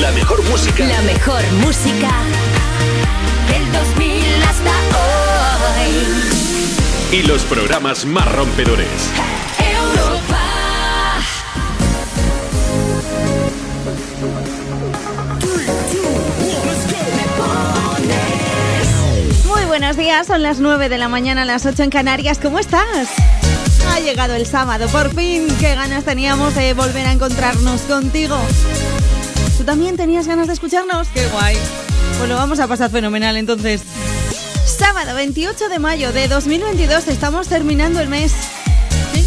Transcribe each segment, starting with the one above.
La mejor música. La mejor música del 2000 hasta hoy. Y los programas más rompedores. Europa. Muy buenos días, son las 9 de la mañana, las 8 en Canarias. ¿Cómo estás? Ha llegado el sábado, por fin. Qué ganas teníamos de volver a encontrarnos contigo. ¿Tú también tenías ganas de escucharnos? Qué guay. Pues lo vamos a pasar fenomenal entonces. Sábado 28 de mayo de 2022, estamos terminando el mes. ¿Sí?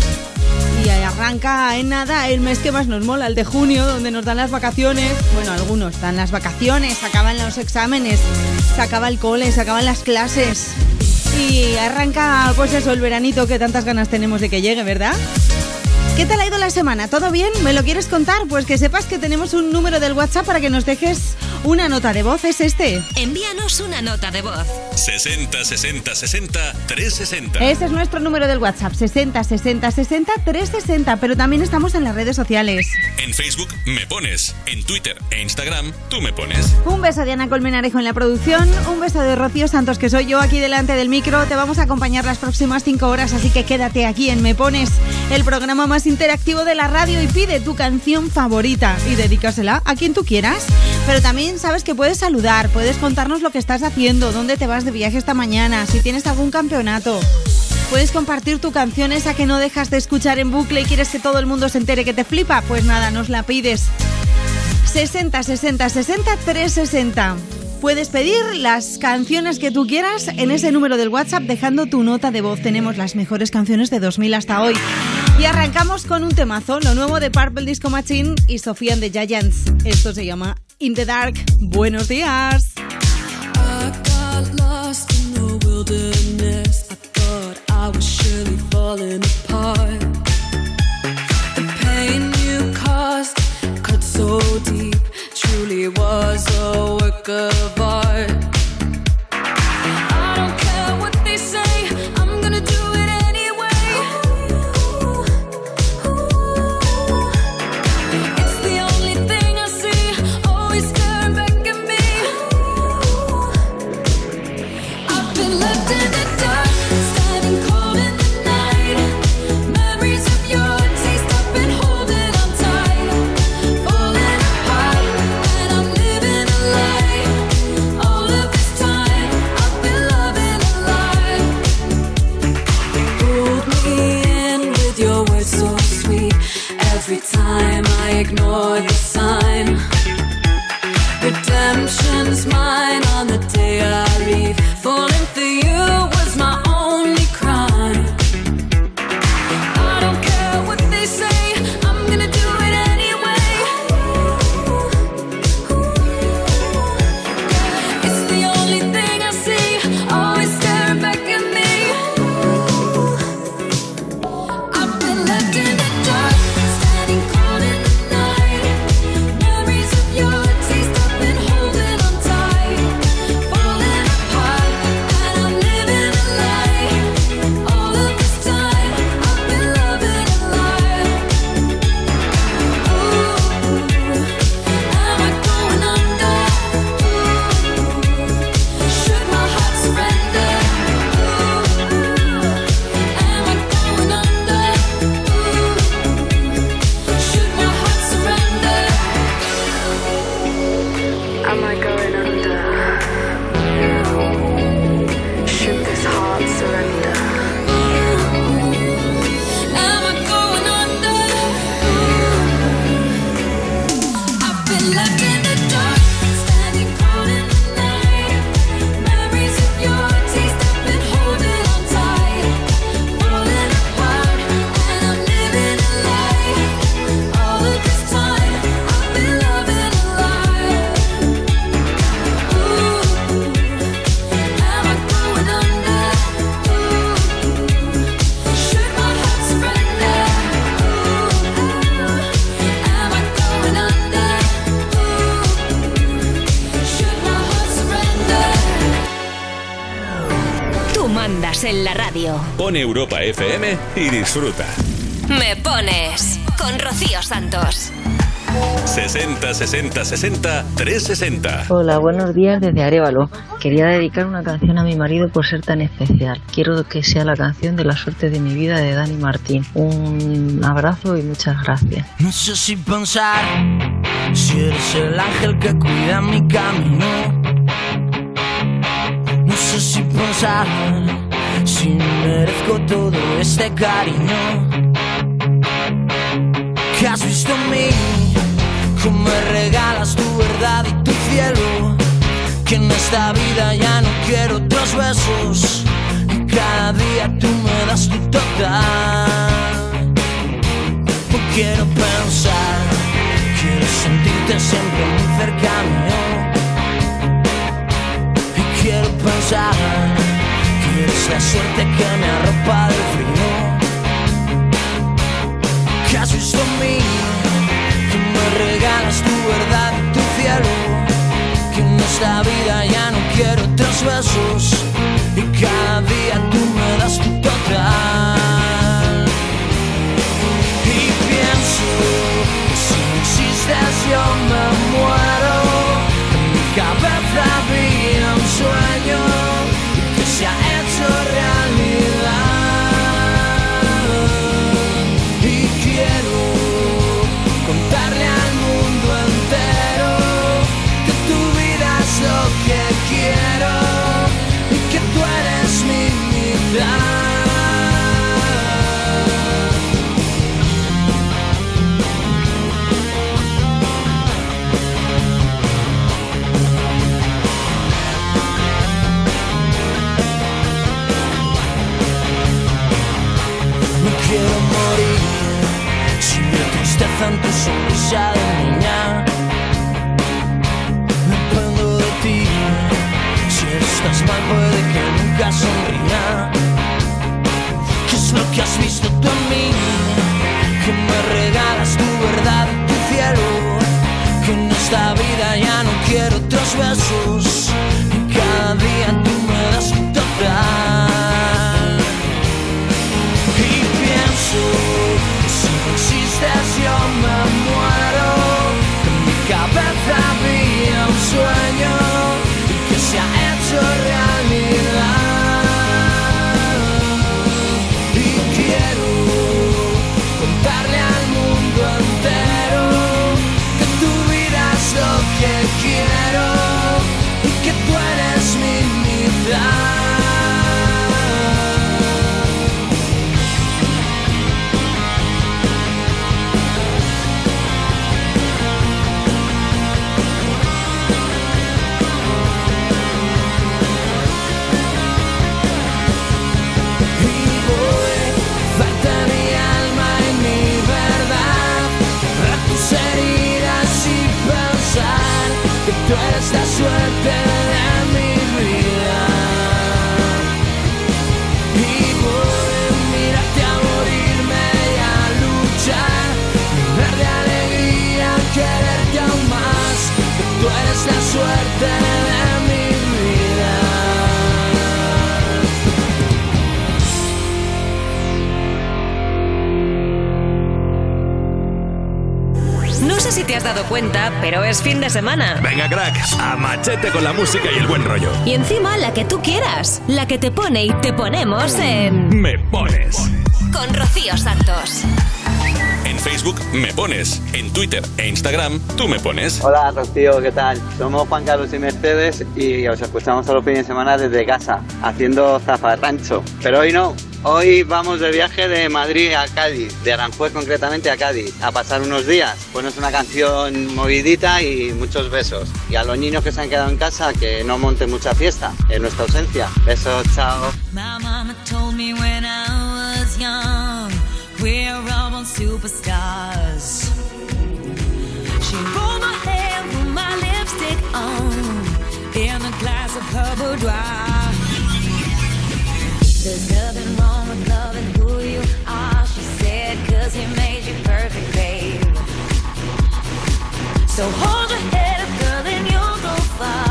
Y arranca en nada el mes que más nos mola, el de junio, donde nos dan las vacaciones. Bueno, algunos dan las vacaciones, acaban los exámenes, se acaba el cole, se acaban las clases. Y arranca, pues eso, el veranito que tantas ganas tenemos de que llegue, ¿verdad? ¿Qué tal ha ido la semana? ¿Todo bien? ¿Me lo quieres contar? Pues que sepas que tenemos un número del WhatsApp para que nos dejes una nota de voz. ¿Es este? Envíanos una nota de voz. 60 60 60 360. Ese es nuestro número del WhatsApp, 60 60 60 360, pero también estamos en las redes sociales. En Facebook me pones. En Twitter e Instagram tú me pones. Un beso de Ana Colmenarejo en la producción, un beso de Rocío Santos, que soy yo aquí delante del micro. Te vamos a acompañar las próximas 5 horas, así que quédate aquí en Me Pones, el programa más interactivo de la radio y pide tu canción favorita y dedícasela a quien tú quieras. Pero también sabes que puedes saludar, puedes contarnos lo que estás haciendo, dónde te vas de viaje esta mañana, si tienes algún campeonato. Puedes compartir tu canción esa que no dejas de escuchar en bucle y quieres que todo el mundo se entere que te flipa. Pues nada, nos la pides. 60 60 60 360. Puedes pedir las canciones que tú quieras en ese número del WhatsApp dejando tu nota de voz. Tenemos las mejores canciones de 2000 hasta hoy. Y arrancamos con un temazo, lo nuevo de Purple Disco Machine y Sofía and the Giants. Esto se llama In the Dark. Buenos días. Truly was a. ignore the sign. Redemption's mine FM y disfruta. Me pones con Rocío Santos. 60 60 60 360. Hola, buenos días desde Arevalo. Quería dedicar una canción a mi marido por ser tan especial. Quiero que sea la canción de la suerte de mi vida de Dani Martín. Un abrazo y muchas gracias. No sé si pensar si eres el ángel que cuida mi camino. No sé si pensar si merezco todo este cariño. Que has visto en mí, que me regalas tu verdad y tu cielo. Que en esta vida ya no quiero otros besos. Y cada día tú me das tu total. No quiero pensar, quiero sentirte siempre muy cerca mío. Y quiero pensar eres la suerte que me arropa del frío. Que has visto en mí, que me regalas tu verdad y tu cielo. Que en esta vida ya no quiero otros besos. Y cada día tú me das tu total. Y pienso que si no existes yo me sonrisa de niña. Dependo de ti. Si estás mal, puede que nunca sonría. ¿Qué es lo que has visto tú en mí? Que me regalas tu verdad y tu cielo. Que en esta vida ya no quiero otros besos. Y cada día tú me das tu total. Y pienso que si no existes yo tú eres la suerte de mi vida. Y voy a mirarte a morirme y a luchar. Llenar de alegría, quererte aún más. Tú eres la suerte de mi vida sé si te has dado cuenta, pero es fin de semana. Venga, crack, a machete con la música y el buen rollo. Y encima la que tú quieras, la que te pone y te ponemos en... Me pones. Con Rocío Santos. En Facebook me pones. En Twitter e Instagram tú me pones. Hola Rocío, ¿qué tal? Somos Juan Carlos y Mercedes y os escuchamos todos los fines de semana desde casa, haciendo zafarrancho. Pero hoy no, hoy vamos de viaje de Madrid a Cádiz, de Aranjuez concretamente a Cádiz, a pasar unos días. Ponos una canción movidita y muchos besos. Y a los niños que se han quedado en casa, que no monten mucha fiesta en nuestra ausencia. Besos, chao. There's nothing wrong with loving who you are, she said, cause he made you perfect, babe. So hold your head up, girl, and you'll go far.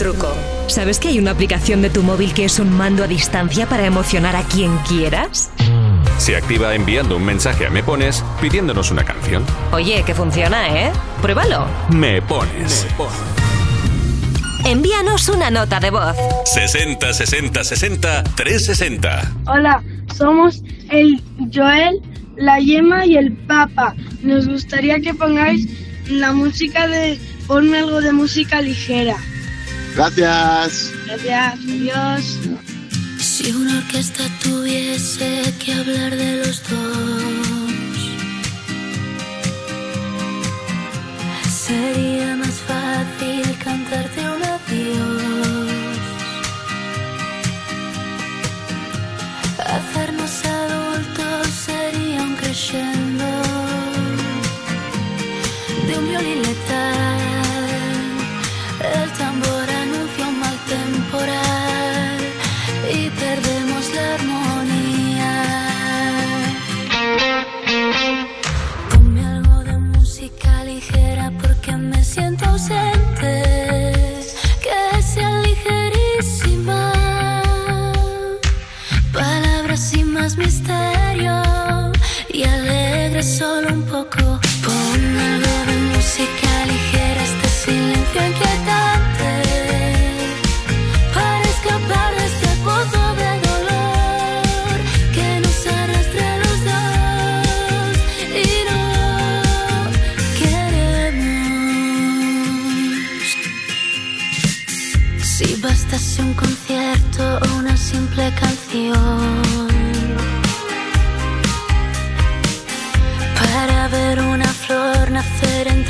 truco. ¿Sabes que hay una aplicación de tu móvil que es un mando a distancia para emocionar a quien quieras? Se activa enviando un mensaje a Me Pones pidiéndonos una canción. Oye, que funciona, ¿eh? Pruébalo. Me Pones. Envíanos una nota de voz. 60 60 60 360. Hola, somos el Joel, la Yema y el Papa. Nos gustaría que pongáis la música de Ponme algo de música ligera. Gracias. Gracias, adiós. Si una orquesta tuviese que hablar de los dos, sería más fácil cantarte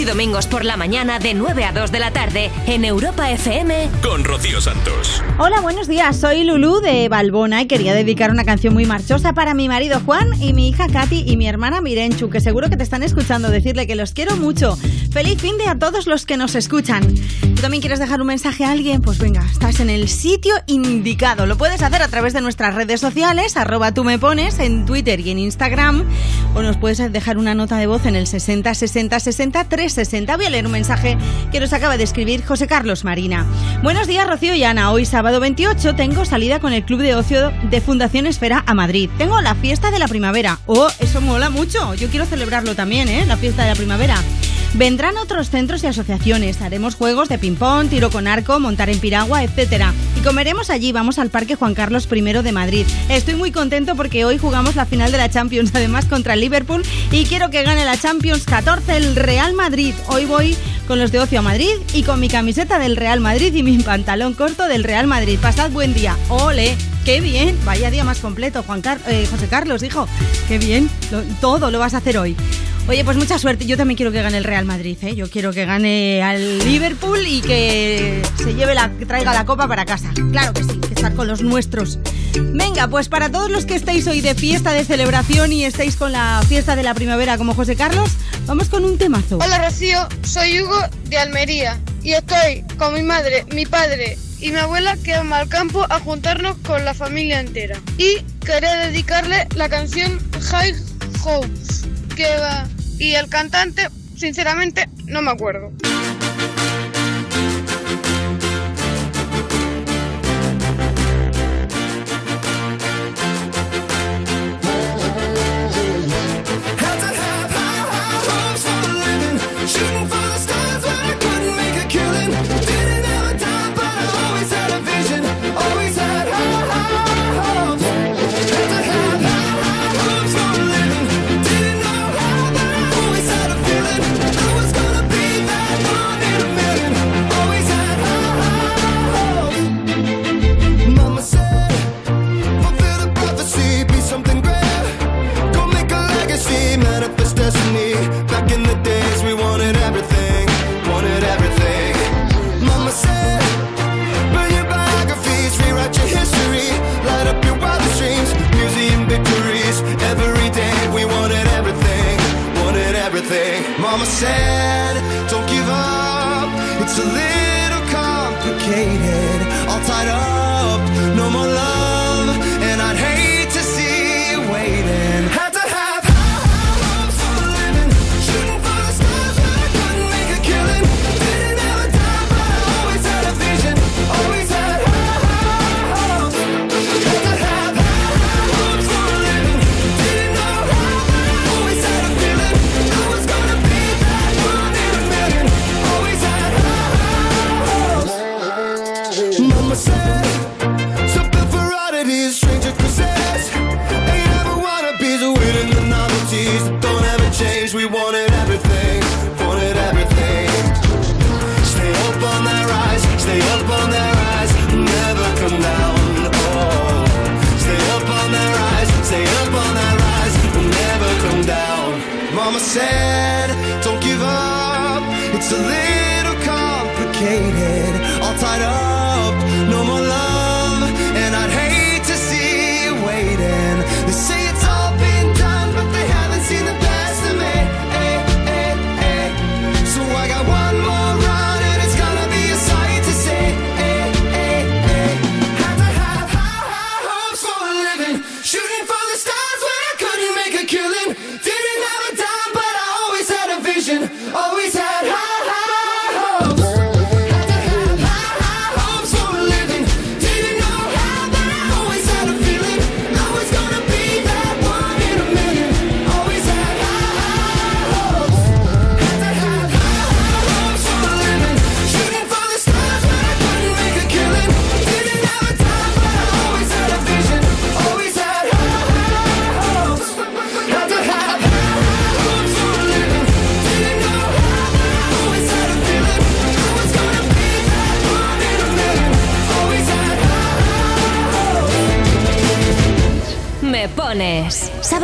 Sábados y domingos por la mañana de 9 a 2 de la tarde en Europa FM. Con Rocío Santos. Hola, buenos días. Soy Lulú de Balbona y quería dedicar una canción muy marchosa para mi marido Juan y mi hija Katy y mi hermana Mirenchu, que seguro que te están escuchando. Decirle que los quiero mucho. Feliz fin de a todos los que nos escuchan. ¿Tú también quieres dejar un mensaje a alguien? Pues venga, estás en el sitio indicado. Lo puedes hacer a través de nuestras redes sociales, arroba tú me pones, en Twitter y en Instagram. O nos puedes dejar una nota de voz en el 60 60 60 360. Voy a leer un mensaje que nos acaba de escribir José Carlos Marina. Buenos días, Rocío y Ana. Hoy, sábado 28, tengo salida con el Club de Ocio de Fundación Esfera a Madrid. Tengo la fiesta de la primavera. Oh, eso mola mucho. Yo quiero celebrarlo también, ¿eh? La fiesta de la primavera. Vendrán otros centros y asociaciones, haremos juegos de ping-pong, tiro con arco, montar en piragua, etcétera. Y comeremos allí, vamos al Parque Juan Carlos I de Madrid. Estoy muy contento porque hoy jugamos la final de la Champions, además contra el Liverpool, y quiero que gane la Champions 14 el Real Madrid. Hoy voy con los de Ocio a Madrid y con mi camiseta del Real Madrid y mi pantalón corto del Real Madrid. Pasad buen día. ¡Ole! ¡Qué bien! Vaya día más completo, Juan eh, José Carlos, hijo. ¡Qué bien! Todo lo vas a hacer hoy. Oye, pues mucha suerte. Yo también quiero que gane el Real Madrid, ¿eh? Yo quiero que gane al Liverpool y que se lleve la, traiga la copa para casa. Claro que sí, que estar con los nuestros. Venga, pues para todos los que estéis hoy de fiesta, de celebración y estéis con la fiesta de la primavera como José Carlos, vamos con un temazo. Hola Rocío, soy Hugo de Almería y estoy con mi madre, mi padre y mi abuela que vamos al campo a juntarnos con la familia entera. Y quería dedicarle la canción High Hopes que va y el cantante, sinceramente, no me acuerdo. Mama said,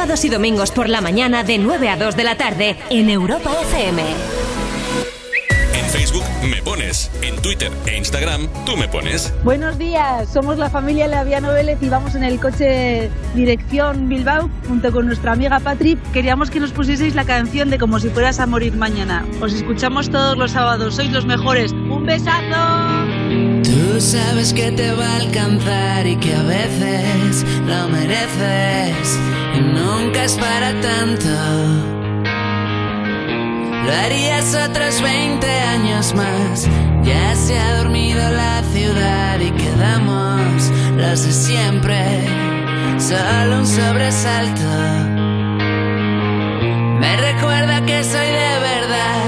Sábados y domingos por la mañana de 9 a 2 de la tarde en Europa FM. En Facebook me pones, en Twitter e Instagram tú me pones. Buenos días, somos la familia Laviano Vélez y vamos en el coche dirección Bilbao junto con nuestra amiga Patri. Queríamos que nos pusieseis la canción de Como si fueras a morir mañana. Os escuchamos todos los sábados, sois los mejores. ¡Un besazo! Tú sabes que te va a alcanzar y que a veces lo mereces nunca es para tanto. Lo harías otros 20 años más. Ya se ha dormido la ciudad y quedamos los de siempre. Solo un sobresalto. Me recuerda que soy de verdad.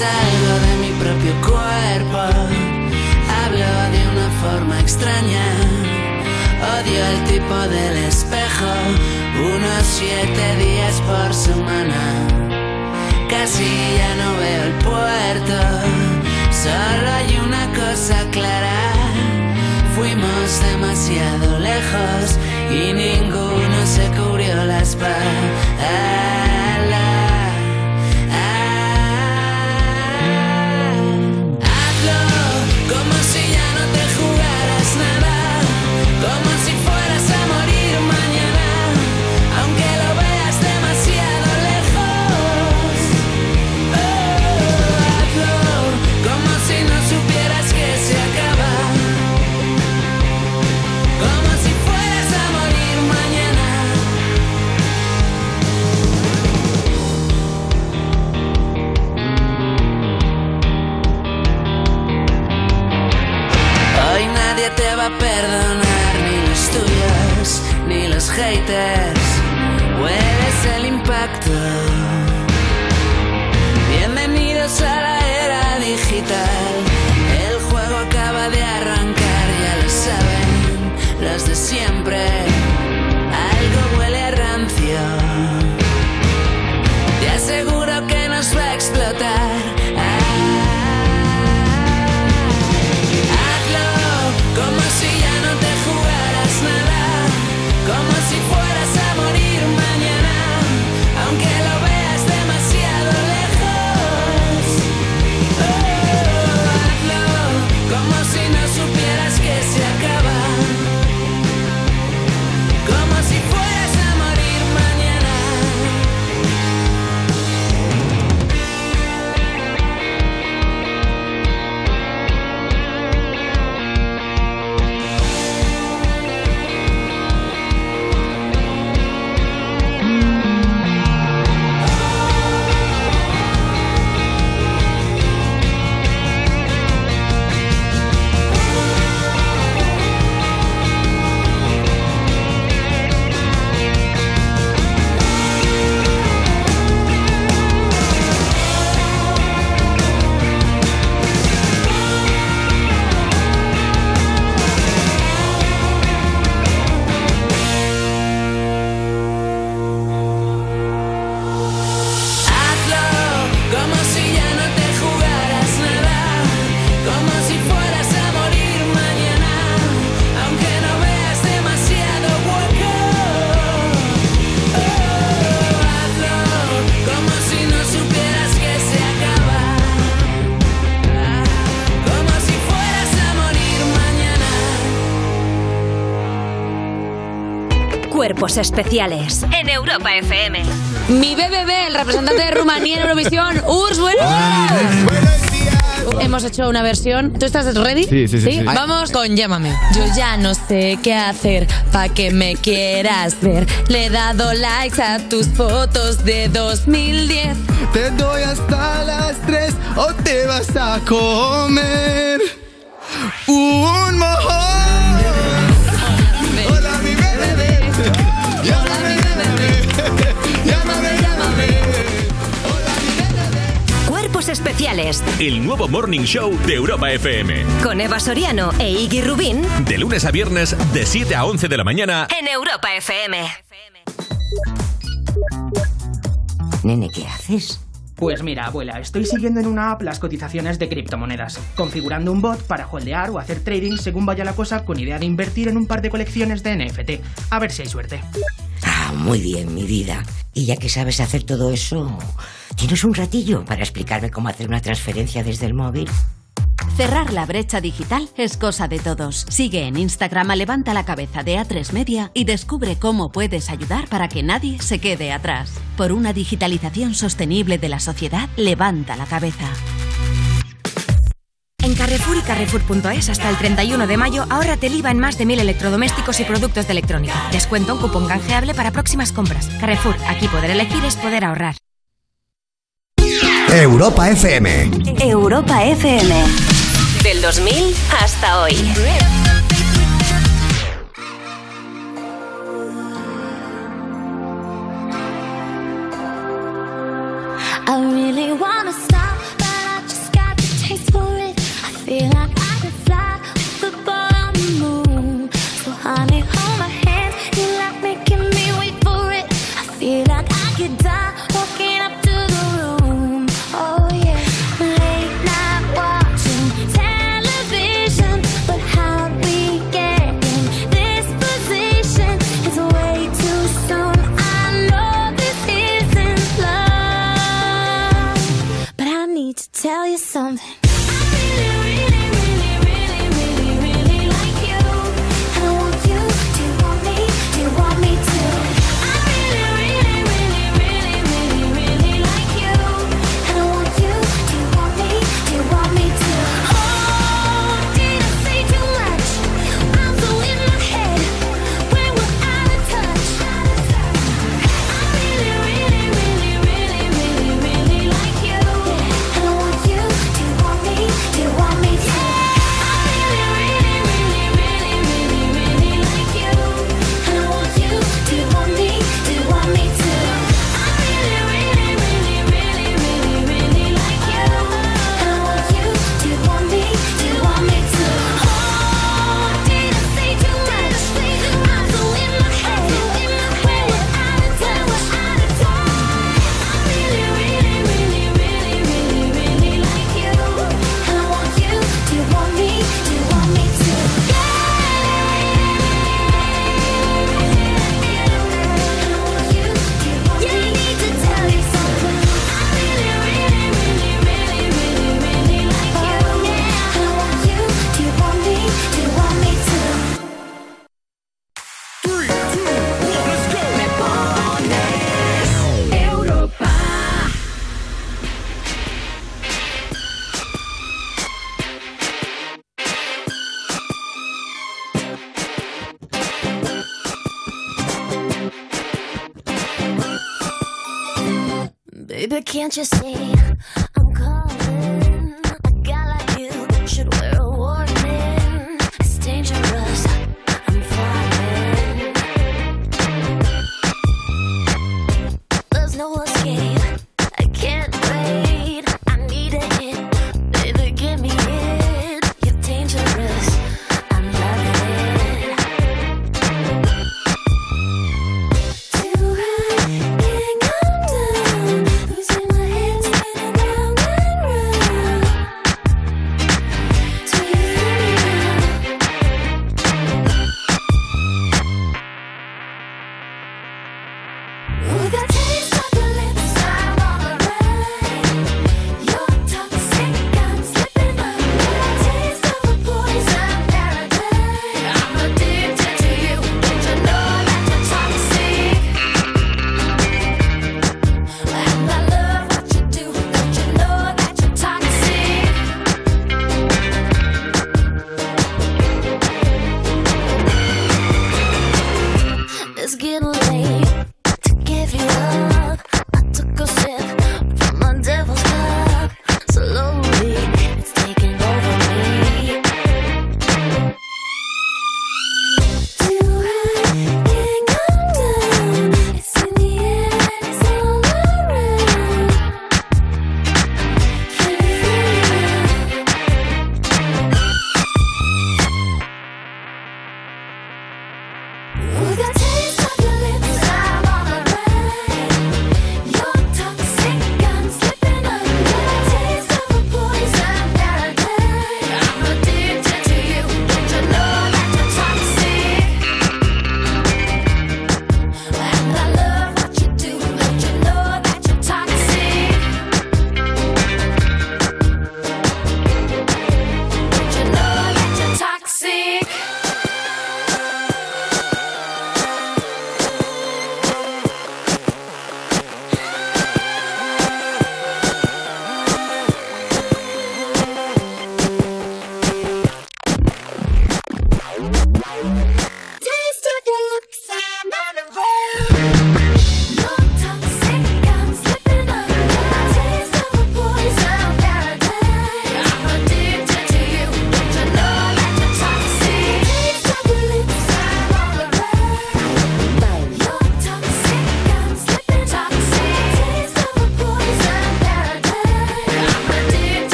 Salgo de mi propio cuerpo. Hablo de una forma extraña. Odio el tipo del espejo. Unos siete días por semana. Casi ya no veo el puerto. Solo hay una cosa clara. Fuimos demasiado lejos y ninguno se cubrió la espalda. Cuerpos especiales en Europa FM. Mi BBB, el representante de Rumanía en Eurovisión, Urs, bueno. Hemos hecho una versión. ¿Tú estás ready? Sí, sí, sí, sí. Vamos con Llámame. Yo ya no sé qué hacer pa' que me quieras ver. Le he dado likes a tus fotos de 2010. Te doy hasta las 3 o te vas a comer El nuevo Morning Show de Europa FM. con Eva Soriano e Iggy Rubín De lunes a viernes, de 7 a 11 de la mañana. en Europa FM. Nene, ¿qué haces? Pues mira, abuela, estoy siguiendo en una app las cotizaciones de criptomonedas, configurando un bot para holdear o hacer trading según vaya la cosa con idea de invertir en un par de colecciones de NFT. A ver si hay suerte. Muy bien, mi vida. Y ya que sabes hacer todo eso, ¿tienes un ratillo para explicarme cómo hacer una transferencia desde el móvil? Cerrar la brecha digital es cosa de todos. Sigue en Instagram a Levanta la Cabeza de A3 Media y descubre cómo puedes ayudar para que nadie se quede atrás. Por una digitalización sostenible de la sociedad, levanta la cabeza. En Carrefour y Carrefour.es hasta el 31 de mayo, ahórrate el IVA en más de mil electrodomésticos y productos de electrónica. Descuento un cupón canjeable para próximas compras. Carrefour, aquí poder elegir es poder ahorrar. Europa FM. Europa FM. Del 2000 hasta hoy. I really wanna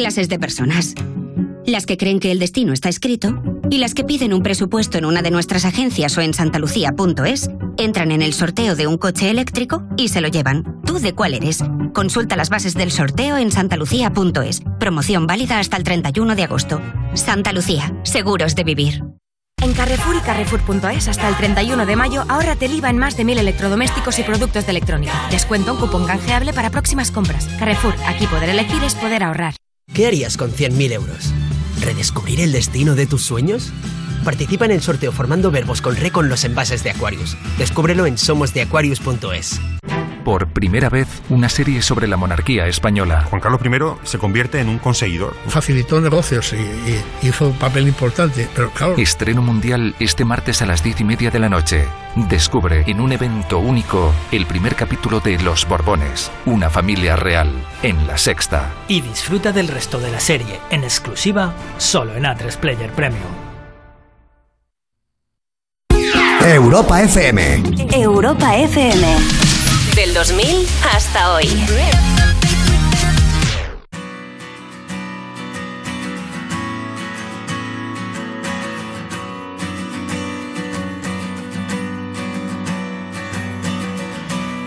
clases de personas. Las que creen que el destino está escrito y las que piden un presupuesto en una de nuestras agencias o en santalucía.es, entran en el sorteo de un coche eléctrico y se lo llevan. ¿Tú de cuál eres? Consulta las bases del sorteo en santalucía.es. Promoción válida hasta el 31 de agosto. Santa Lucía, seguros de vivir. En Carrefour y Carrefour.es hasta el 31 de mayo ahórrate el IVA en más de 1.000 electrodomésticos y productos de electrónica. Descuento un cupón canjeable para próximas compras. Carrefour, aquí poder elegir es poder ahorrar. ¿Qué harías con 100.000 euros? ¿Redescubrir el destino de tus sueños? Participa en el sorteo formando verbos con re con los envases de Aquarius. Descúbrelo en somosdeaquarius.es. Por primera vez, una serie sobre la monarquía española. Juan Carlos I se convierte en un conseguidor. Facilitó negocios y, y hizo un papel importante, pero claro. Estreno mundial este martes a las diez y media de la noche. Descubre en un evento único el primer capítulo de Los Borbones, una familia real, en la sexta. Y disfruta del resto de la serie, en exclusiva, solo en A3 Player Premium. Europa FM. Europa FM. Del 2000 hasta hoy.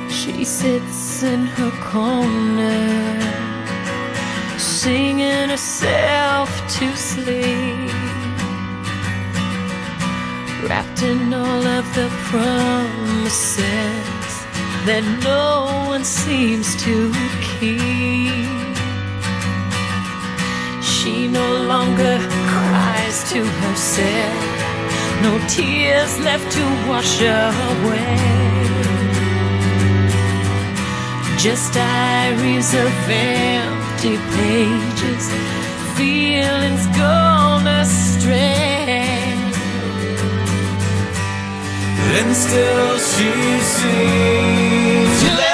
She sits in her corner, singing herself to sleep, wrapped in all of the promises that no one seems to keep. She no longer cries to herself, no tears left to wash her away. Just diaries of empty pages, feelings gone astray. And still she seems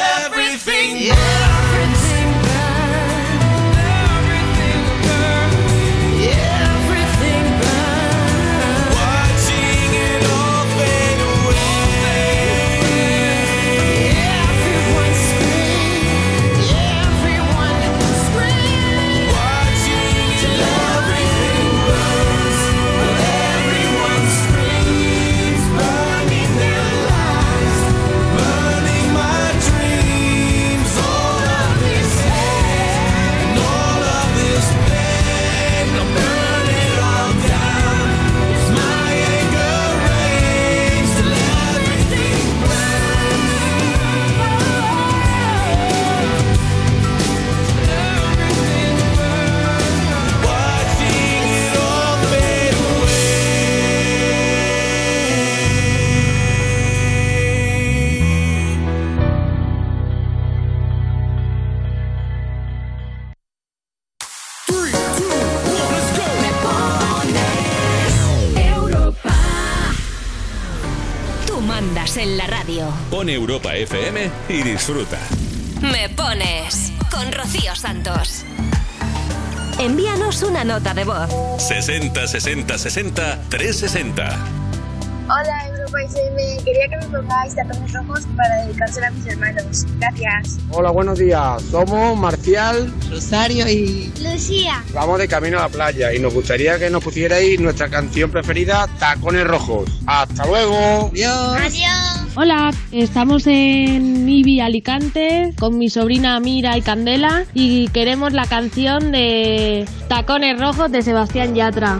en la radio. Pon Europa FM y disfruta. Me pones con Rocío Santos. Envíanos una nota de voz. 60 60 60 360. Hola Quería que me pongáis tacones rojos para dedicárselo a mis hermanos. Gracias. Hola, buenos días. Somos Marcial, Rosario y Lucía. vamos de camino a la playa y nos gustaría que nos pusierais nuestra canción preferida, Tacones Rojos. ¡Hasta luego! Adiós. Hola, estamos en Ibi Alicante con mi sobrina Mira y Candela y queremos la canción de Tacones Rojos de Sebastián Yatra.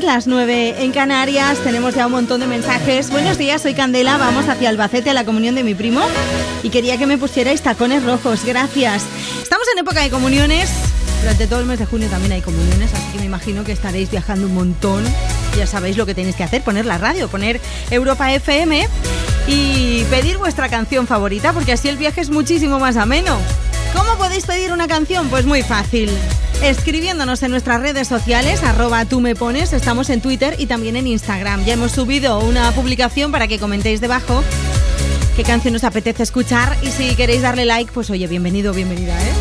10, las 9 en Canarias. Tenemos ya un montón de mensajes. Buenos días, soy Candela. Vamos hacia Albacete a la comunión de mi primo. Y quería que me pusierais tacones rojos. Gracias. Estamos en época de comuniones. Durante todo el mes de junio también hay comuniones, así que me imagino que estaréis viajando un montón. Ya sabéis lo que tenéis que hacer, poner la radio, poner Europa FM y pedir vuestra canción favorita, porque así el viaje es muchísimo más ameno. ¿Cómo podéis pedir una canción? Pues muy fácil. Escribiéndonos en nuestras redes sociales, arroba tú me pones, estamos en Twitter y también en Instagram. Ya hemos subido una publicación para que comentéis debajo qué canción os apetece escuchar y si queréis darle like, pues oye, bienvenido, bienvenida, ¿eh?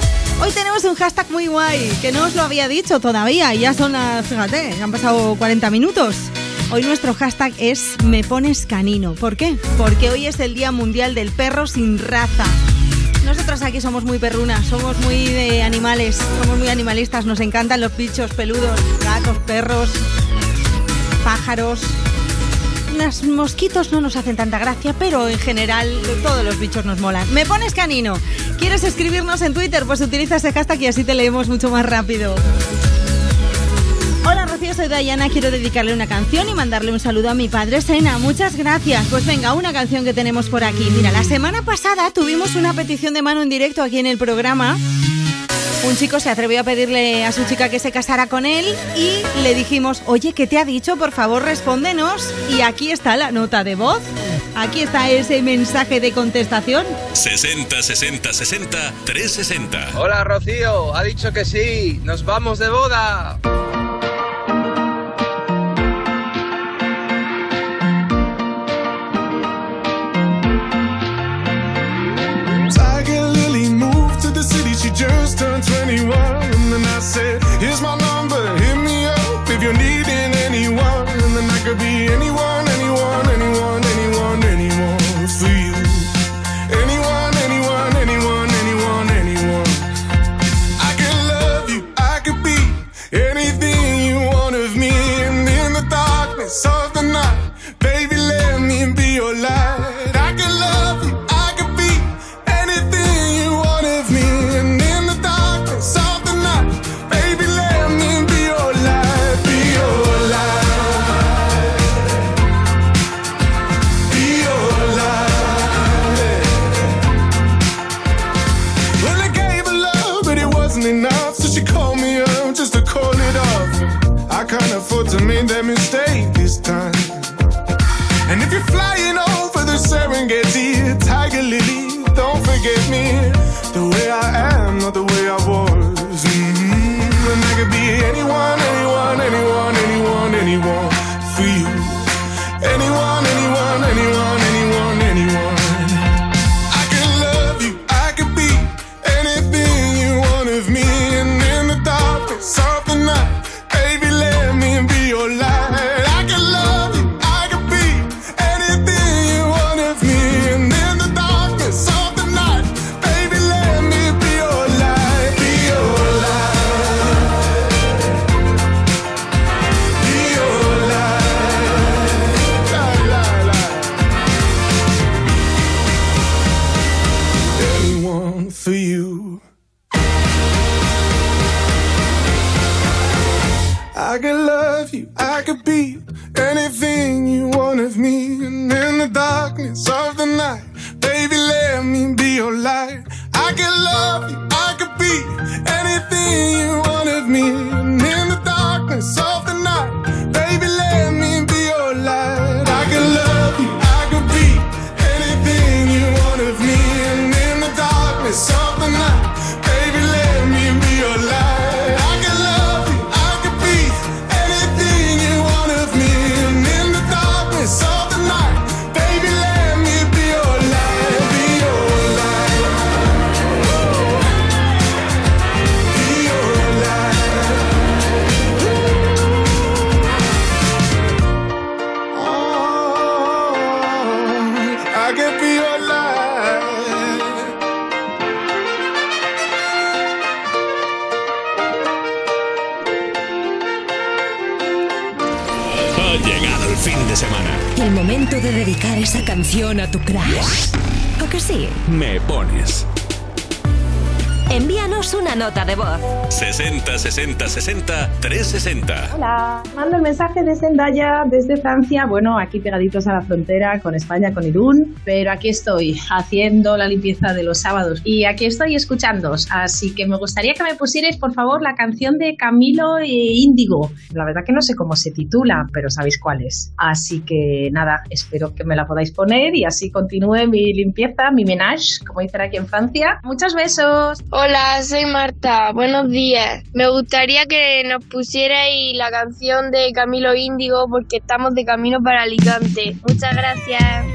Hoy tenemos un hashtag muy guay, que no os lo había dicho todavía, y ya son fíjate, han pasado 40 minutos. Hoy nuestro hashtag es Me pones canino. ¿Por qué? Porque hoy es el Día Mundial del Perro sin raza. Aquí somos muy perrunas, somos muy de animales, somos muy animalistas, nos encantan los bichos peludos, gatos, perros, pájaros. Los mosquitos no nos hacen tanta gracia, pero en general todos los bichos nos molan. Me pones canino. ¿Quieres escribirnos en Twitter? Pues utiliza ese hashtag y así te leemos mucho más rápido. Soy Dayana, quiero dedicarle una canción y mandarle un saludo a mi padre Sena. Muchas gracias. Pues venga, una canción que tenemos por aquí. Mira, la semana pasada tuvimos una petición de mano en directo aquí en el programa. Un chico se atrevió a pedirle a su chica que se casara con él y le dijimos, oye, ¿qué te ha dicho? Por favor, respóndenos. Y aquí está la nota de voz. Aquí está ese mensaje de contestación. 60 60 60 360. Hola Rocío, ha dicho que sí, nos vamos de boda. viaje desde Endaya, desde Francia, bueno, aquí pegaditos a la frontera con España, con Irún, pero aquí estoy haciendo la limpieza de los sábados. Y aquí estoy escuchándoos, así que me gustaría que me pusierais por favor la canción de Camilo e Índigo, la verdad que no sé cómo se titula, pero sabéis cuál es. Así que nada, espero que me la podáis poner y así continúe mi limpieza, mi menage, como dicen aquí en Francia. Muchos besos. Hola, soy Marta. Buenos días. Me gustaría que nos pusierais la canción de Camilo Índigo porque estamos de camino para Alicante. Muchas gracias.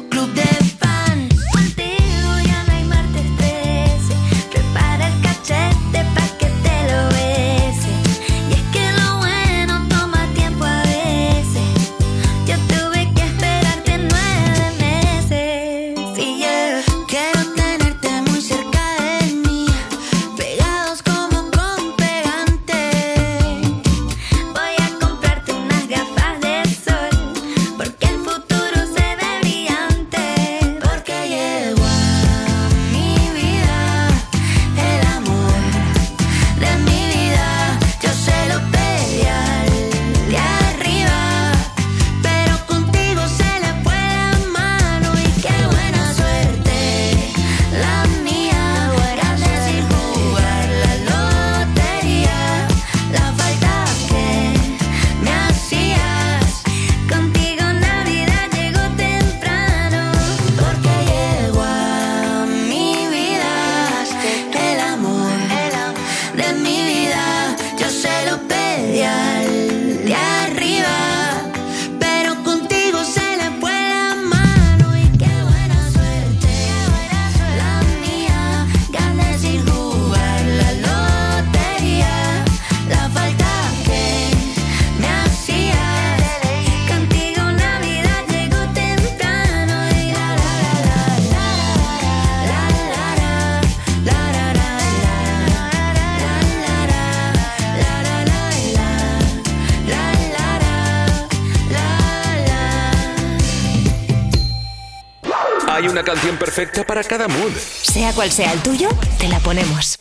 canción perfecta para cada mood. Sea cual sea el tuyo, te la ponemos.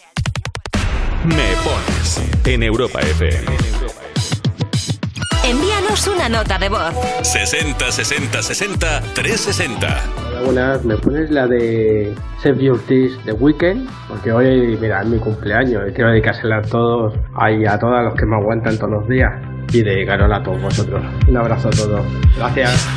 Me pones en Europa FM. Envíanos una nota de voz. 60 60 60 360. Hola, buenas, ¿me pones la de Save Your Tears de Weekend? Porque hoy, mira, es mi cumpleaños y quiero dedicársela a todos, ahí a todos los que me aguantan todos los días y dedicaros a todos vosotros. Un abrazo a todos. Gracias.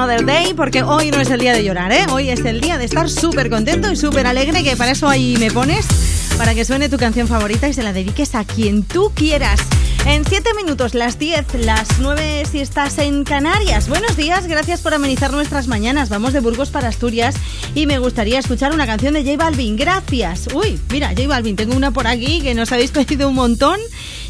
Another day, porque hoy no es el día de llorar, ¿eh? Hoy es el día de estar súper contento y súper alegre, que para eso ahí me pones, para que suene tu canción favorita y se la dediques a quien tú quieras. En 7 minutos, las 10, las 9 si estás en Canarias. Buenos días, gracias por amenizar nuestras mañanas. Vamos de Burgos para Asturias y me gustaría escuchar una canción de J Balvin. Gracias. Uy, mira, J Balvin, tengo una por aquí que nos habéis pedido un montón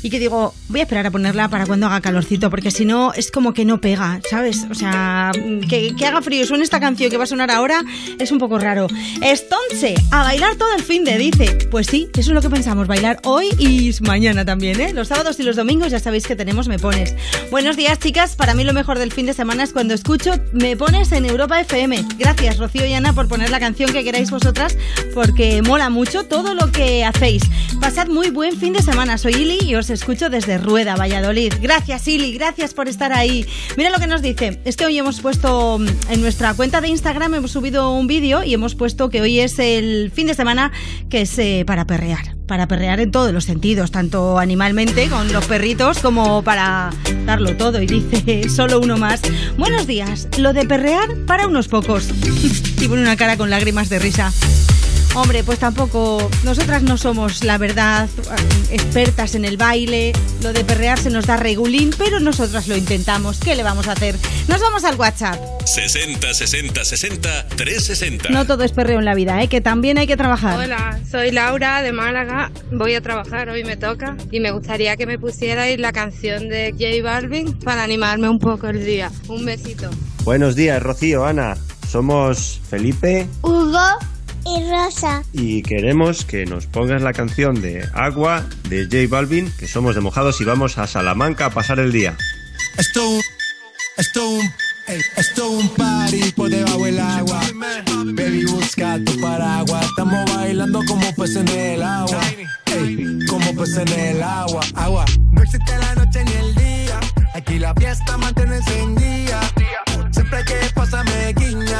y que digo, voy a esperar a ponerla para cuando haga calorcito, porque si no es como que no pega, ¿sabes? O sea, que, que haga frío y suene esta canción que va a sonar ahora es un poco raro. Estonce, a bailar todo el fin de, dice. Pues sí, eso es lo que pensamos, bailar hoy y mañana también, ¿eh? Los sábados y los domingos ya sabéis que tenemos Me Pones. Buenos días, chicas. Para mí lo mejor del fin de semana es cuando escucho Me Pones en Europa FM. Gracias, Rocío y Ana, por poner la canción que queráis vosotras, porque mola mucho todo lo que hacéis. Pasad muy buen fin de semana. Soy Ili y os escucho desde Rueda, Valladolid. Gracias, Ili, gracias por estar ahí. Mira lo que nos dice. Es que hoy hemos puesto mm, en nuestra cuenta de Instagram, hemos subido un vídeo y hemos puesto que hoy es el fin de semana que es eh, para perrear. Para perrear en todos los sentidos, tanto animalmente con los perritos como para darlo todo. Y dice solo uno más. Buenos días, lo de perrear para unos pocos. y pone una cara con lágrimas de risa. Hombre, pues tampoco, nosotras no somos, la verdad, expertas en el baile, lo de perrear se nos da regulín, pero nosotras lo intentamos, ¿qué le vamos a hacer? Nos vamos al WhatsApp. 60 60 60 360. No todo es perreo en la vida, ¿eh? que también hay que trabajar. Hola, soy Laura de Málaga, voy a trabajar, hoy me toca y me gustaría que me pusierais la canción de J Balvin para animarme un poco el día. Un besito. Buenos días, Rocío, Ana. Somos Felipe Hugo y Rosa. y queremos que nos pongas la canción de Agua de J Balvin, que somos de mojados y vamos a Salamanca a pasar el día. Esto un, esto un, esto un party por debajo del agua. Baby, busca tu paraguas. Estamos bailando como peces en el agua. Como peces en el agua. Agua. No existe la noche ni el día. Aquí la fiesta mantiene encendida. Siempre que pasa me guiña.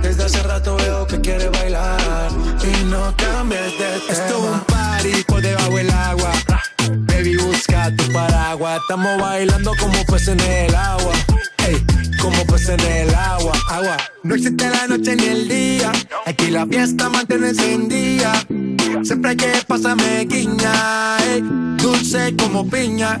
Desde hace rato veo que quieres bailar y no cambies de tema. Esto es un party por debajo del agua. Baby, busca tu paraguas. Estamos bailando como peces en el agua. Ey, como peces en el agua, agua. No existe la noche ni el día. Aquí la fiesta mantiene encendida. Siempre que pasa me guiña. ey, dulce como piña.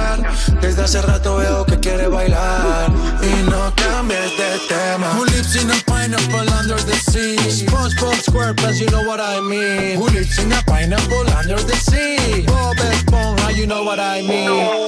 Desde hace rato veo que quieres bailar y no cambies de tema. Who lives in a pineapple under the sea? SpongeBob SquarePants, you know what I mean. Who lives in a pineapple under the sea? Bob Esponja, you know what I mean.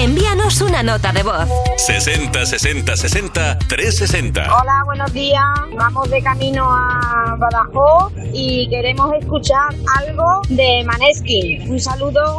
Envíanos una nota de voz. 60 60 60 360. Hola, buenos días. Vamos de camino a Badajoz y queremos escuchar algo de Maneskin. Un saludo.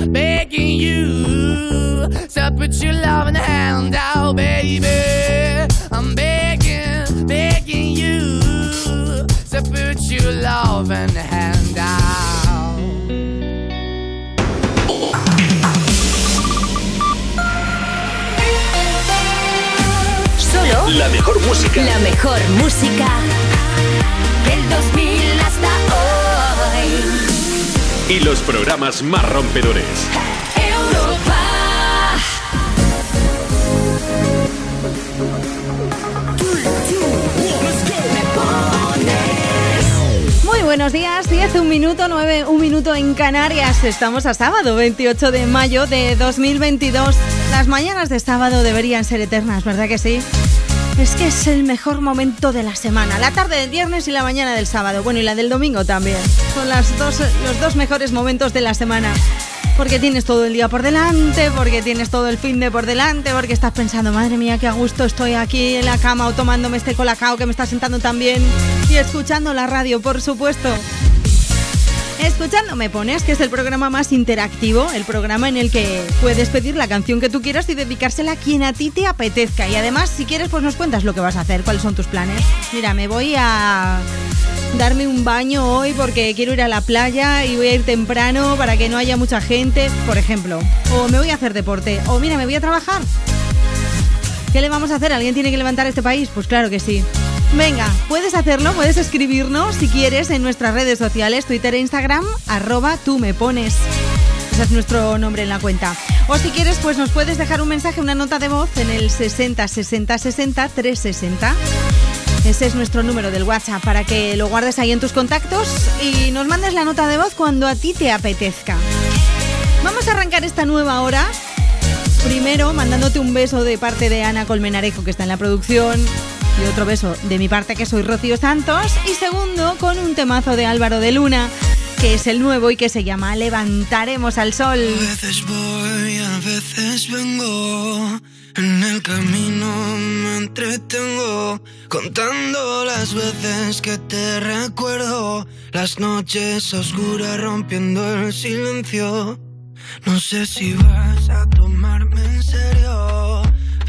begging you to put your loving hand out, baby. I'm begging, begging you to put your loving hand out. Solo La mejor música. la mejor música del 2000 hasta hoy. Y los programas más rompedores. Buenos días, 10, un minuto, 9, un minuto en Canarias. Estamos a sábado, 28 de mayo de 2022. Las mañanas de sábado deberían ser eternas, ¿verdad que sí? Es que es el mejor momento de la semana. La tarde del viernes y la mañana del sábado. Bueno, y la del domingo también. Son las dos, los dos mejores momentos de la semana. Porque tienes todo el día por delante, porque tienes todo el fin de por delante, porque estás pensando, madre mía, qué a gusto estoy aquí en la cama o tomándome este colacao que me está sentando tan bien y escuchando la radio, por supuesto. Escuchando Me Pones, que es el programa más interactivo, el programa en el que puedes pedir la canción que tú quieras y dedicársela a quien a ti te apetezca. Y además, si quieres, pues nos cuentas lo que vas a hacer, cuáles son tus planes. Mira, me voy a darme un baño hoy porque quiero ir a la playa y voy a ir temprano para que no haya mucha gente, por ejemplo. O me voy a hacer deporte. O mira, me voy a trabajar. ¿Qué le vamos a hacer? ¿Alguien tiene que levantar este país? Pues claro que sí. Venga, puedes hacerlo, puedes escribirnos si quieres en nuestras redes sociales, Twitter e Instagram, arroba tú me pones. Ese es nuestro nombre en la cuenta. O si quieres, pues nos puedes dejar un mensaje, una nota de voz en el 60 60 60 360. Ese es nuestro número del WhatsApp para que lo guardes ahí en tus contactos y nos mandes la nota de voz cuando a ti te apetezca. Vamos a arrancar esta nueva hora. Primero, mandándote un beso de parte de Ana Colmenarejo, que está en la producción. Y otro beso de mi parte, que soy Rocío Santos. Y segundo, con un temazo de Álvaro de Luna, que es el nuevo y que se llama Levantaremos al Sol. A veces voy, a veces vengo. En el camino me entretengo contando las veces que te recuerdo. Las noches oscuras rompiendo el silencio. No sé si vas a tomarme en serio,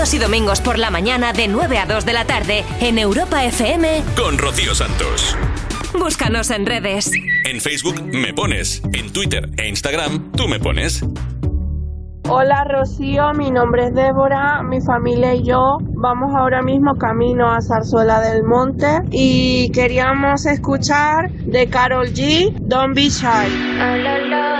Sábados y domingos por la mañana de 9 a 2 de la tarde en Europa FM. con Rocío Santos. Búscanos en redes. En Facebook me pones, en Twitter e Instagram tú me pones. Hola Rocío, mi nombre es Débora, mi familia y yo vamos ahora mismo camino a Zarzuela del Monte y queríamos escuchar de Carol G, Don't Be Shy.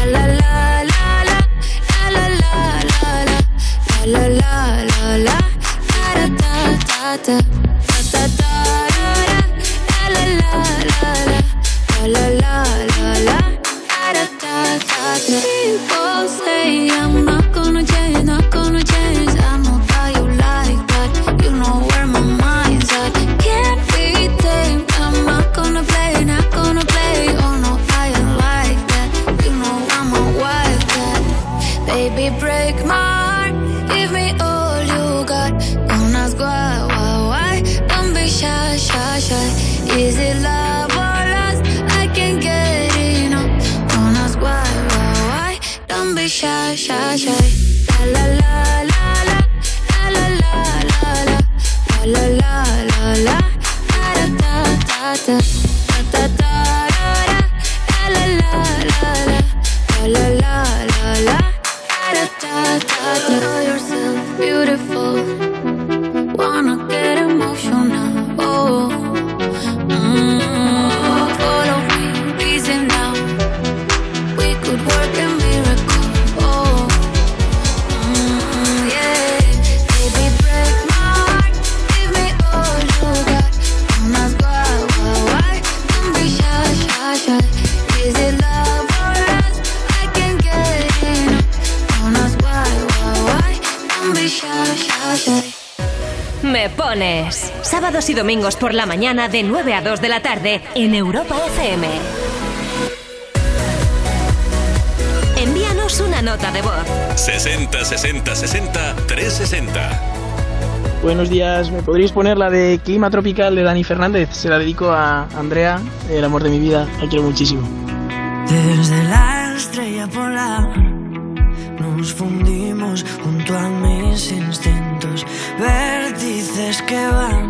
da da da da y domingos por la mañana de 9 a 2 de la tarde en Europa FM. Envíanos una nota de voz. 60 60 60 360. Buenos días, ¿me podríais poner la de Clima Tropical de Dani Fernández? Se la dedico a Andrea, el amor de mi vida, la quiero muchísimo. Desde la estrella polar nos fundimos junto a mis instintos, vértices que van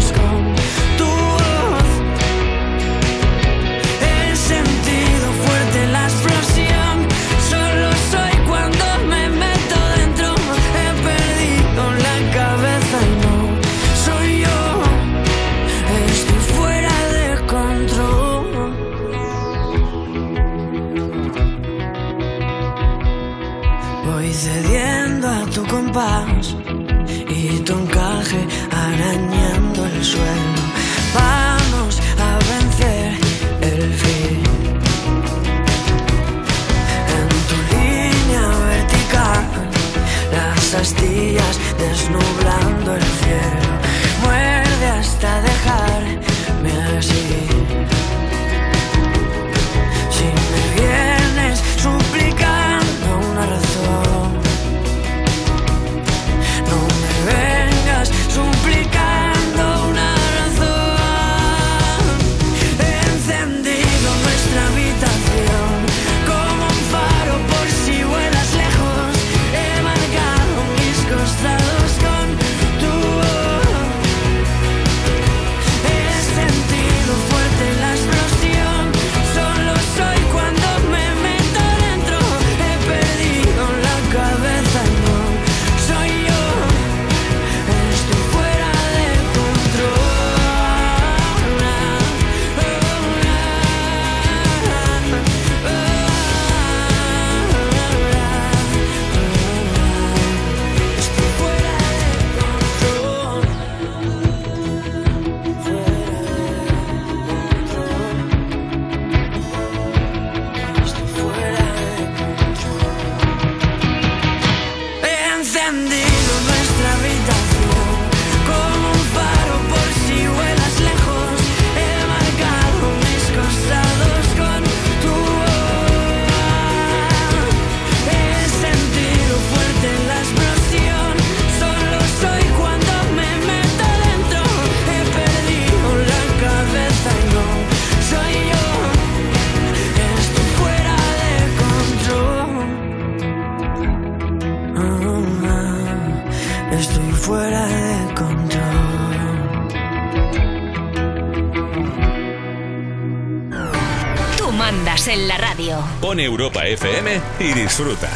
Pon Europa FM y disfruta.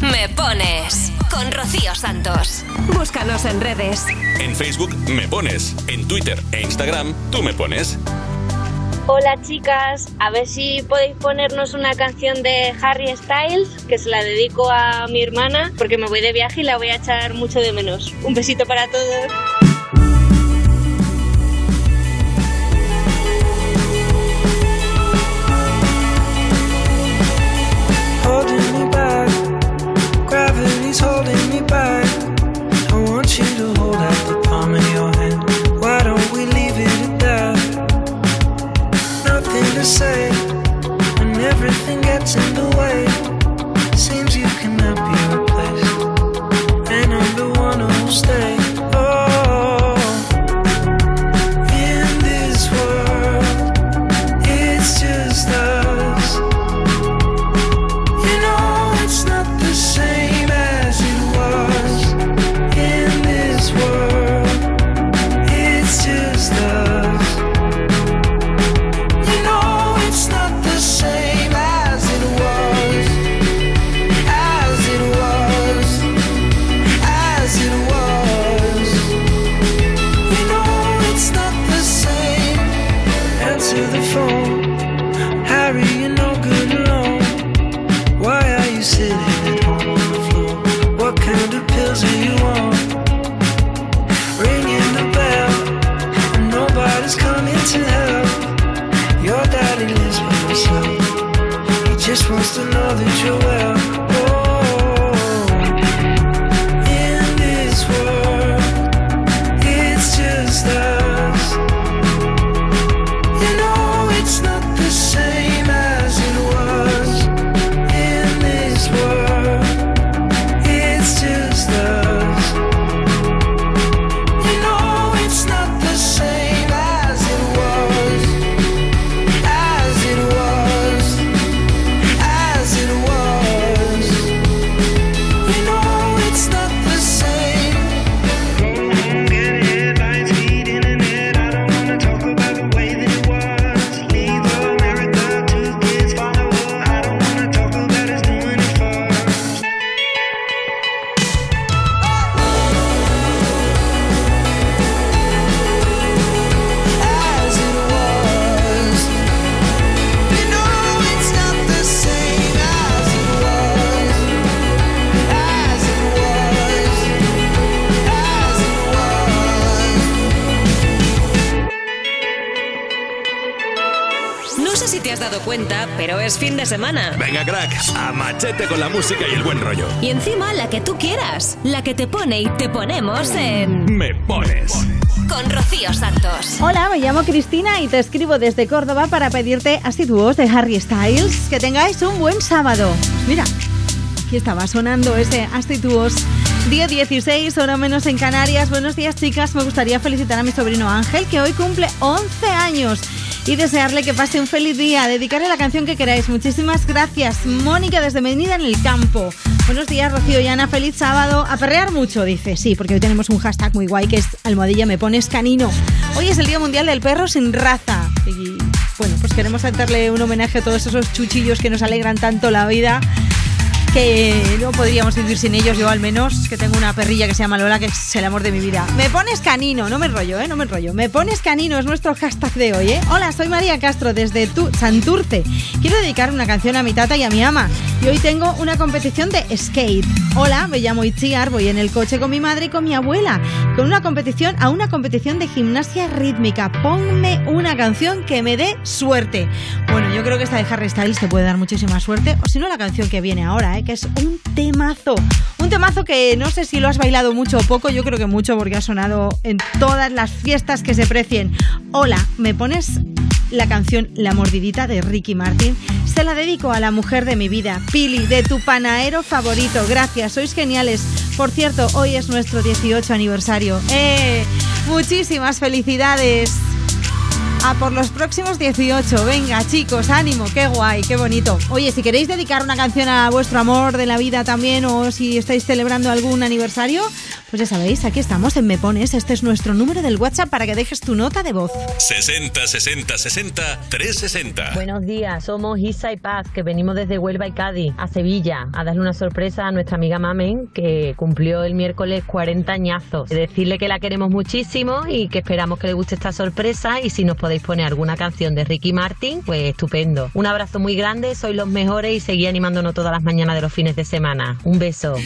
Me pones con Rocío Santos. Búscanos en redes. En Facebook me pones, en Twitter e Instagram tú me pones. Hola chicas, a ver si podéis ponernos una canción de Harry Styles, que se la dedico a mi hermana, porque me voy de viaje y la voy a echar mucho de menos. Un besito para todos. Es fin de semana. Venga, cracks, a machete con la música y el buen rollo. Y encima la que tú quieras, la que te pone y te ponemos en... Me pones. Con Rocío Santos. Hola, me llamo Cristina y te escribo desde Córdoba para pedirte asiduos de Harry Styles. Que tengáis un buen sábado. Pues mira, aquí estaba sonando ese Astituos. Día 16, hora menos en Canarias. Buenos días, chicas. Me gustaría felicitar a mi sobrino Ángel, que hoy cumple 11 años. Y desearle que pase un feliz día. Dedicarle la canción que queráis. Muchísimas gracias. Mónica desde Medina en el campo. Buenos días, Rocío y Ana. Feliz sábado. A perrear mucho, dice. Sí, porque hoy tenemos un hashtag muy guay que es almohadilla me pones canino. Hoy es el Día Mundial del Perro sin raza. Y bueno, pues queremos hacerle un homenaje a todos esos chuchillos que nos alegran tanto la vida que no podríamos vivir sin ellos, yo al menos, que tengo una perrilla que se llama Lola, que es el amor de mi vida. Me pones canino, no me enrollo, ¿eh? No me enrollo. Me pones canino es nuestro hashtag de hoy, ¿eh? Hola, soy María Castro desde tu Santurce. Quiero dedicar una canción a mi tata y a mi ama. Y hoy tengo una competición de skate. Hola, me llamo Itziar, voy en el coche con mi madre y con mi abuela, con una competición a una competición de gimnasia rítmica. Ponme una canción que me dé suerte. Bueno, yo creo que esta de Harry Styles te puede dar muchísima suerte, o si no la canción que viene ahora, ¿eh? Que es un temazo. Un temazo que no sé si lo has bailado mucho o poco, yo creo que mucho porque ha sonado en todas las fiestas que se precien. Hola, ¿me pones la canción La mordidita de Ricky Martin? Se la dedico a la mujer de mi vida, Pili, de tu panaero favorito. Gracias, sois geniales. Por cierto, hoy es nuestro 18 aniversario. ¡Eh! Muchísimas felicidades. A por los próximos 18. Venga, chicos, ánimo, qué guay, qué bonito. Oye, si queréis dedicar una canción a vuestro amor de la vida también o si estáis celebrando algún aniversario, pues ya sabéis, aquí estamos en Me Pones. Este es nuestro número del WhatsApp para que dejes tu nota de voz. 60 60 60 360. Buenos días, somos Isa y Paz, que venimos desde Huelva y Cádiz a Sevilla a darle una sorpresa a nuestra amiga Mamen, que cumplió el miércoles 40 añazos. Decirle que la queremos muchísimo y que esperamos que le guste esta sorpresa y si nos podéis poner alguna canción de Ricky Martin, pues estupendo. Un abrazo muy grande, sois los mejores y seguí animándonos todas las mañanas de los fines de semana. Un beso.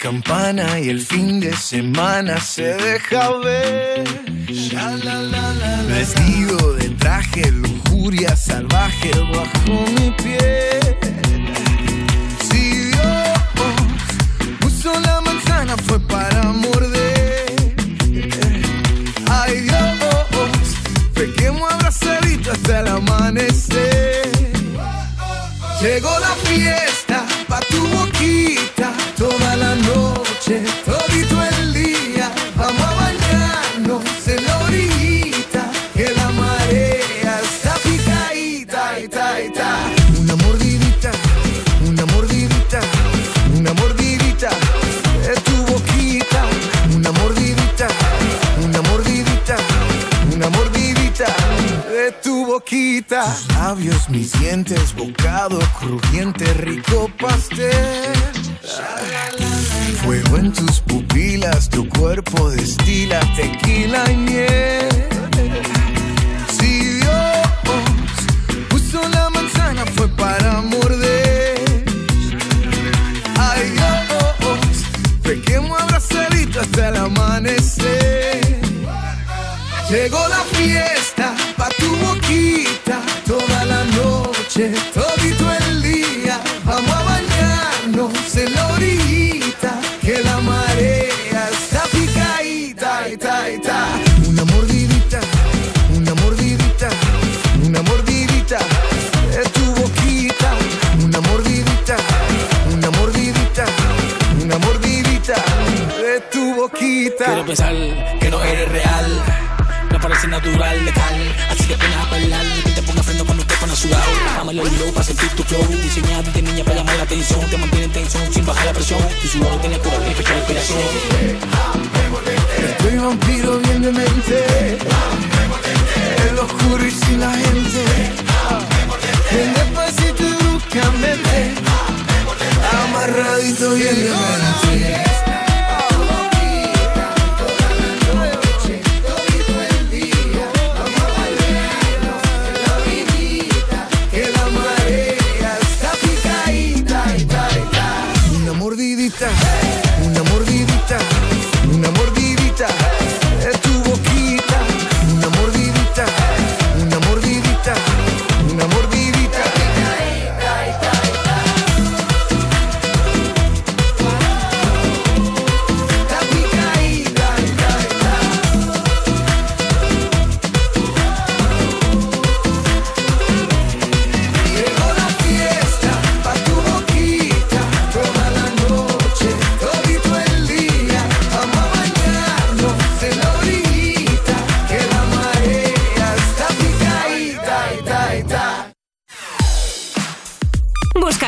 Campana y el fin de semana se deja ver. Vestido de traje, lujuria salvaje bajo mi piel. Si Dios puso la manzana fue para morder. Ay Dios, pequemos abrazadito hasta el amanecer. Llegó la fiesta pa' tu boquita toda la noche, todito el boquita. Tus labios, mis dientes, bocado crujiente, rico pastel. Fuego en tus pupilas, tu cuerpo destila tequila y miel. Si Dios puso la manzana fue para morder. Ay Dios, pequemos abrazadito hasta el amanecer. Llegó la fiesta boquita toda la noche, todito el día. Vamos a bañar bañarnos en la orillita, que la marea está picadita, ita, ita. Una mordidita, una mordidita, una mordidita de tu boquita, una mordidita, una mordidita, una mordidita de tu boquita. Quiero pensar que no eres real. Natural, letal. Así que pones a bailar. Que te ponga freno cuando te pones sudado. Dame los low para sentir tu flow. Diseñado de niña para llamar la atención. Te mantiene en tensión sin bajar la presión. Tu sudor tiene cura, fecha de inspiración. Estoy vampiro bien de mente. En lo oscuro y sin la gente. En despacito y bruscamente. Amarradito bien de mente.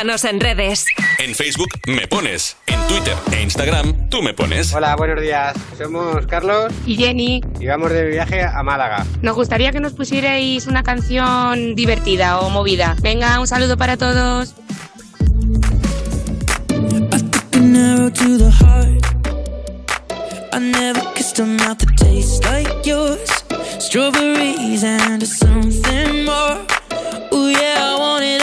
Búscanos en redes. En Facebook me pones. En Twitter e Instagram tú me pones. Hola, buenos días. Somos Carlos Y Jenny, y vamos de viaje a Málaga. nos gustaría que nos pusierais una canción divertida o movida. Venga, un saludo para todos. I never kissed a mouth that tastes like yours. Strawberries and something more. Ooh, yeah, I want it all.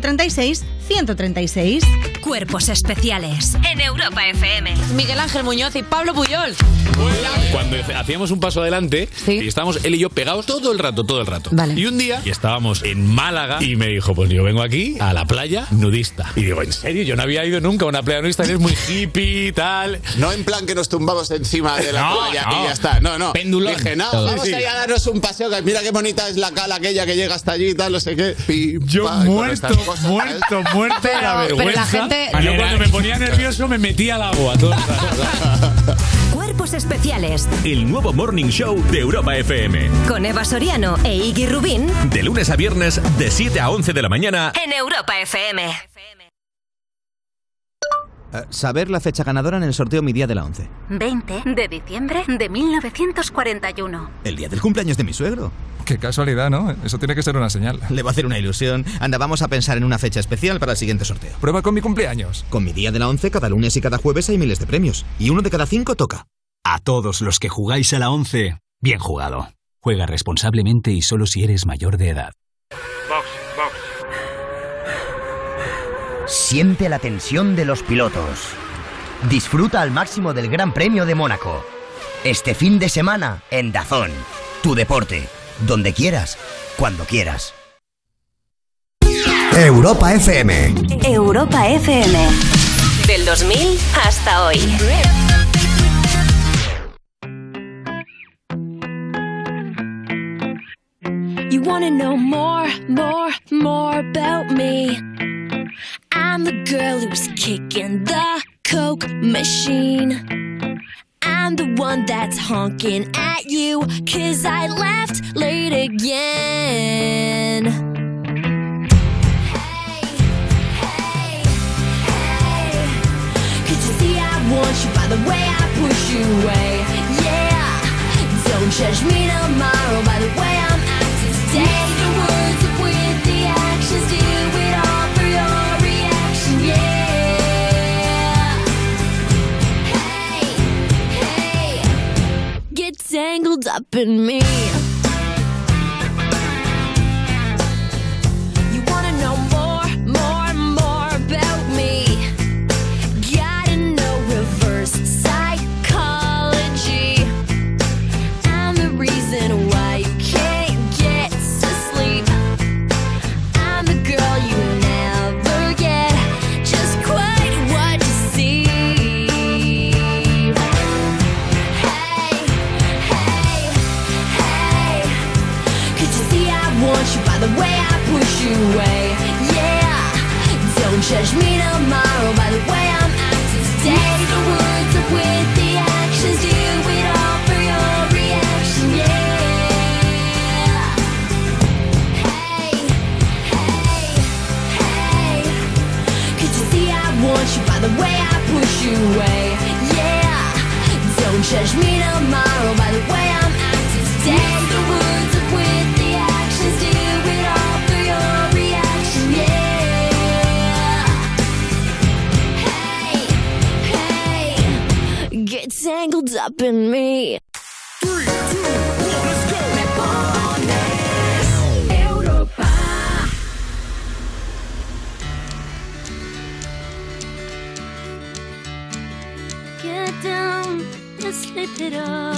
136 136. Cuerpos especiales en Europa FM. Miguel Ángel Muñoz y Pablo Puyol. Cuando hacíamos un paso adelante y estábamos él y yo pegados todo el rato, todo el rato. Y un día y estábamos en Málaga y me dijo, pues yo vengo aquí a la playa nudista. Y digo, ¿en serio? Yo no había ido nunca a una playa nudista, es muy hippie y tal. No en plan que nos tumbamos encima de la No, playa no. y ya está. No, no. Pendulón. Dije, no, Todo. vamos Sí, sí. a ir a darnos un paseo. que mira qué bonita es la cala aquella que llega hasta allí y tal, no sé qué. Yo muerto, muerto, muerto de la Pero- pero la vergüenza. gente- Yo cuando me ponía nervioso me metía al agua todo. Cuerpos especiales El nuevo Morning Show de Europa FM. con Eva Soriano e Iggy Rubín De lunes a viernes, de 7 a 11 de la mañana. en Europa FM. Eh, saber la fecha ganadora en el sorteo Mi Día de la 11. 20 de diciembre de 1941. El día del cumpleaños de mi suegro. Qué casualidad, ¿no? Eso tiene que ser una señal. Le va a hacer una ilusión. Anda, vamos a pensar en una fecha especial para el siguiente sorteo. Prueba con mi cumpleaños. Con Mi Día de la 11, cada lunes y cada jueves hay miles de premios. Y uno de cada cinco toca. A todos los que jugáis a la 11, bien jugado. Juega responsablemente y solo si eres mayor de edad. Siente la tensión de los pilotos. Disfruta al máximo del Gran Premio de Mónaco. Este fin de semana en Dazón. Tu deporte. Donde quieras. Cuando quieras. Europa FM. Europa FM. Del 2000 hasta hoy. You wanna know more, more, more about me? I'm the girl who's kicking the Coke machine. I'm the one that's honking at you, cause I left late again. Hey, hey, hey. You see I want you by the way I push you away? Yeah, don't judge me tomorrow by the way I'm acting today. Tangled up in me. In me. Three, two, one, let's go. Me Europa. Get down slip it up.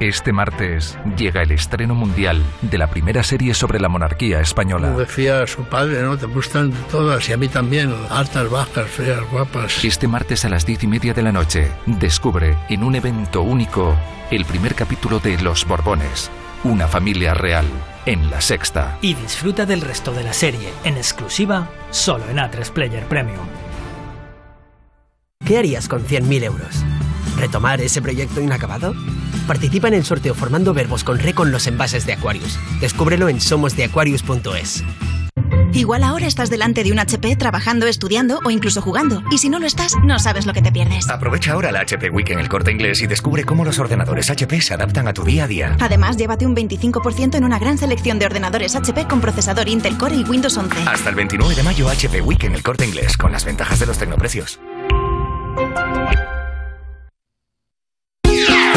Este martes llega el estreno mundial de la primera serie sobre la monarquía española. Como decía su padre, ¿no? Te gustan todas y a mí también, altas, bajas, feas, guapas. Este martes a las diez y media de la noche, descubre en un evento único el primer capítulo de Los Borbones, una familia real, en la sexta. Y disfruta del resto de la serie, en exclusiva, solo en A3 Player Premium. ¿Qué harías con 100.000 euros? ¿Retomar ese proyecto inacabado? Participa en el sorteo formando verbos con re con los envases de Aquarius. Descúbrelo en somosdeaquarius.es. Igual ahora estás delante de un HP trabajando, estudiando o incluso jugando. Y si no lo estás, no sabes lo que te pierdes. Aprovecha ahora la HP Week en el corte inglés y descubre cómo los ordenadores HP se adaptan a tu día a día. Además, llévate un 25% en una gran selección de ordenadores HP con procesador Intel Core y Windows 11. Hasta el 29 de mayo HP Week en el corte inglés con las ventajas de los tecnoprecios.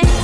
name.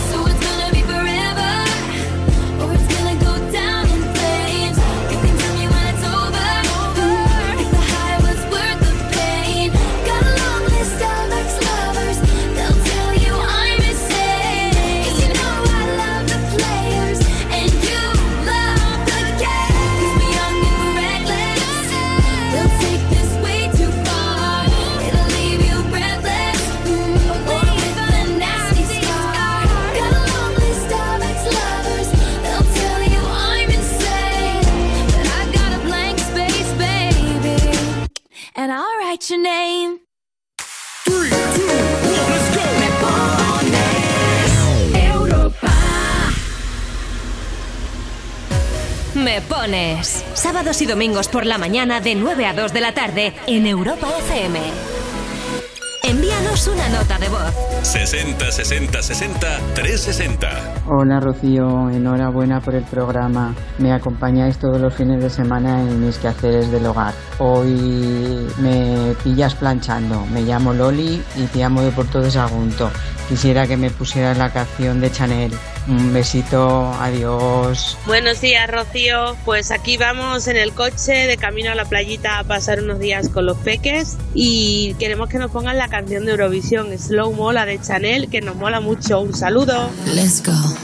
Sábados y domingos por la mañana de 9 a 2 de la tarde en Europa FM. Envíanos una nota de voz. 60 60 60 360. Hola Rocío, enhorabuena por el programa. Me acompañáis todos los fines de semana en mis quehaceres del hogar. Hoy me pillas planchando. Me llamo Loli y te amo de Porto de Sagunto. Quisiera que me pusieras la canción de Chanel. Un besito, adiós. Buenos días, Rocío. Pues aquí vamos en el coche de camino a la playita a pasar unos días con los peques y queremos que nos pongan la canción de Eurovisión, Slow Mo, la de Chanel, que nos mola mucho. Un saludo. Let's go.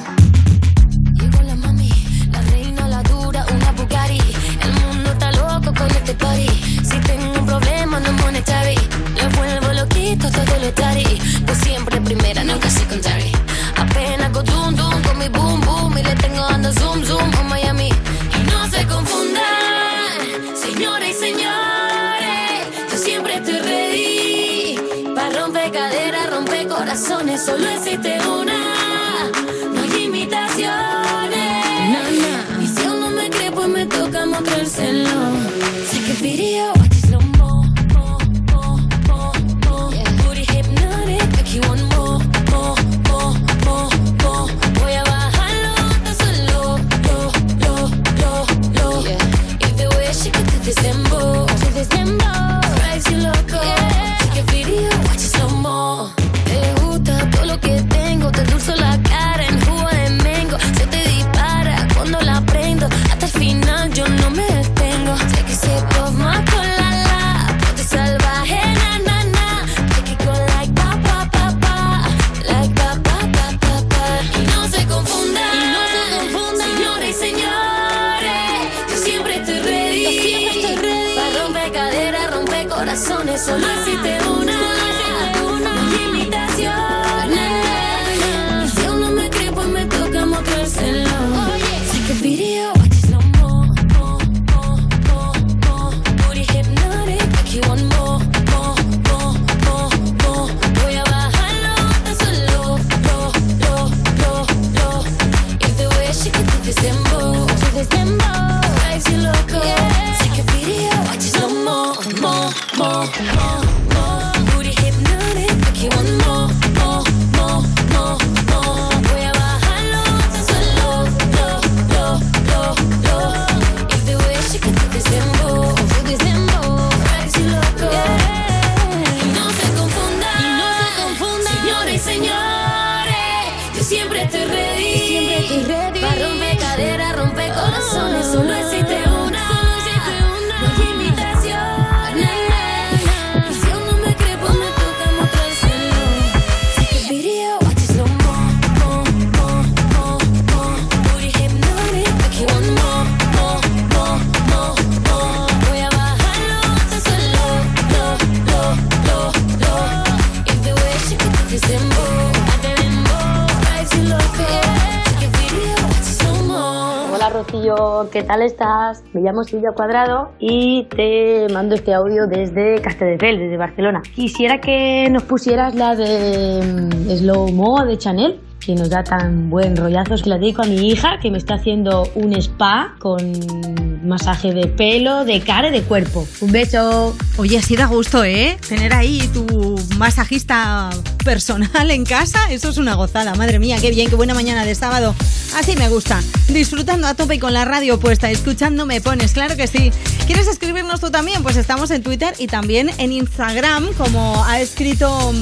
Loquito, todo lo tari. Pues siempre primera, nunca secondary. Apenas go zoom, zoom con mi boom, boom. Y le tengo dando zoom, zoom ¿qué tal estás? Me llamo Silvia Cuadrado y te mando este audio desde Castelldefels, desde Barcelona. Quisiera que nos pusieras la de mm, Slow Mo de Chanel que nos da tan buen rollazo. Se la dedico a mi hija que me está haciendo un spa con masaje de pelo, de cara y de cuerpo. Un beso. Oye, así da gusto, ¿eh? Tener ahí tu masajista personal en casa, eso es una gozada. Madre mía, qué bien, qué buena mañana de sábado. Así me gusta. Disfrutando a tope y con la radio puesta, escuchando me pones, claro que sí. ¿Quieres escribirnos tú también? Pues estamos en Twitter y también en Instagram, como ha escrito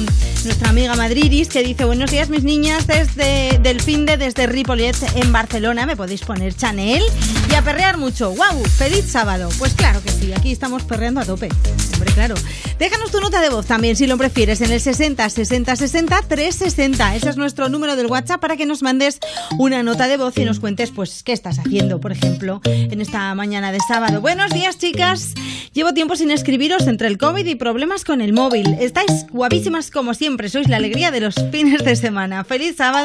nuestra amiga Madridis, que dice, buenos días mis niñas del fin de desde Ripollet en Barcelona. ¿Me podéis poner Chanel? Y a perrear mucho. ¡Wow! ¡Feliz sábado! Pues claro que sí, aquí estamos perreando a tope. Hombre, claro. Déjanos tu nota de voz también, si lo prefieres, en el 60 60 60 360. Ese es nuestro número del WhatsApp para que nos mandes una nota de voz y nos cuentes, pues, qué estás haciendo, por ejemplo, en esta mañana de sábado. Buenos días, chicas. Llevo tiempo sin escribiros entre el COVID y problemas con el móvil. Estáis guapísimas como siempre. Sois la alegría de los fines de semana. Feliz sábado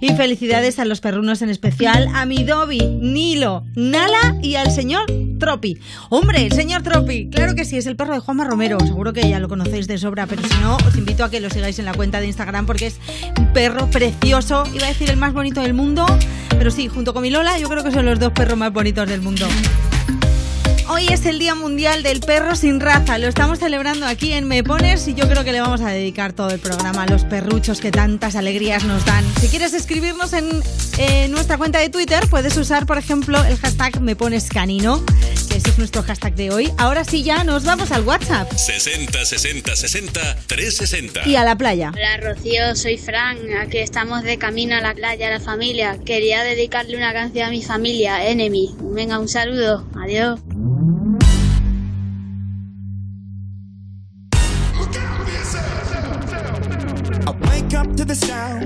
y felicidades a los perrunos en especial, a mi Dobby, Nilo, Nala y al señor Tropi. Hombre, el señor Tropi, claro que sí, es el perro de Juanma Romero. Seguro que ya lo conocéis de sobra, pero si no, os invito a que lo sigáis en la cuenta de Instagram porque es un perro precioso. Iba a decir el más bonito del mundo, pero sí, junto con mi Lola, yo creo que son los dos perros más bonitos del mundo. Hoy es el Día Mundial del Perro sin Raza. Lo estamos celebrando aquí en Me Pones y yo creo que le vamos a dedicar todo el programa a los perruchos que tantas alegrías nos dan. Si quieres escribirnos en, eh, nuestra cuenta de Twitter, puedes usar, por ejemplo, el hashtag Me Pones Canino, que ese es nuestro hashtag de hoy. Ahora sí ya nos vamos al WhatsApp 60 60 60 360. y a la playa. Hola Rocío, soy Fran, aquí estamos de camino a la playa, la familia. Quería dedicarle una canción a mi familia, Enemy. Venga, un saludo, adiós.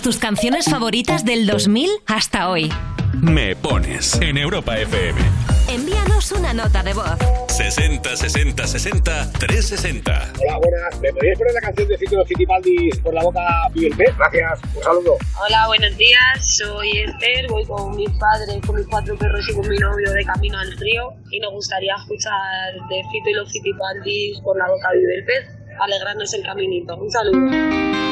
tus canciones favoritas del 2000 hasta hoy. Me pones en Europa FM. Envíanos una nota de voz. 60 60 60 360. Hola, buenas. ¿Me podríais poner la canción de Cito Fitipaldis por la boca vive el pez? Gracias. Un saludo. Hola, buenos días. Soy Esther. Voy con mis padres, con mis cuatro perros y con mi novio de camino al río. Y nos gustaría escuchar de Fito y los Fitipaldis por la boca vive el pez, alegrarnos el caminito. Un saludo.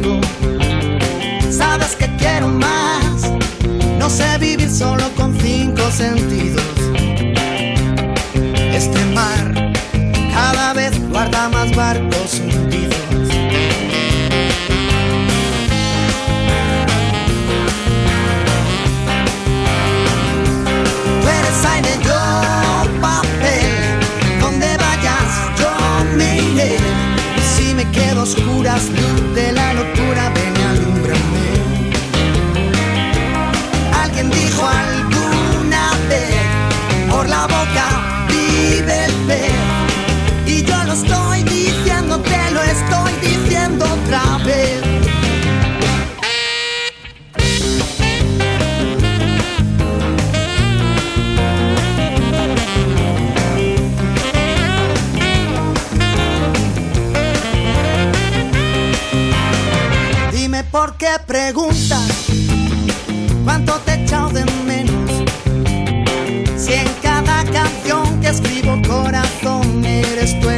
Quiero más. No sé vivir solo con cinco sentidos. Por qué preguntas cuánto te he echado de menos. Si en cada canción que escribo corazón eres tú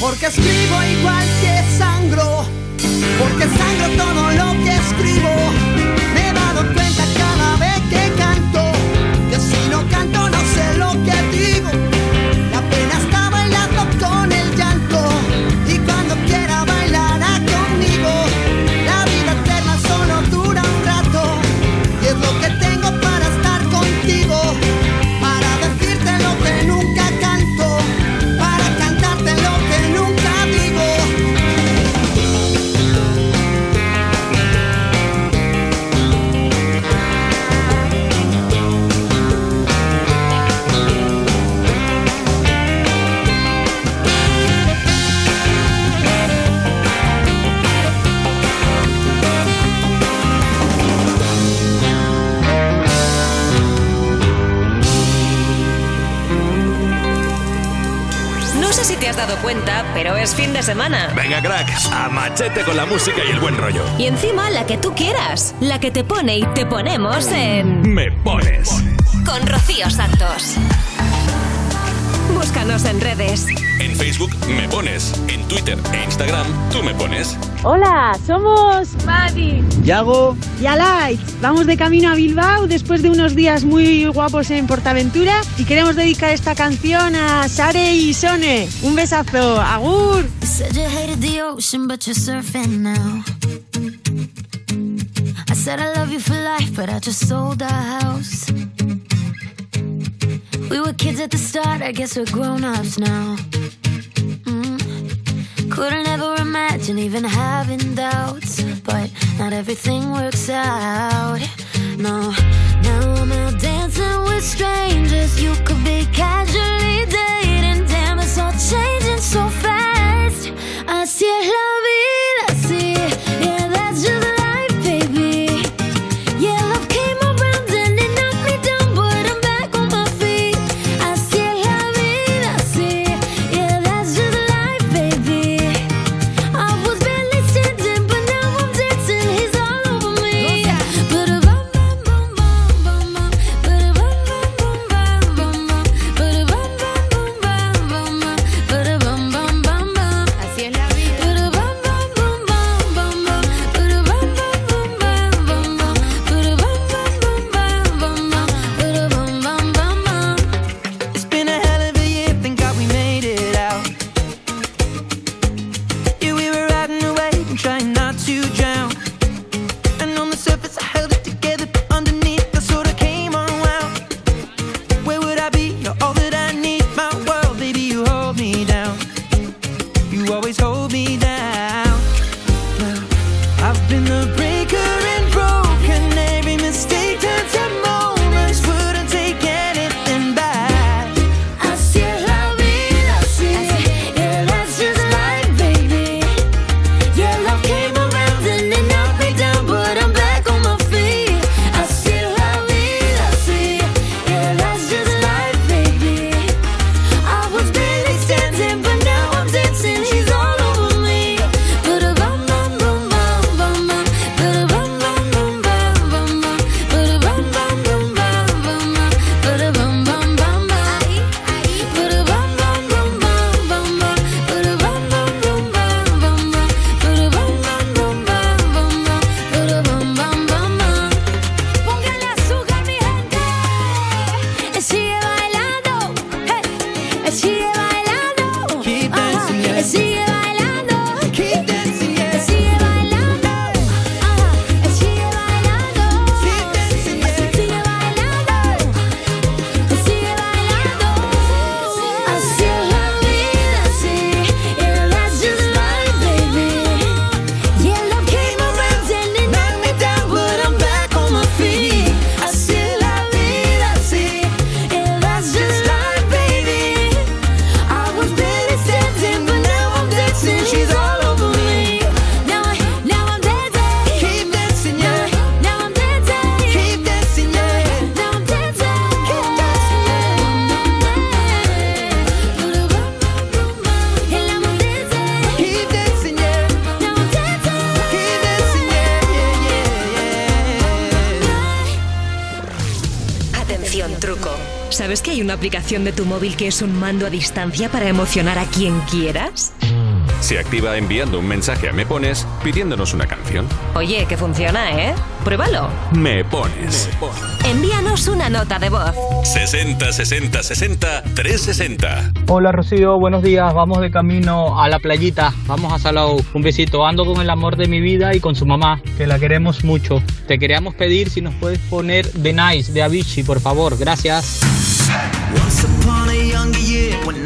Porque escribo igual que sangro. Porque sangro todo lo que escribo. Me he dado cuenta cada pero es fin de semana. Venga, crack, a machete con la música y el buen rollo. Y encima la que tú quieras, la que te pone y te ponemos en... Me pones. Con Rocío Santos. Búscanos en redes. En Facebook me pones. En Twitter e Instagram tú me pones. Hola, somos Madi Yago. y Alight. Vamos de camino a Bilbao después de unos días muy guapos en Portaventura y queremos dedicar esta canción a Sare y Sone. Un besazo, agur. Said you hated the ocean, but you're surfing now. I said I love you for life, but I just sold our house. We were kids at the start, I guess we're grown ups now. Couldn't ever imagine even having doubts. but not everything works out. No, now I'm out dancing with strangers. You could be casually dating. Damn, it's all changing so fast. Así es la vida, sí. Yeah, that's just Atención, truco. ¿Sabes que hay una aplicación de tu móvil que es un mando a distancia para emocionar a quien quieras? Se activa enviando un mensaje a Me Pones pidiéndonos una canción. Oye, que funciona, ¿eh? Pruébalo. Me Pones. Envíanos una nota de voz. 60 60 60 360. Hola Rocío, buenos días. Vamos de camino a la playita. Vamos a Salou. Un besito. Ando con el amor de mi vida y con su mamá, que la queremos mucho. Te queríamos pedir si nos puedes poner The Nice de Avicii, por favor. Gracias. Once upon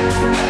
When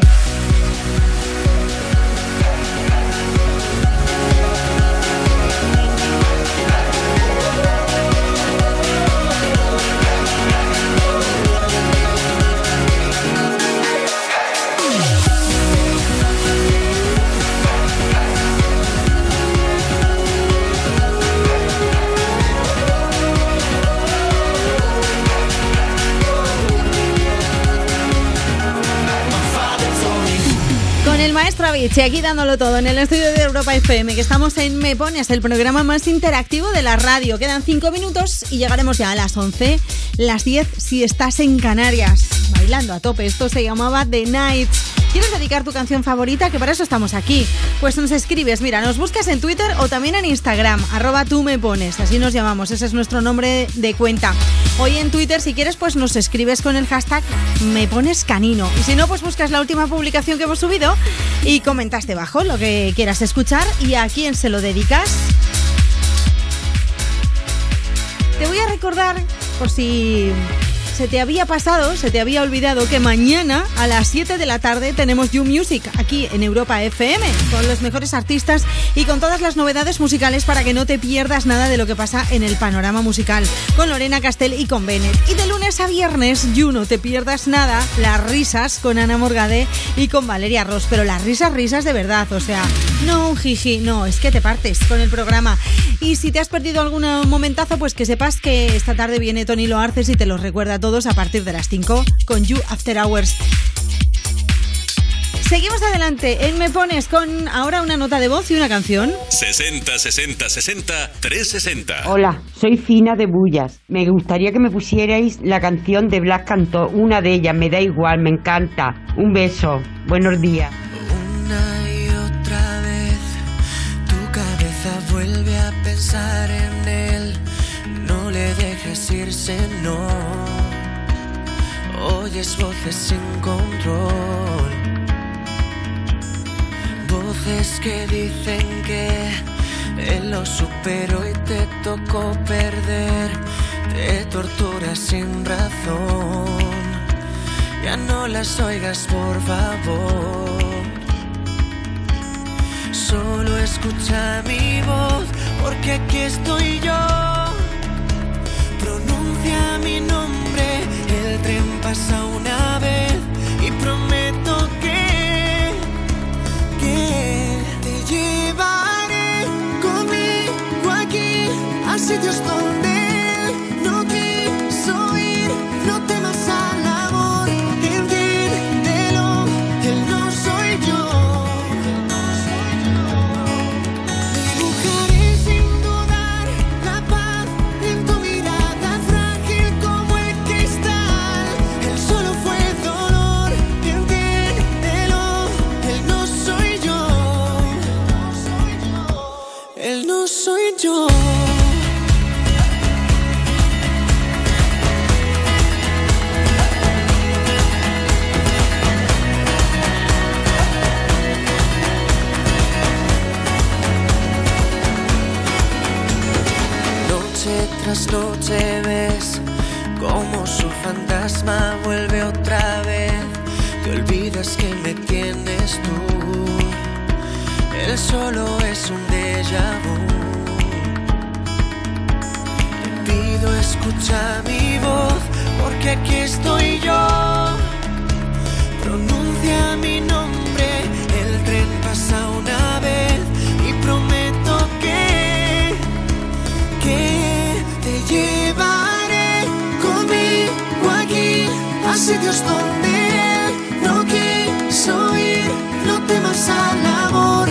El maestro Avicii aquí dándolo todo en el estudio de Europa FM, que estamos en Me Pones, el programa más interactivo de la radio. Quedan 5 minutos y llegaremos ya a las 11, las 10 si estás en Canarias. Bailando a tope, esto se llamaba The Nights. ¿Quieres dedicar tu canción favorita? Que para eso estamos aquí. Pues nos escribes, mira, nos buscas en Twitter o también en Instagram, arroba tú me pones, así nos llamamos, ese es nuestro nombre de cuenta. Hoy en Twitter, si quieres, pues nos escribes con el hashtag me pones canino. Y si no, pues buscas la última publicación que hemos subido y comentas debajo lo que quieras escuchar y a quién se lo dedicas. Te voy a recordar, por si se te había pasado, se te había olvidado, que mañana a las 7 de la tarde tenemos You Music aquí en Europa FM, con los mejores artistas y con todas las novedades musicales para que no te pierdas nada de lo que pasa en el panorama musical, con Lorena Castell y con Bennett. Y de lunes a viernes, You no te pierdas nada, las risas con Ana Morgade y con Valeria Ross, pero las risas, risas de verdad, o sea, no jiji, no, es que te partes con el programa. Y si te has perdido algún momentazo, pues que sepas que esta tarde viene Tony Loarces y te los recuerda a todos a partir de las 5 con You After Hours. Seguimos adelante en Me Pones con ahora una nota de voz y una canción. 60 60 60 360. Hola, soy Fina de Bullas. Me gustaría que me pusierais la canción de Blas Cantó, una de ellas, me da igual, me encanta. Un beso, buenos días. Pensar en él. No le dejes irse, no. Oyes voces sin control. Voces que dicen que él lo superó y te tocó perder. Te torturas sin razón. Ya no las oigas, por favor. Solo escucha mi voz, porque aquí estoy yo. Pronuncia mi nombre, el tren pasa una vez y prometo que, que te llevaré conmigo aquí a sitios donde Noche tras noche ves como su fantasma vuelve otra vez. Te olvidas que me tienes tú. Él solo es un déjà vu. oído, escucha mi voz, porque aquí estoy yo. Pronuncia mi nombre, el tren pasa una vez y prometo que, que te llevaré conmigo aquí, a sitios donde él no quiso ir, no temas al amor.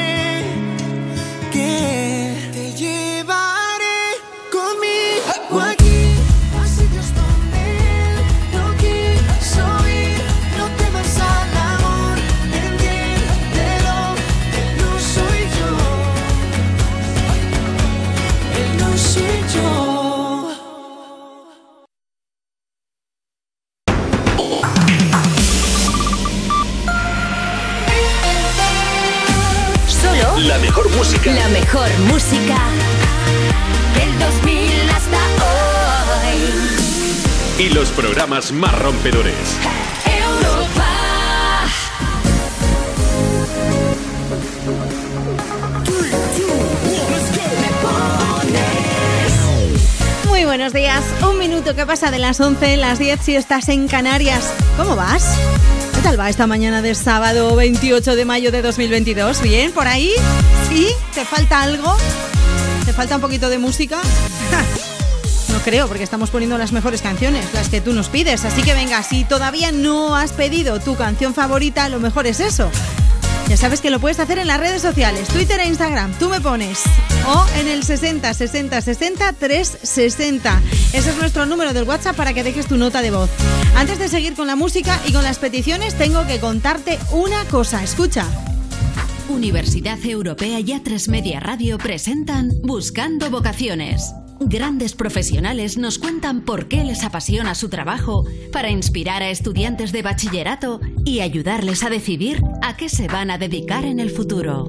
música. la mejor música del 2000 hasta hoy. Y los programas más rompedores. Europa. Muy buenos días. Un minuto que pasa de las 11, las 10 si estás en Canarias. ¿Cómo vas? ¿Qué tal va esta mañana de sábado 28 de mayo de 2022? ¿Bien? ¿Por ahí? ¿Sí? ¿Te falta algo? ¿Te falta un poquito de música? No creo, porque estamos poniendo las mejores canciones, las que tú nos pides. Así que venga, si todavía no has pedido tu canción favorita, lo mejor es eso. Ya sabes que lo puedes hacer en las redes sociales, Twitter e Instagram. Tú me pones. O en el 60 60 60 360. Ese es nuestro número del WhatsApp para que dejes tu nota de voz. Antes de seguir con la música y con las peticiones, tengo que contarte una cosa. Escucha. Universidad Europea y A3 Media Radio presentan Buscando Vocaciones. Grandes profesionales nos cuentan por qué les apasiona su trabajo para inspirar a estudiantes de bachillerato y ayudarles a decidir a qué se van a dedicar en el futuro.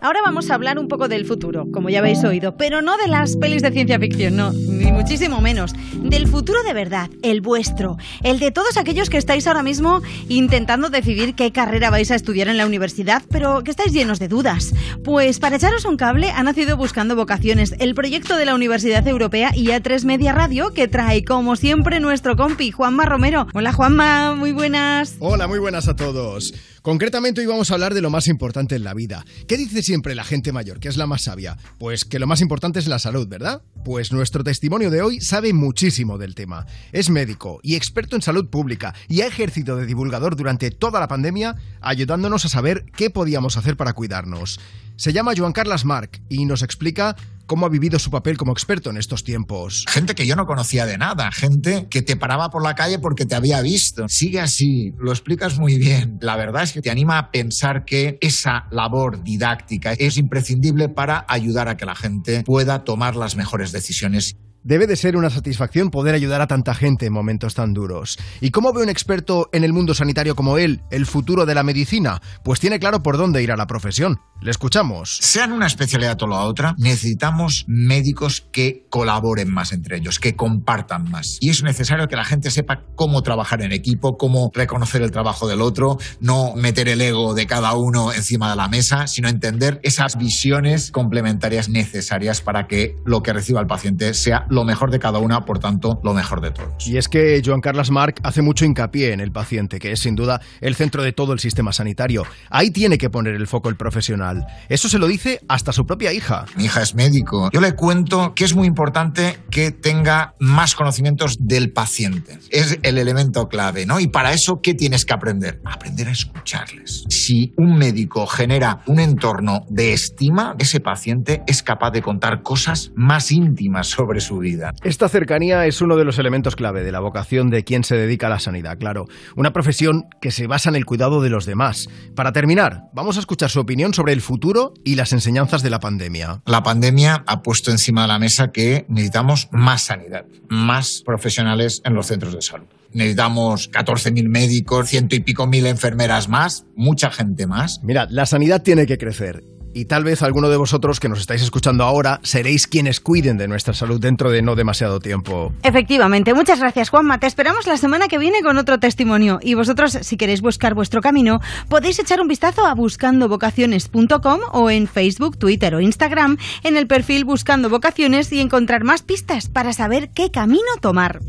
Ahora vamos a hablar un poco del futuro, como ya habéis oído, pero no de las pelis de ciencia ficción, no, muchísimo menos. Del futuro de verdad, el vuestro, el de todos aquellos que estáis ahora mismo intentando decidir qué carrera vais a estudiar en la universidad, pero que estáis llenos de dudas. Pues para echaros un cable ha nacido Buscando Vocaciones, el proyecto de la Universidad Europea y A3 Media Radio que trae, como siempre, nuestro compi Juanma Romero. Hola Juanma, muy buenas. Hola, muy buenas a todos. Concretamente hoy vamos a hablar de lo más importante en la vida. ¿Qué dice siempre la gente mayor, que es la más sabia? Pues que lo más importante es la salud, ¿verdad? Pues nuestro testimonio de hoy sabe muchísimo del tema. Es médico y experto en salud pública y ha ejercido de divulgador durante toda la pandemia, ayudándonos a saber qué podíamos hacer para cuidarnos. Se llama Joan Carles Marc y nos explica cómo ha vivido su papel como experto en estos tiempos. Gente que yo no conocía de nada, gente que te paraba por la calle porque te había visto. Sigue así, lo explicas muy bien. La verdad es que te anima a pensar que esa labor didáctica es imprescindible para ayudar a que la gente pueda tomar las mejores decisiones. Debe de ser una satisfacción poder ayudar a tanta gente en momentos tan duros. ¿Y cómo ve un experto en el mundo sanitario como él el futuro de la medicina? Pues tiene claro por dónde ir a la profesión. Le escuchamos. Sean una especialidad o la otra, necesitamos médicos que colaboren más entre ellos, que compartan más. Y es necesario que la gente sepa cómo trabajar en equipo, cómo reconocer el trabajo del otro, no meter el ego de cada uno encima de la mesa, sino entender esas visiones complementarias necesarias para que lo que reciba el paciente sea lo mejor de cada una, por tanto, lo mejor de todos. Y es que Joan Carles Marc hace mucho hincapié en el paciente, que es sin duda el centro de todo el sistema sanitario. Ahí tiene que poner el foco el profesional. Eso se lo dice hasta su propia hija. Mi hija es médico. Yo le cuento que es muy importante que tenga más conocimientos del paciente. Es el elemento clave, ¿no? Y para eso, ¿qué tienes que aprender? Aprender a escucharles. Si un médico genera un entorno de estima, ese paciente es capaz de contar cosas más íntimas sobre su vida. Esta cercanía es uno de los elementos clave de la vocación de quien se dedica a la sanidad, claro. Una profesión que se basa en el cuidado de los demás. Para terminar, vamos a escuchar su opinión sobre el futuro y las enseñanzas de la pandemia. La pandemia ha puesto encima de la mesa que necesitamos más sanidad, más profesionales en los centros de salud. Necesitamos 14.000 médicos, ciento y pico mil enfermeras más, mucha gente más. Mirad, la sanidad tiene que crecer. Y tal vez alguno de vosotros que nos estáis escuchando ahora seréis quienes cuiden de nuestra salud dentro de no demasiado tiempo. Efectivamente, muchas gracias Juanma. Te esperamos la semana que viene con otro testimonio. Y vosotros, si queréis buscar vuestro camino, podéis echar un vistazo a buscandovocaciones.com o en Facebook, Twitter o Instagram en el perfil Buscando Vocaciones y encontrar más pistas para saber qué camino tomar.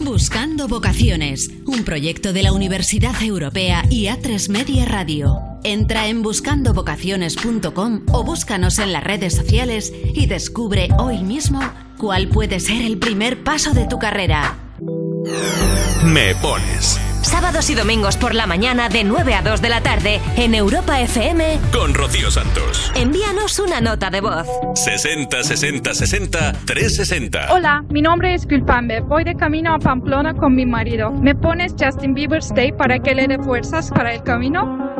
Buscando Vocaciones, un proyecto de la Universidad Europea y A3 Media Radio. Entra en buscandovocaciones.com o búscanos en las redes sociales y descubre hoy mismo cuál puede ser el primer paso de tu carrera. Me pones. Sábados y domingos por la mañana de 9 a 2 de la tarde en Europa FM. Con Rocío Santos. Envíanos una nota de voz. 60 60 60 360. Hola, mi nombre es Pilpambe. Voy de camino a Pamplona con mi marido. ¿Me pones Justin Bieber Stay para que le dé fuerzas para el camino?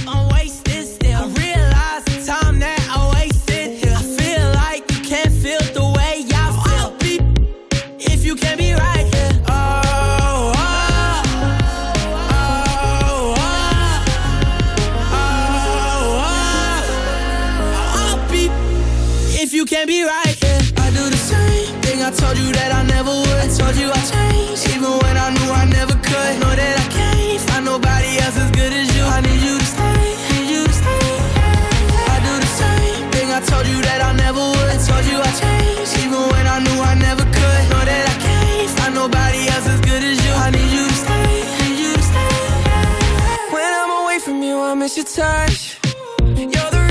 miss your touch. You're the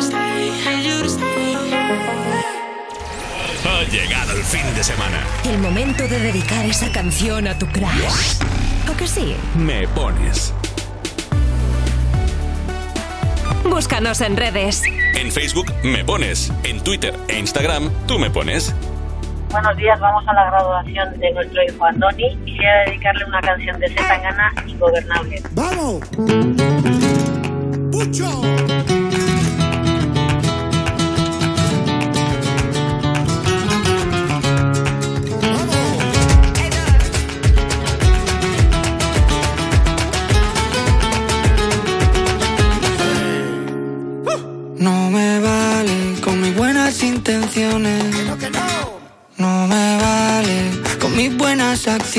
Ha llegado el fin de semana. El momento de dedicar esa canción a tu crush. ¿O que sí? Me pones. Búscanos en redes. En Facebook me pones. En Twitter e Instagram tú me pones. Buenos días, vamos a la graduación de nuestro hijo Andoni. Quisiera dedicarle una canción de Zetangana, Ingobernable. ¡Vamos! ¡Pucho!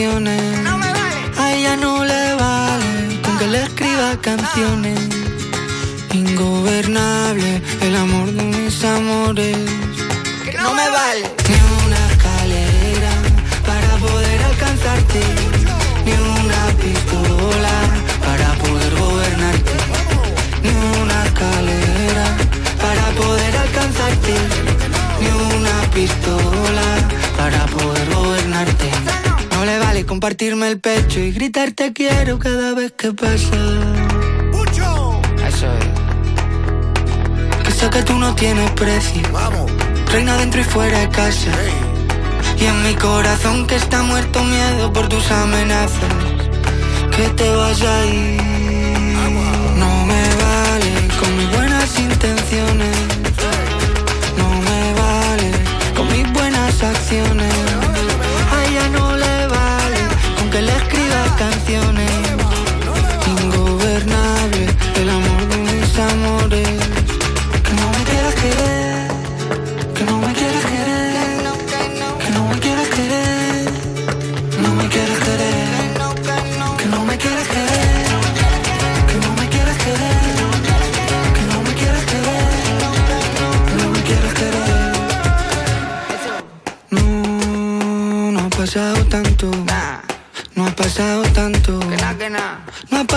Buenas acciones. A ella no le vale con que le escriba canciones. Ingobernable el amor de mis amores. Que no me vale ni una escalera para poder alcanzarte. Ni una pistola para poder gobernarte. Ni una escalera para poder alcanzarte. Ni una pistola para poder. Compartirme el pecho y gritar te quiero cada vez que pasa. Eso es. Que sé que tú no tienes precio. Reina dentro y fuera de casa. Y en mi corazón que está muerto miedo por tus amenazas. Que te vas a ir. No me vale con mis buenas intenciones.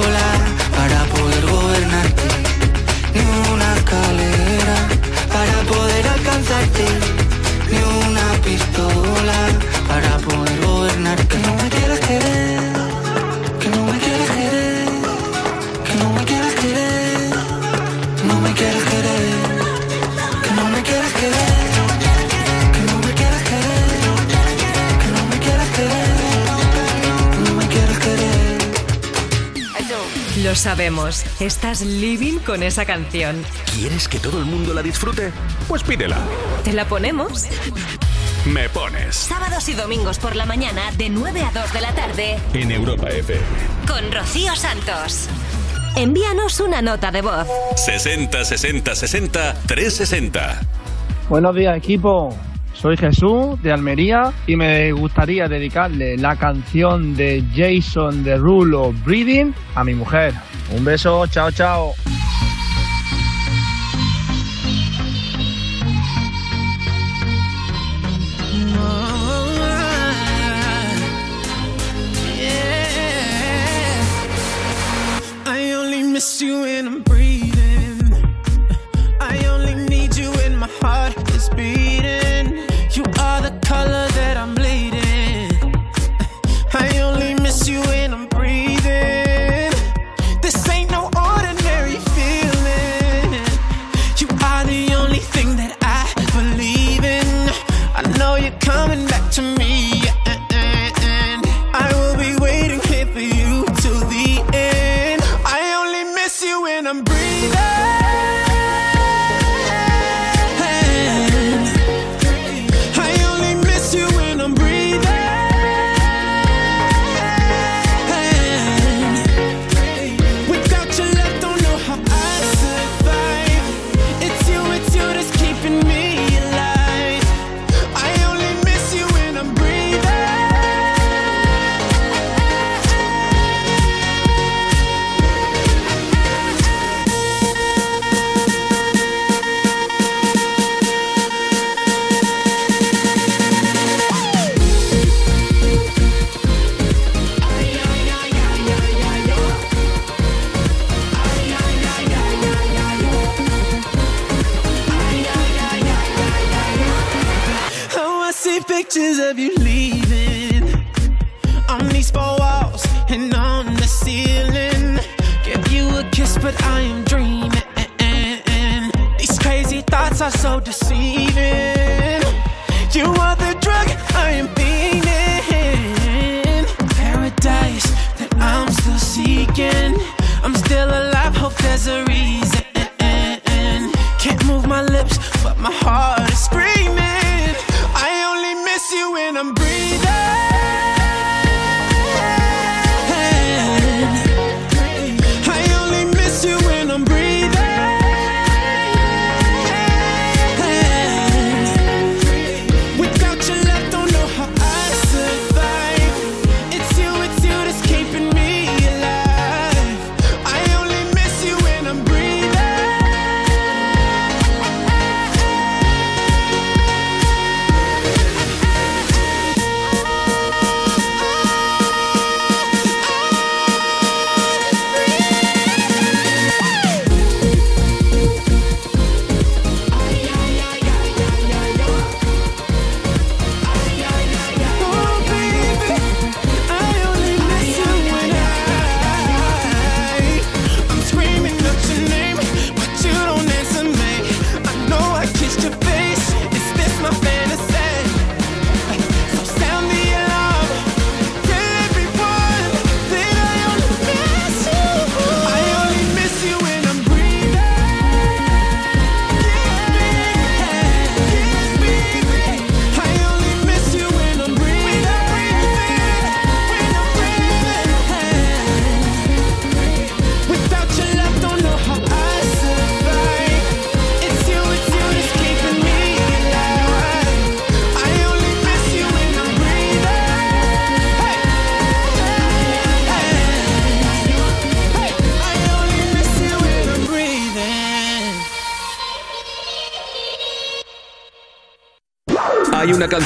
Pistola para poder gobernarte. Ni una escalera para poder alcanzarte. Ni una pistola para poder gobernarte. Lo sabemos, estás living con esa canción. ¿Quieres que todo el mundo la disfrute? Pues pídela. ¿Te la ponemos? Me pones Sábados y domingos por la mañana de 9 a 2 de la tarde en Europa FM. con Rocío Santos. Envíanos una nota de voz. 60 60 60 360. Buenos días equipo, soy Jesús de Almería y me gustaría dedicarle la canción de Jason Derulo Breathing a mi mujer. Un beso, chao chao. You I'm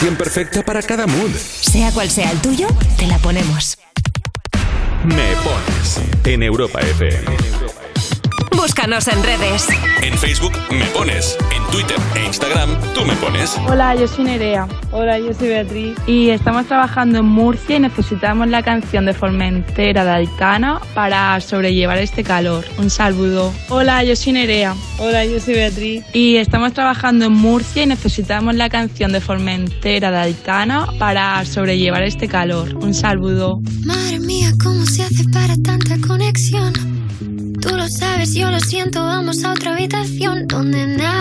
canción perfecta para cada mood. Sea cual sea el tuyo, te la ponemos. Me pones en Europa FM. Búscanos en redes. En Facebook me pones, Twitter e Instagram tú me pones. Hola, yo soy Nerea. Hola, yo soy Beatriz. Y estamos trabajando en Murcia y necesitamos la canción de Formentera de Aitana para sobrellevar este calor. Un saludo. Hola, yo soy Nerea. Hola, yo soy Beatriz. Y estamos trabajando en Murcia y necesitamos la canción de Formentera de Aitana para sobrellevar este calor. Un saludo. Madre mía, ¿cómo se hace para tanta conexión? Tú lo sabes, yo lo siento, vamos a otra habitación donde nadie,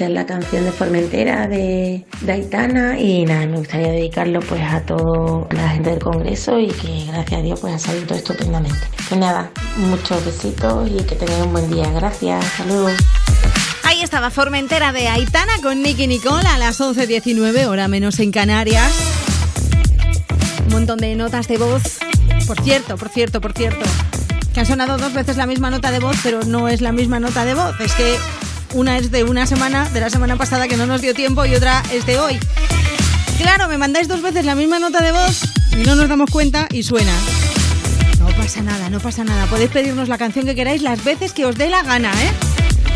pusieran la canción de Formentera de, de Aitana y nada, me gustaría dedicarlo pues a toda la gente del Congreso y que gracias a Dios pues ha salido todo estupendamente. Pues nada, muchos besitos y que tengáis un buen día. Gracias, saludos. Ahí estaba Formentera de Aitana con Nicky Nicole a las 11.19, hora menos en Canarias. Un montón de notas de voz. Por cierto, por cierto, por cierto. Que han sonado dos veces la misma nota de voz, pero no es la misma nota de voz. Es que una es de una semana, de la semana pasada que no nos dio tiempo, y otra es de hoy. Claro, me mandáis dos veces la misma nota de voz y no nos damos cuenta y suena. No pasa nada, no pasa nada. Podéis pedirnos la canción que queráis las veces que os dé la gana, ¿eh?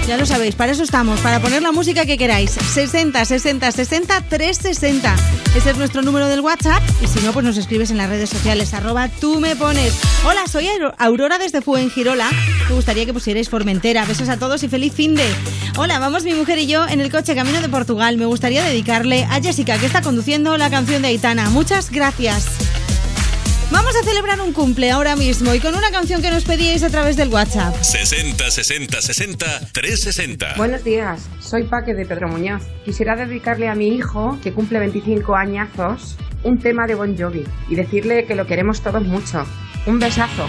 Ya lo sabéis, para eso estamos, para poner la música que queráis. 60 60 60 360. Ese es nuestro número del WhatsApp. Y si no, pues nos escribes en las redes sociales, arroba tú me pones. Hola, soy Auro- Aurora desde Fuengirola. Me gustaría que pusierais Formentera. Besos a todos y feliz fin de. Hola, vamos mi mujer y yo en el coche camino de Portugal. Me gustaría dedicarle a Jessica, que está conduciendo la canción de Aitana. Muchas gracias. Vamos a celebrar un cumple ahora mismo y con una canción que nos pedíais a través del WhatsApp. 60 60 60 360. Buenos días, soy Paque de Pedro Muñoz. Quisiera dedicarle a mi hijo, que cumple 25 añazos, un tema de Bon Jovi y decirle que lo queremos todos mucho. Un besazo.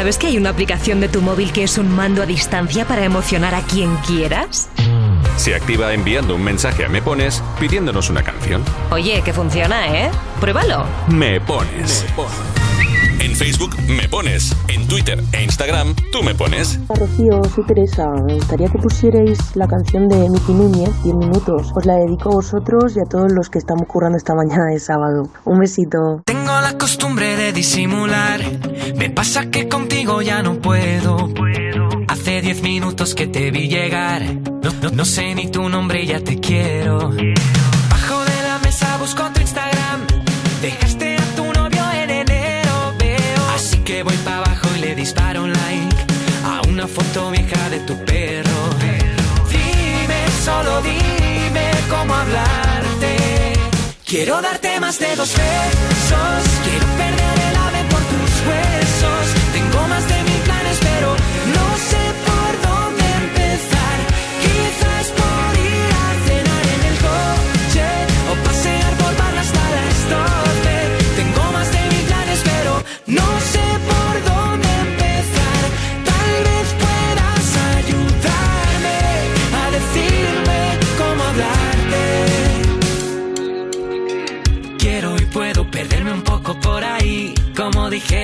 ¿Sabes que hay una aplicación de tu móvil que es un mando a distancia para emocionar a quien quieras? Se activa enviando un mensaje a Me Pones pidiéndonos una canción. Oye, que funciona, ¿eh? Pruébalo. Me Pones. En Facebook Me Pones. En Twitter e Instagram Tú Me Pones. Rocío, soy Teresa. Me gustaría que pusierais la canción de Miki Núñez, 10 minutos. Os la dedico a vosotros y a todos los que estamos currando esta mañana de sábado. Un besito. Tengo la costumbre de disimular. Me pasa que contigo ya no puedo. Hace diez minutos que te vi llegar. No, sé ni tu nombre ya te quiero. Bajo de la mesa busco tu Instagram. Dejaste a tu novio en enero, veo. Así que voy para abajo y le disparo un like a una foto vieja de tu perro. Dime, solo dime cómo hablarte. Quiero darte más de dos besos. Quiero perder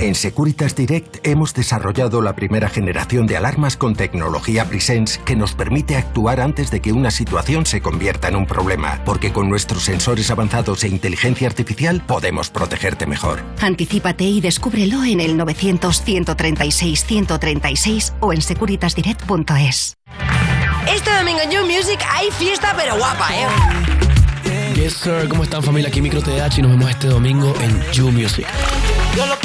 En Securitas Direct hemos desarrollado la primera generación de alarmas con tecnología Presence que nos permite actuar antes de que una situación se convierta en un problema, porque con nuestros sensores avanzados e inteligencia artificial podemos protegerte mejor. Anticípate y descúbrelo en el 900-136-136 o en securitasdirect.es. Este domingo en You Music hay fiesta pero guapa, ¿eh? Yes, sir. ¿Cómo están, familia? Aquí Micro TH y nos vemos este domingo en You Music. Hola,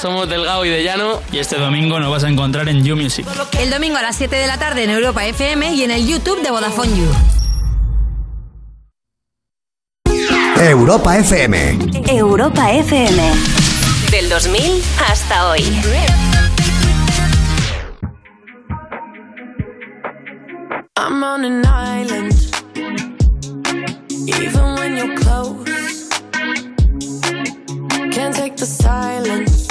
somos Delgado y de Llano y este domingo nos vas a encontrar en You Music. El domingo a las 7 de la tarde en Europa FM y en el YouTube de Vodafone You. Europa FM. Europa FM. Del 2000 hasta hoy. I'm on an island. Even when you're close, can't take the silence.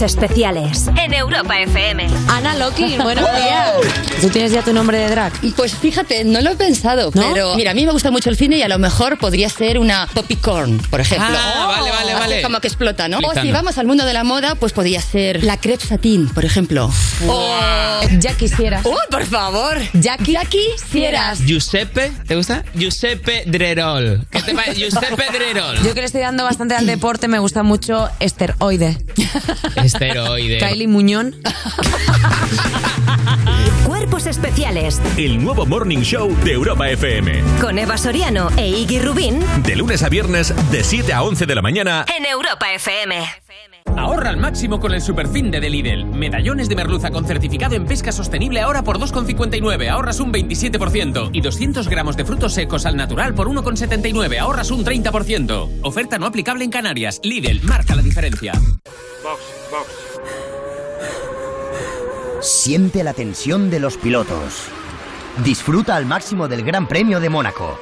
Cuerpos especiales en Europa FM. Ana Loki, buenos días. ¿Tú tienes ya tu nombre de drag? Pues fíjate, no lo he pensado, ¿No? pero mira, a mí me gusta mucho el cine y a lo mejor podría ser una popcorn, por ejemplo. Ah, vale, vale, Hace vale. como que explota, ¿no? O si vamos al mundo de la moda, pues podría ser la crepe satín, por ejemplo. O Ya quisieras. ¡Oh, por favor! Jackie, Ya quisieras. Giuseppe, ¿te gusta? Giuseppe Drerol. ¿Qué te parece? Giuseppe Drerol. Yo que le estoy dando bastante al deporte, me gusta mucho esteroide. Esteroide. Kylie Muñón. Cuerpos especiales El nuevo Morning Show de Europa FM. con Eva Soriano e Iggy Rubín De lunes a viernes, de 7 a 11 de la mañana. en Europa FM. Ahorra al máximo con el superfin de Lidl. Medallones de merluza con certificado en pesca sostenible ahora por 2,59. Ahorras un 27%. Y 200 gramos de frutos secos al natural por 1,79. Ahorras un 30%. Oferta no aplicable en Canarias. Lidl marca la diferencia. Siente la tensión de los pilotos. Disfruta al máximo del Gran Premio de Mónaco.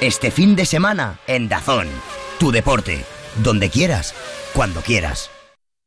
Este fin de semana en Dazón. Tu deporte. Donde quieras. Cuando quieras.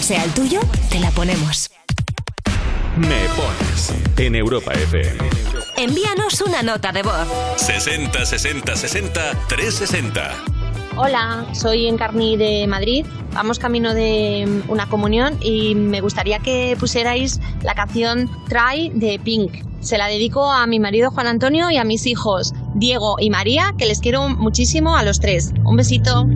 Sea cual sea el tuyo, te la ponemos. Me pones en Europa FM. Envíanos una nota de voz. 60 60 60 360. Hola, soy Encarni de Madrid. Vamos camino de una comunión y me gustaría que pusierais la canción Try de Pink. Se la dedico a mi marido Juan Antonio y a mis hijos Diego y María, que les quiero muchísimo a los tres. Un besito.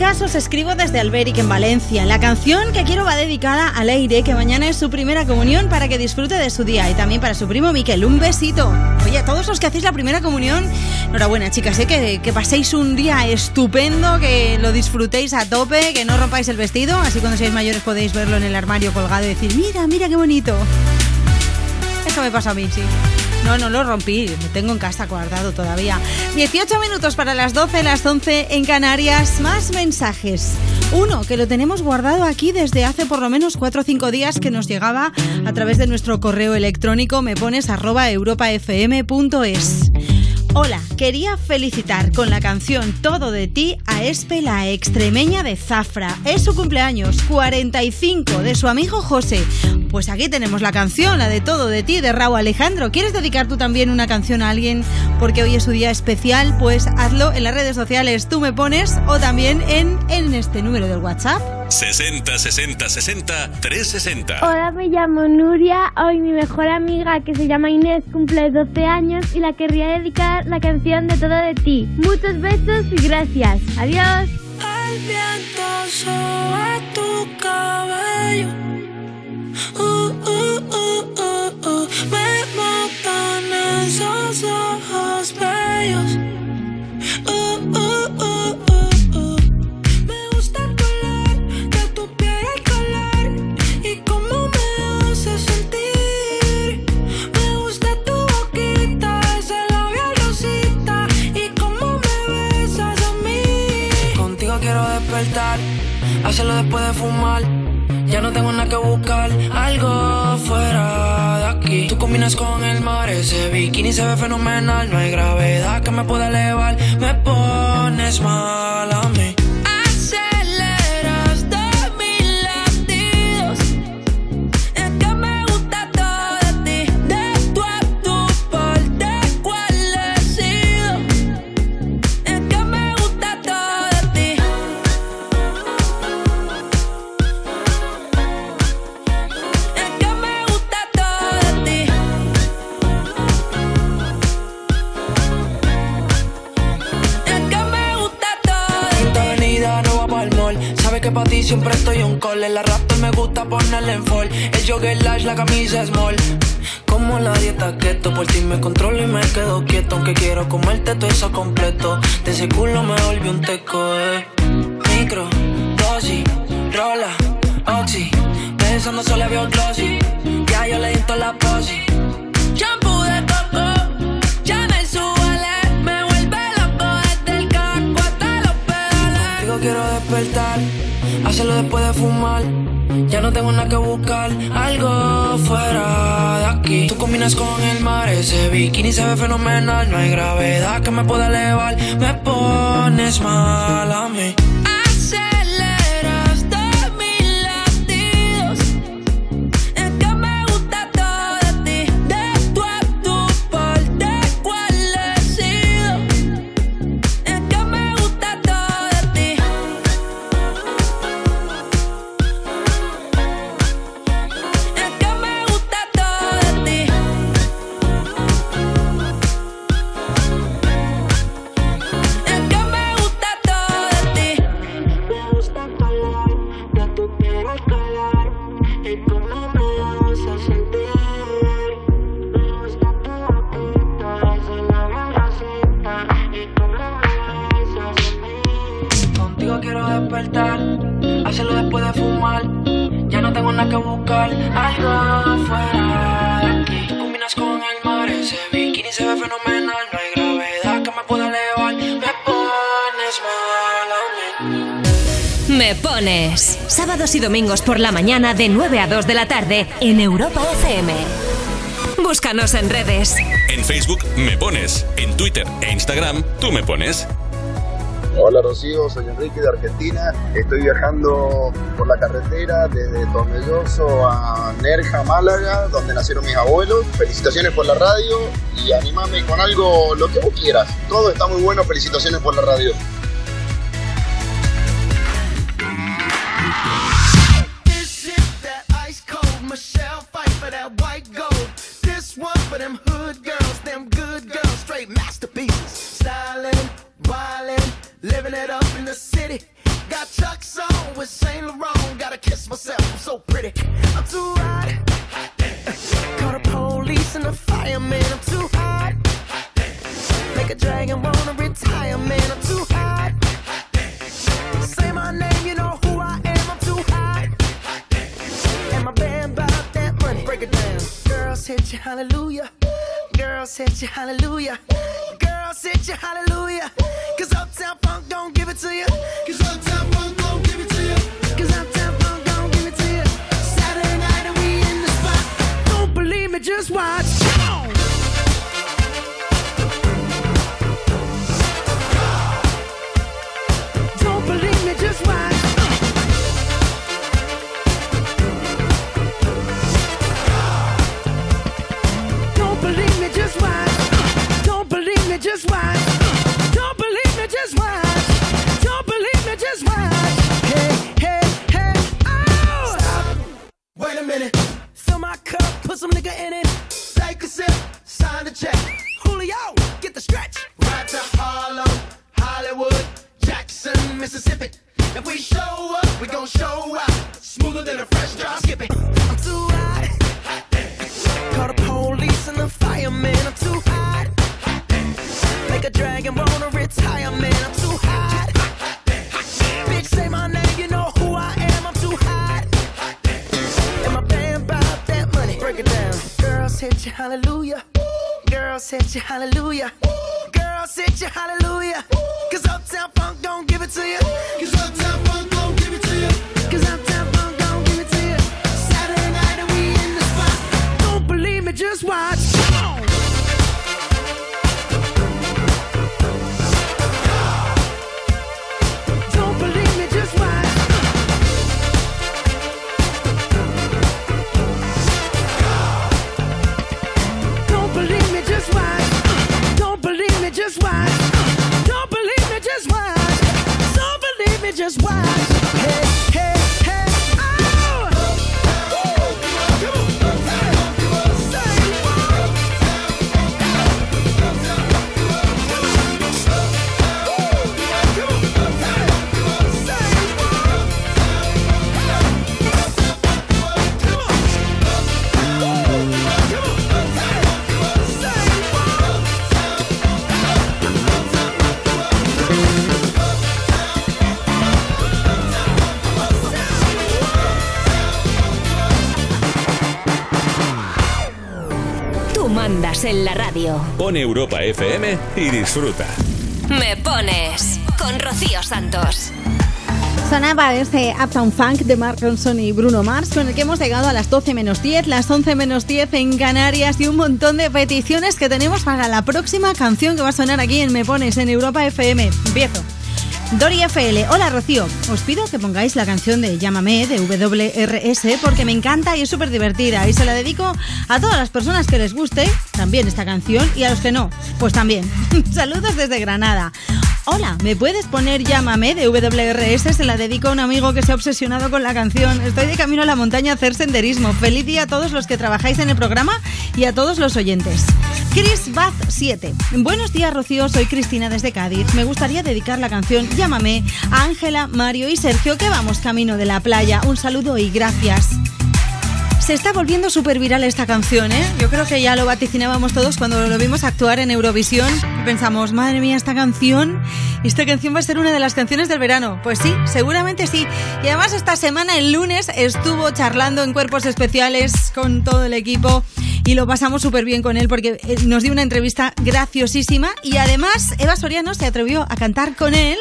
Chicas, os escribo desde Alberic en Valencia. La canción que quiero va dedicada a Leire, que mañana es su primera comunión para que disfrute de su día y también para su primo Miquel. Un besito. Oye, a todos los que hacéis la primera comunión, enhorabuena chicas, ¿eh? que, que paséis un día estupendo, que lo disfrutéis a tope, que no rompáis el vestido, así cuando seáis mayores podéis verlo en el armario colgado y decir, mira, mira qué bonito. Eso me pasa a mí, sí. No, no lo rompí, lo tengo en casa guardado todavía. 18 minutos para las 12, las 11 en Canarias. Más mensajes. Uno, que lo tenemos guardado aquí desde hace por lo menos 4 o 5 días que nos llegaba a través de nuestro correo electrónico me pones arroba europafm.es. Hola, quería felicitar con la canción Todo de ti Espe, la extremeña de Zafra. Es su cumpleaños, 45, de su amigo José. Pues aquí tenemos la canción, la de Todo de ti, de Raúl Alejandro. ¿Quieres dedicar tú también una canción a alguien porque hoy es su día especial? Pues hazlo en las redes sociales, tú me pones, o también en, en este número del WhatsApp. 60 60 60 360. Hola, me llamo Nuria. Hoy mi mejor amiga, que se llama Inés, cumple 12 años y la querría dedicar la canción de Todo de ti. Muchos besos y gracias. Adiós. El viento sobre bikini domingos por la mañana de 9 a 2 de la tarde en Europa FM. Búscanos en redes. En Facebook me pones, en Twitter e Instagram tú me pones. Hola Rocío, soy Enrique de Argentina. Estoy viajando por la carretera desde Tomelloso a Nerja, Málaga, donde nacieron mis abuelos. Felicitaciones por la radio y animame con algo, lo que vos quieras. Todo está muy bueno, felicitaciones por la radio. said hallelujah. Radio. Pon Europa FM y disfruta. Me pones con Rocío Santos. Sonaba este Uptown Funk de Mark Ronson y Bruno Mars, con el que hemos llegado a las 12 menos 10, las 11 menos 10 en Canarias y un montón de peticiones que tenemos para la próxima canción que va a sonar aquí en Me Pones, en Europa FM. Empiezo. Dori FL, hola Rocío, os pido que pongáis la canción de Llámame de WRS porque me encanta y es súper divertida y se la dedico a todas las personas que les guste esta canción y a los que no, pues también. Saludos desde Granada. Hola, ¿me puedes poner Llámame de WRS? Se la dedico a un amigo que se ha obsesionado con la canción. Estoy de camino a la montaña a hacer senderismo. Feliz día a todos los que trabajáis en el programa y a todos los oyentes. Chris Bath 7. Buenos días, Rocío. Soy Cristina desde Cádiz. Me gustaría dedicar la canción Llámame a Ángela, Mario y Sergio que vamos camino de la playa. Un saludo y gracias. Se está volviendo súper viral esta canción, ¿eh? Yo creo que ya lo vaticinábamos todos cuando lo vimos actuar en Eurovisión. Pensamos, madre mía, esta canción, esta canción va a ser una de las canciones del verano. Pues sí, seguramente sí. Y además esta semana, el lunes, estuvo charlando en Cuerpos Especiales con todo el equipo y lo pasamos súper bien con él porque eh, nos dio una entrevista graciosísima y además Eva Soriano se atrevió a cantar con él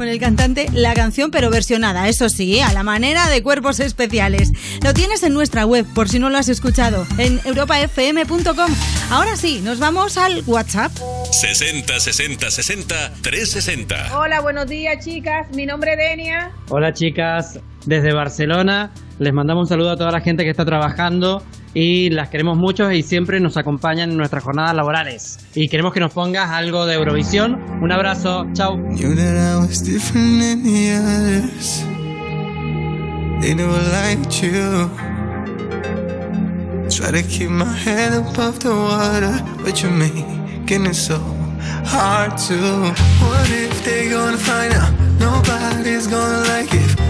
con el cantante la canción, pero versionada, eso sí, a la manera de cuerpos especiales. Lo tienes en nuestra web, por si no lo has escuchado, en europafm.com. Ahora sí, nos vamos al WhatsApp. 60 60 60 360. Hola, buenos días chicas, mi nombre es Denia. Hola chicas, desde Barcelona les mandamos un saludo a toda la gente que está trabajando y las queremos mucho y siempre nos acompañan en nuestras jornadas laborales. Y queremos que nos pongas algo de Eurovisión. Un abrazo, chao. Hard to. What if they gonna find out? Nobody's gonna like it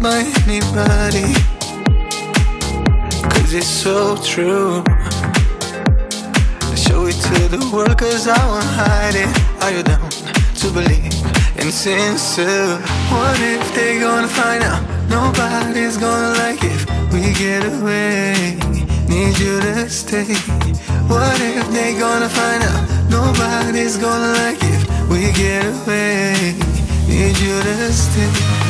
By anybody. Cause it's so true. I show it to the world cause I won't hide it. Are you down to believe in sincere? What if they gonna find out? Nobody's gonna like if we get away. Need you to stay. What if they gonna find out? Nobody's gonna like if we get away. Need you to stay.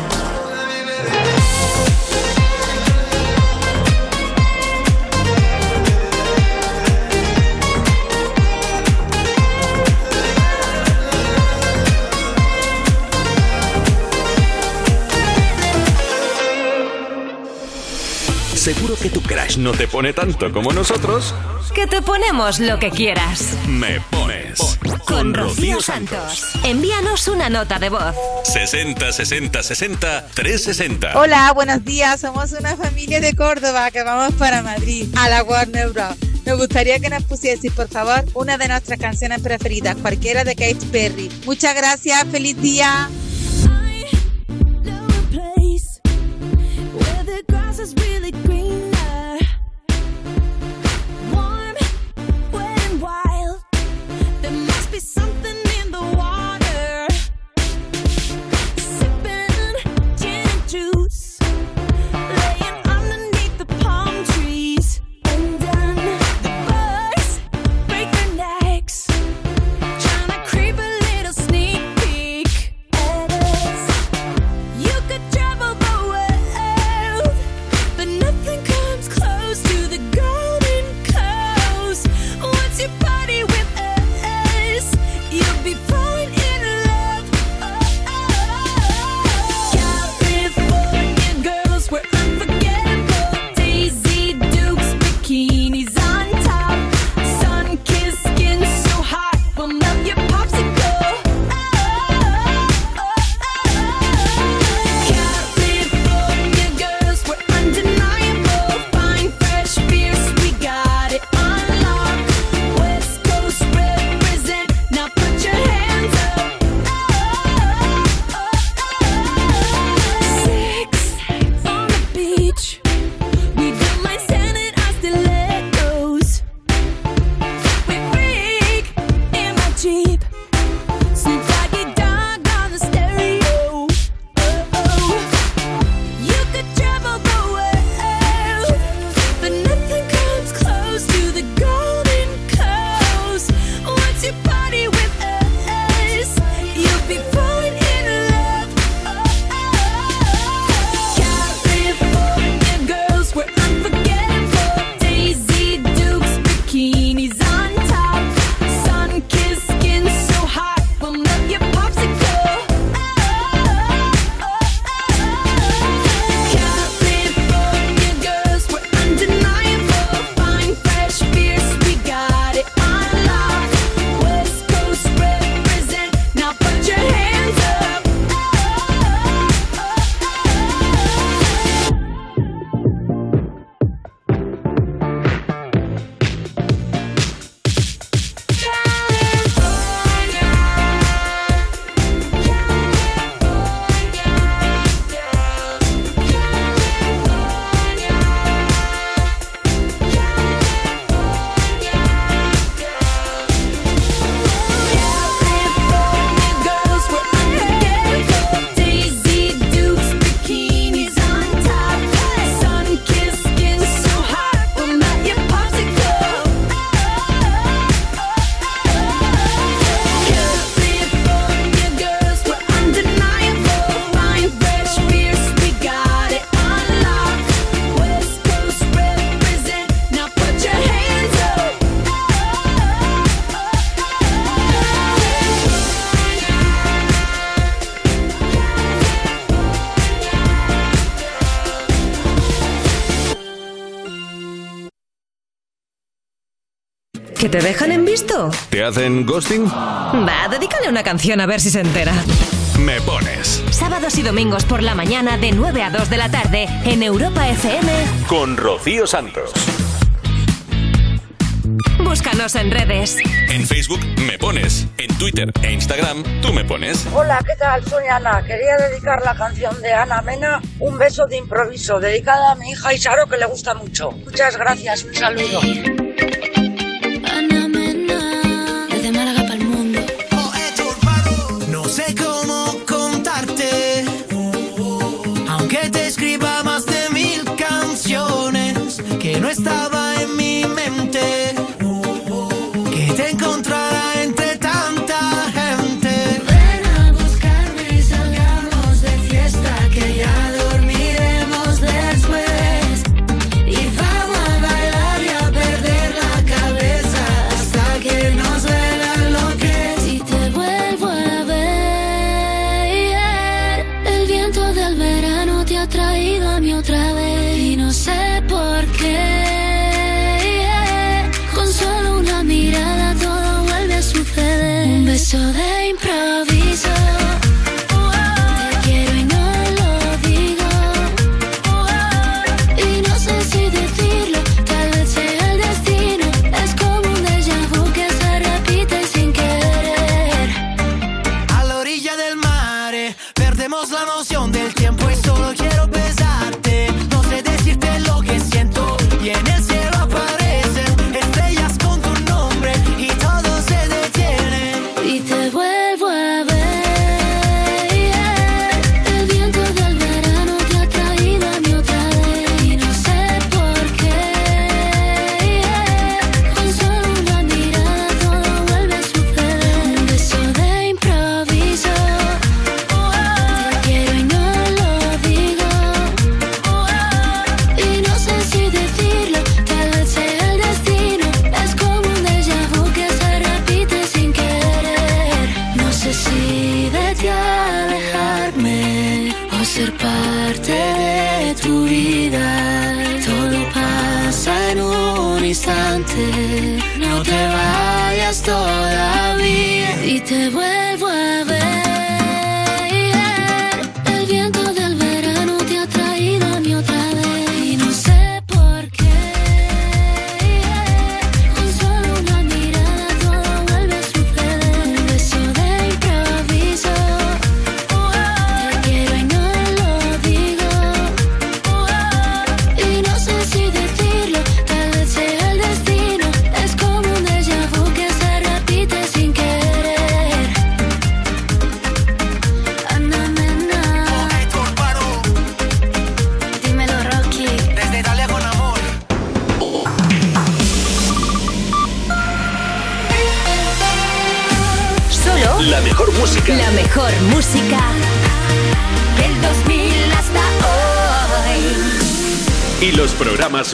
Seguro que tu crush no te pone tanto como nosotros, Que te ponemos lo que quieras. me pones Con Rocío Santos. Envíanos una nota de voz. 60 60 60 360. Hola, buenos días. Somos una familia de Córdoba que vamos para Madrid, a la Warner Bros. Nos gustaría que nos pusieseis, por favor, una de nuestras canciones preferidas, cualquiera de Katy Perry. Muchas gracias, feliz día. Te dejan en visto? ¿Te hacen ghosting? Va, dedícale una canción a ver si se entera. Me pones Sábados y domingos por la mañana de 9 a 2 de la tarde en Europa FM. con Rocío Santos. Búscanos en redes. En Facebook me pones, en Twitter e Instagram tú me pones. Hola, ¿qué tal? Soy Ana. Quería dedicar la canción de Ana Mena, Un beso de improviso, dedicada a mi hija Isaro, que le gusta mucho. Muchas gracias, un saludo.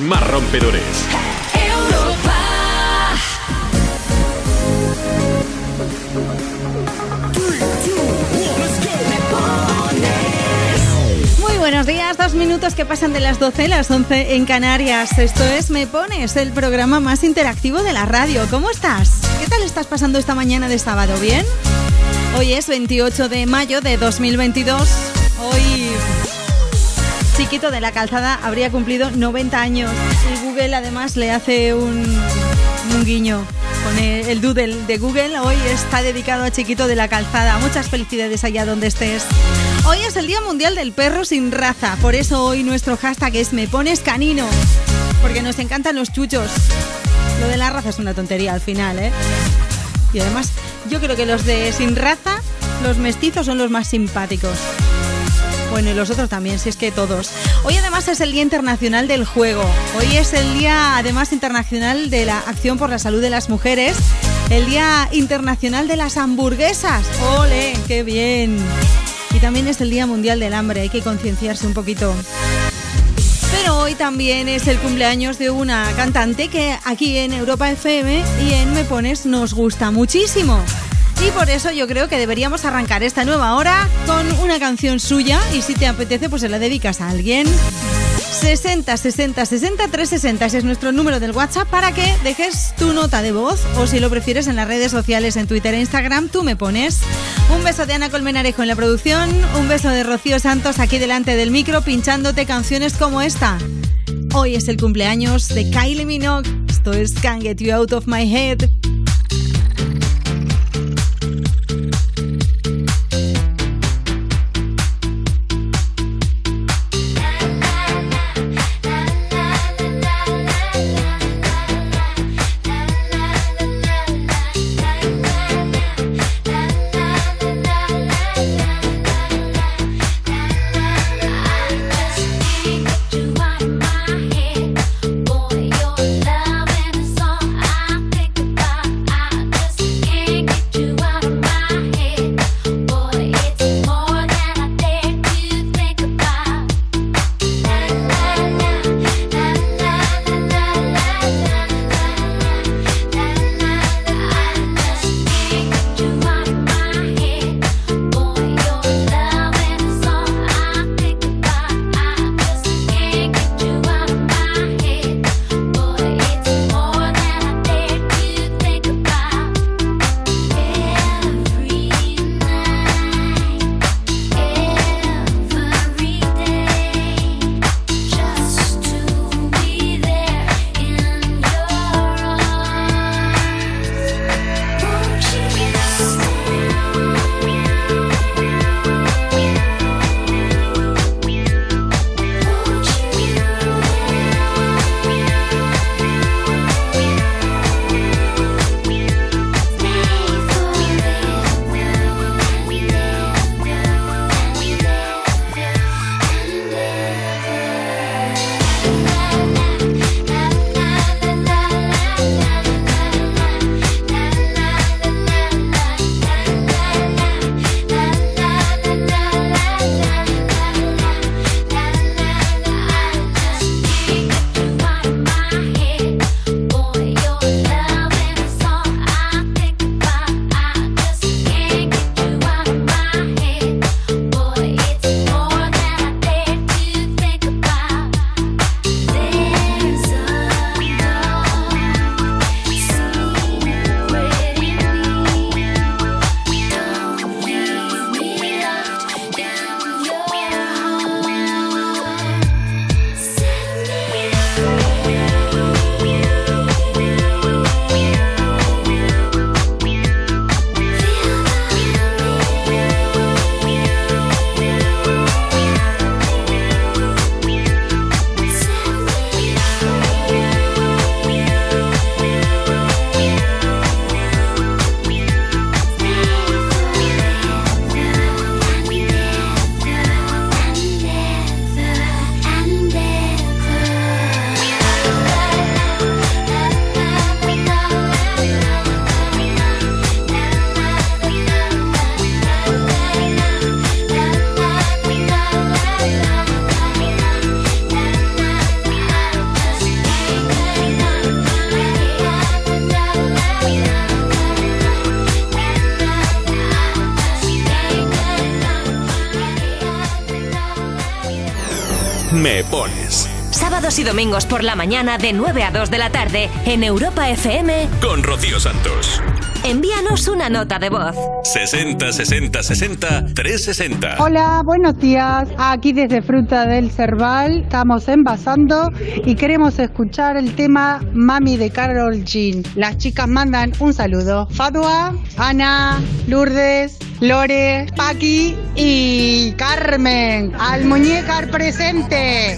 Más rompedores. Europa. Muy buenos días, dos minutos que pasan de las 12 a las 11 en Canarias. Esto es Me Pones, el programa más interactivo de la radio. ¿Cómo estás? ¿Qué tal estás pasando esta mañana de sábado? ¿Bien? Hoy es 28 de mayo de 2022. Hoy Chiquito de la Calzada habría cumplido 90 años y Google además le hace un, guiño con el, el doodle de Google. Hoy está dedicado a Chiquito de la Calzada. Muchas felicidades allá donde estés. Hoy es el Día Mundial del Perro sin raza, por eso hoy nuestro hashtag es Me Pones Canino, porque nos encantan los chuchos. Lo de la raza es una tontería al final, ¿eh? Y además, yo creo que los de sin raza, los mestizos son los más simpáticos. Bueno, y los otros también, si es que todos. Hoy además es el Día Internacional del Juego. Hoy es el Día además internacional de la Acción por la Salud de las Mujeres. El Día Internacional de las Hamburguesas. ¡Ole! ¡Qué bien! Y también es el Día Mundial del Hambre. Hay que concienciarse un poquito. Pero hoy también es el cumpleaños de una cantante que aquí en Europa FM y en Me Pones nos gusta muchísimo. Y por eso yo creo que deberíamos arrancar esta nueva hora con una canción suya y si te apetece pues se la dedicas a alguien. 60 60 60 360 ese es nuestro número del WhatsApp para que dejes tu nota de voz o si lo prefieres en las redes sociales en Twitter e Instagram tú me pones. Un beso de Ana Colmenarejo en la producción, un beso de Rocío Santos aquí delante del micro pinchándote canciones como esta. Hoy es el cumpleaños de Kylie Minogue. Esto es Can't Get You Out of My Head. Domingos por la mañana de 9 a 2 de la tarde en Europa FM. Con Rocío Santos. Envíanos una nota de voz. 60 60 60 360. Hola, buenos días. Aquí desde Fruta del Cerval estamos envasando y queremos escuchar el tema Mami de Carol Jean. Las chicas mandan un saludo. Fadua, Ana, Lourdes, Lore, Paqui y Carmen. Al muñecar presente.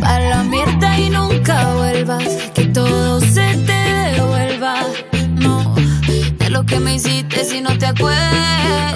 Para la mierda y nunca vuelvas. Que todo se te devuelva. No, de lo que me hiciste si no te acuerdas.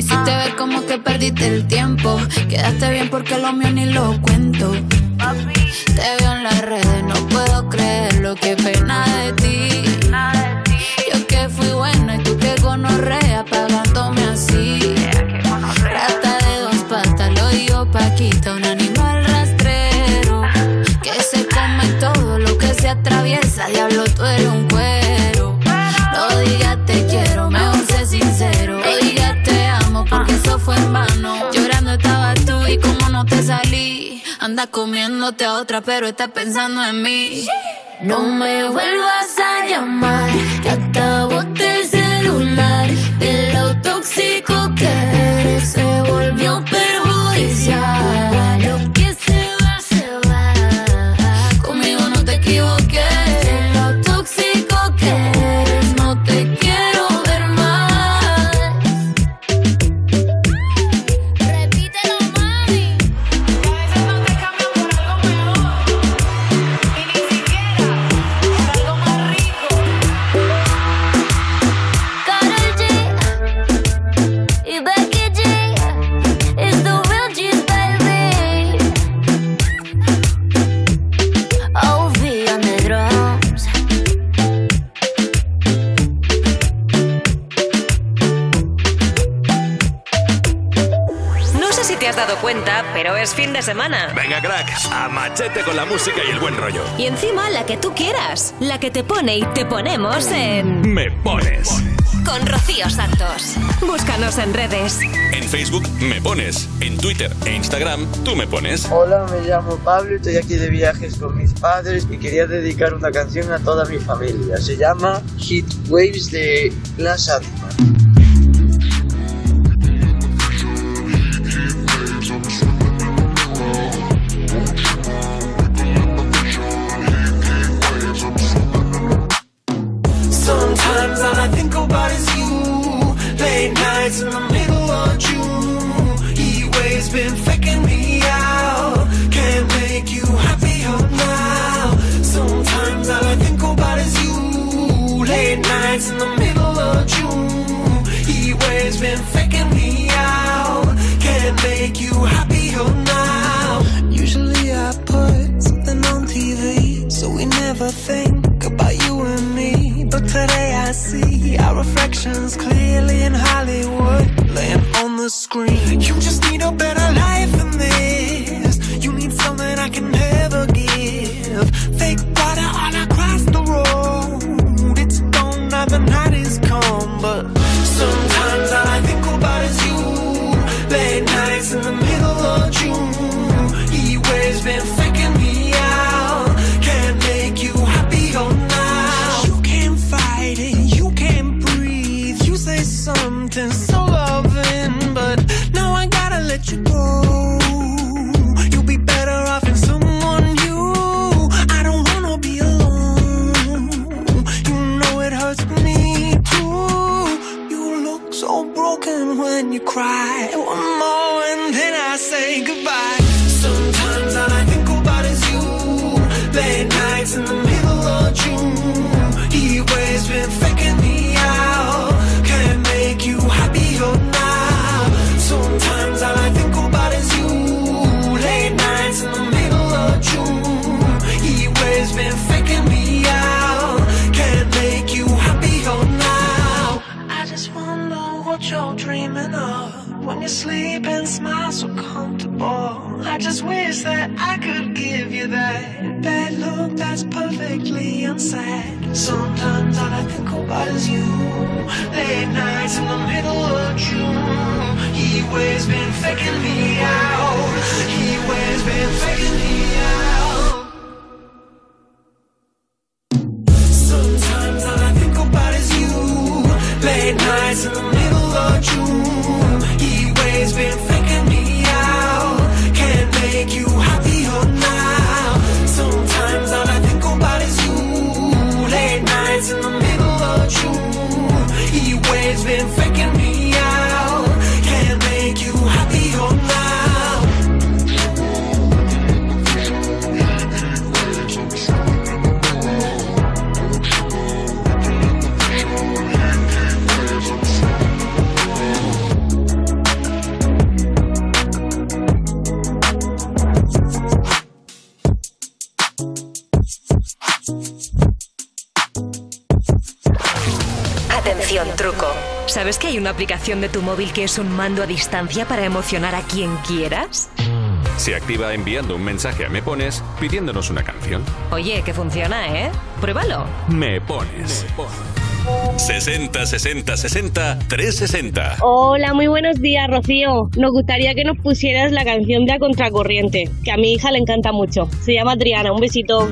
Hiciste ver como que perdiste el tiempo. Quedaste bien porque lo mío ni lo cuento. Te veo en las redes, no comiéndote a otra, pero estás pensando en mí. No me vuelvas a llamar, que boté el celular. De lo tóxico que pero es fin de semana. Venga, crack, a machete con la música y el buen rollo. Y encima la que tú quieras, la que te pone y te ponemos en... Me Pones. Con Rocío Santos. Búscanos en redes. En Facebook Me Pones. En Twitter e Instagram Tú Me Pones. Hola, me llamo Pablo, estoy aquí de viajes con mis padres y quería dedicar una canción a toda mi familia. Se llama Hit Waves de Glass Animal. de tu móvil que es un mando a distancia para emocionar a quien quieras? Se activa enviando un mensaje a Me Pones pidiéndonos una canción. Oye, que funciona, ¿eh? Pruébalo. Me Pones. Me pones. 60 60 60 360. Hola, muy buenos días, Rocío. Nos gustaría que nos pusieras la canción de A Contracorriente, que a mi hija le encanta mucho. Se llama Adriana. Un besito.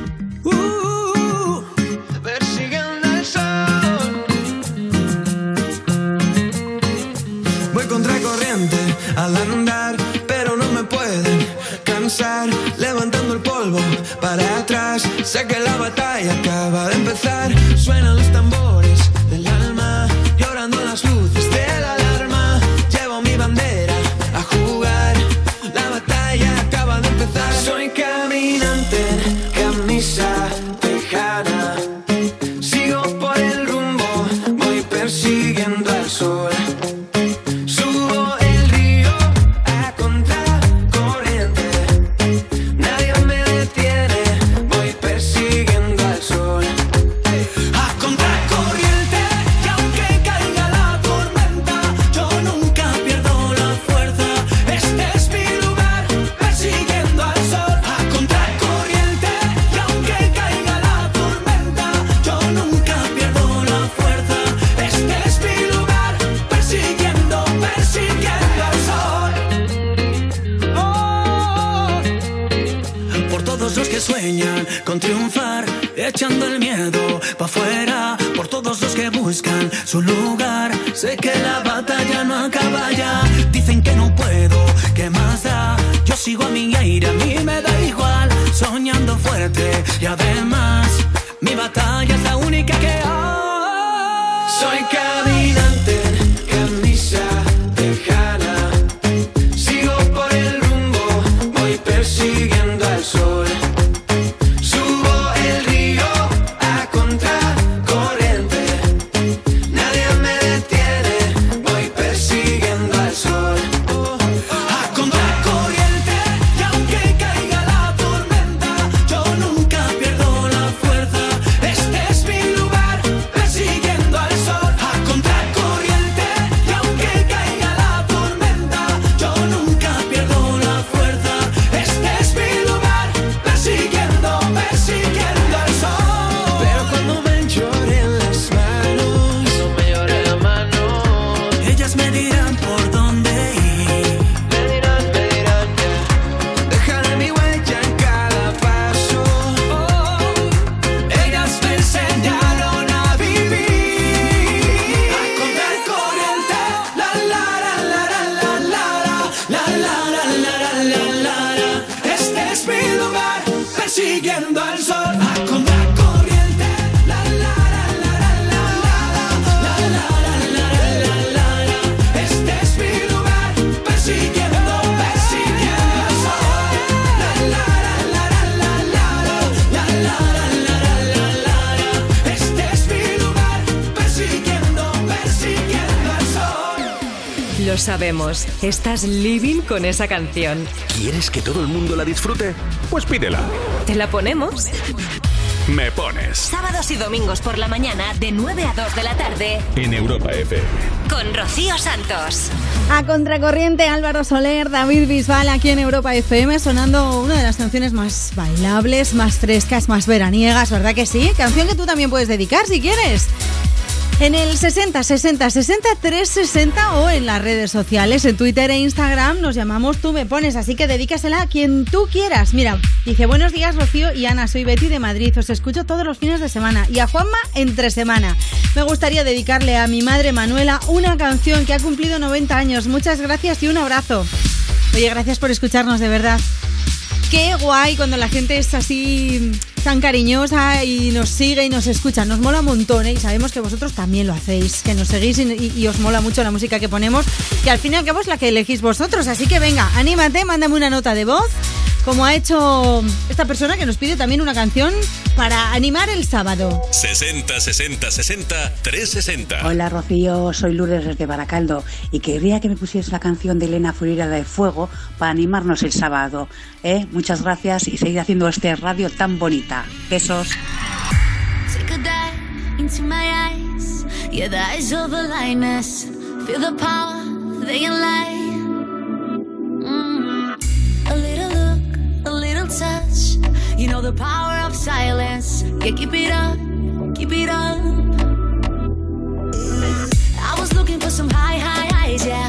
Mi batalla es la única que hay. Soy caminante. Estás living con esa canción. ¿Quieres que todo el mundo la disfrute? Pues pídela. ¿Te la ponemos? Me pones Sábados y domingos por la mañana de 9 a 2 de la tarde en Europa FM. con Rocío Santos. A contracorriente, Álvaro Soler, David Bisbal, aquí en Europa FM, sonando una de las canciones más bailables, más frescas, más veraniegas, ¿verdad que sí? Canción que tú también puedes dedicar si quieres. En el 60 60 60 360 o en las redes sociales, en Twitter e Instagram nos llamamos Tú me pones, así que dedícasela a quien tú quieras. Mira, dice buenos días Rocío y Ana, soy Betty de Madrid, os escucho todos los fines de semana y a Juanma entre semana. Me gustaría dedicarle a mi madre Manuela una canción que ha cumplido 90 años. Muchas gracias y un abrazo. Oye, gracias por escucharnos de verdad. Qué guay cuando la gente es así tan cariñosa y nos sigue y nos escucha. Nos mola un montón ¿eh? y sabemos que vosotros también lo hacéis, que nos seguís y, y- os mola mucho la música que ponemos, que al fin y al cabo es la que elegís vosotros. Así que venga, anímate, mándame una nota de voz, como ha hecho esta persona que nos pide también una canción para animar el sábado. 60 60 60 360. Hola Rocío, soy Lourdes desde Baracaldo y querría que me pusieras la canción de Elena Furira de Fuego para animarnos el sábado. ¿eh? Muchas gracias y seguir haciendo este radio tan bonita. Besos. Take a dive into my eyes. Yeah, the eyes of the lioness. Feel the power, they can You know the power of silence. Yeah, keep it up, keep it up. I was looking for some high, high highs, yeah.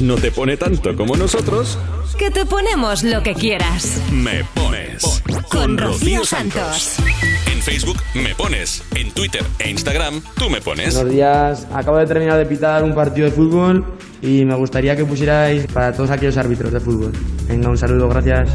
No te pone tanto como nosotros. Que te ponemos lo que quieras. Me pones Con Rocío Santos. En Facebook me pones. En Twitter e Instagram tú me pones. Buenos días, acabo de terminar de pitar un partido de fútbol y me gustaría que pusierais para todos aquellos árbitros de fútbol. Venga, un saludo, gracias.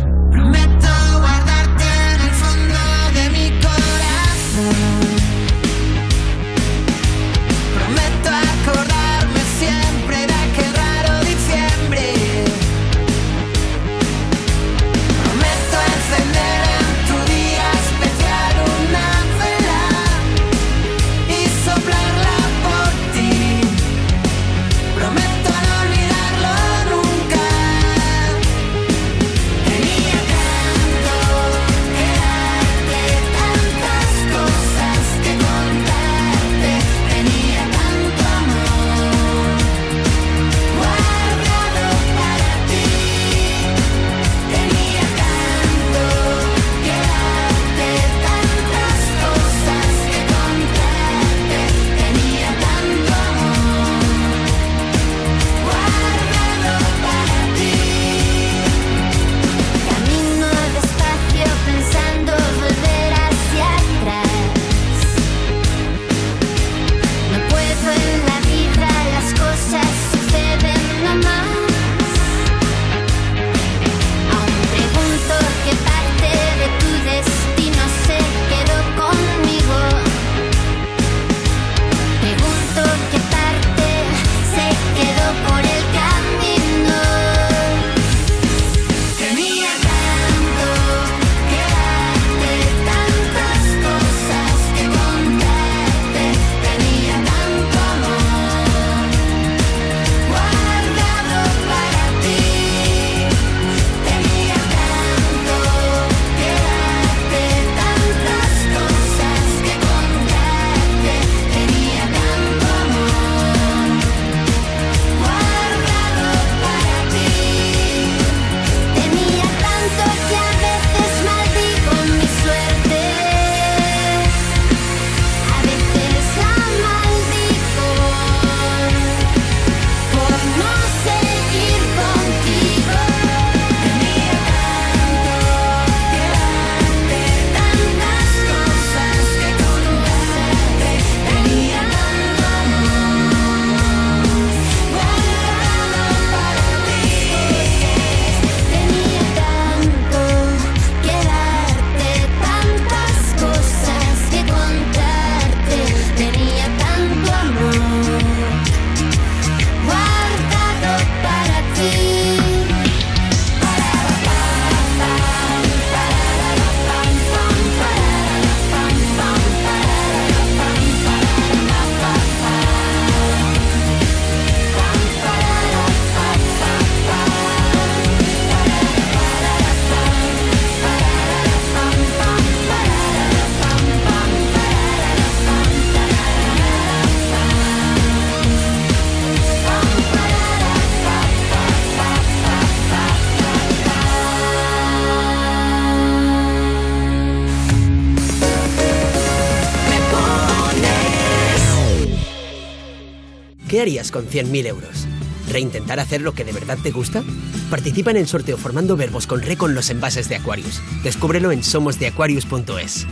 ¿Qué harías con 100.000 euros? ¿Reintentar hacer lo que de verdad te gusta? Participa en el sorteo formando verbos con re con los envases de Aquarius. Descúbrelo en somosdeaquarius.es.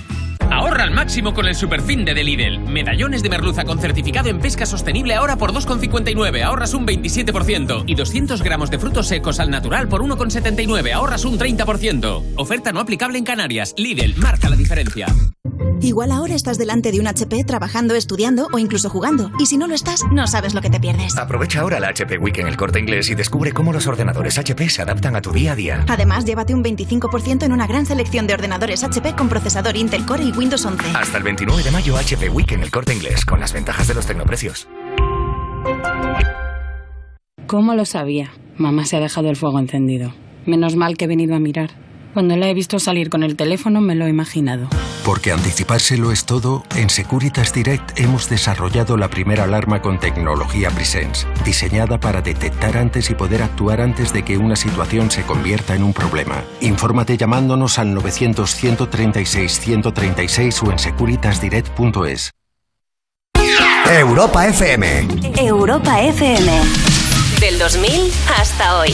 Ahorra al máximo con el superfin de Lidl. Medallones de merluza con certificado en pesca sostenible ahora por 2,59, ahorras un 27%. Y 200 gramos de frutos secos al natural por 1,79, ahorras un 30%. Oferta no aplicable en Canarias. Lidl, marca la diferencia. Igual ahora estás delante de un HP trabajando, estudiando o incluso jugando. Y si no lo estás, no sabes lo que te pierdes. Aprovecha ahora la HP Week en el corte inglés y descubre cómo los ordenadores HP se adaptan a tu día a día. Además, llévate un 25% en una gran selección de ordenadores HP con procesador Intel Core y Windows 11. Hasta el 29 de mayo HP Week en el corte inglés con las ventajas de los tecnoprecios. ¿Cómo lo sabía? Mamá se ha dejado el fuego encendido. Menos mal que he venido a mirar. Cuando la he visto salir con el teléfono me lo he imaginado. Porque anticipárselo es todo, en Securitas Direct hemos desarrollado la primera alarma con tecnología Presence, diseñada para detectar antes y poder actuar antes de que una situación se convierta en un problema. Infórmate llamándonos al 900-136-136 o en securitasdirect.es. Europa FM. Europa FM. Del 2000 hasta hoy.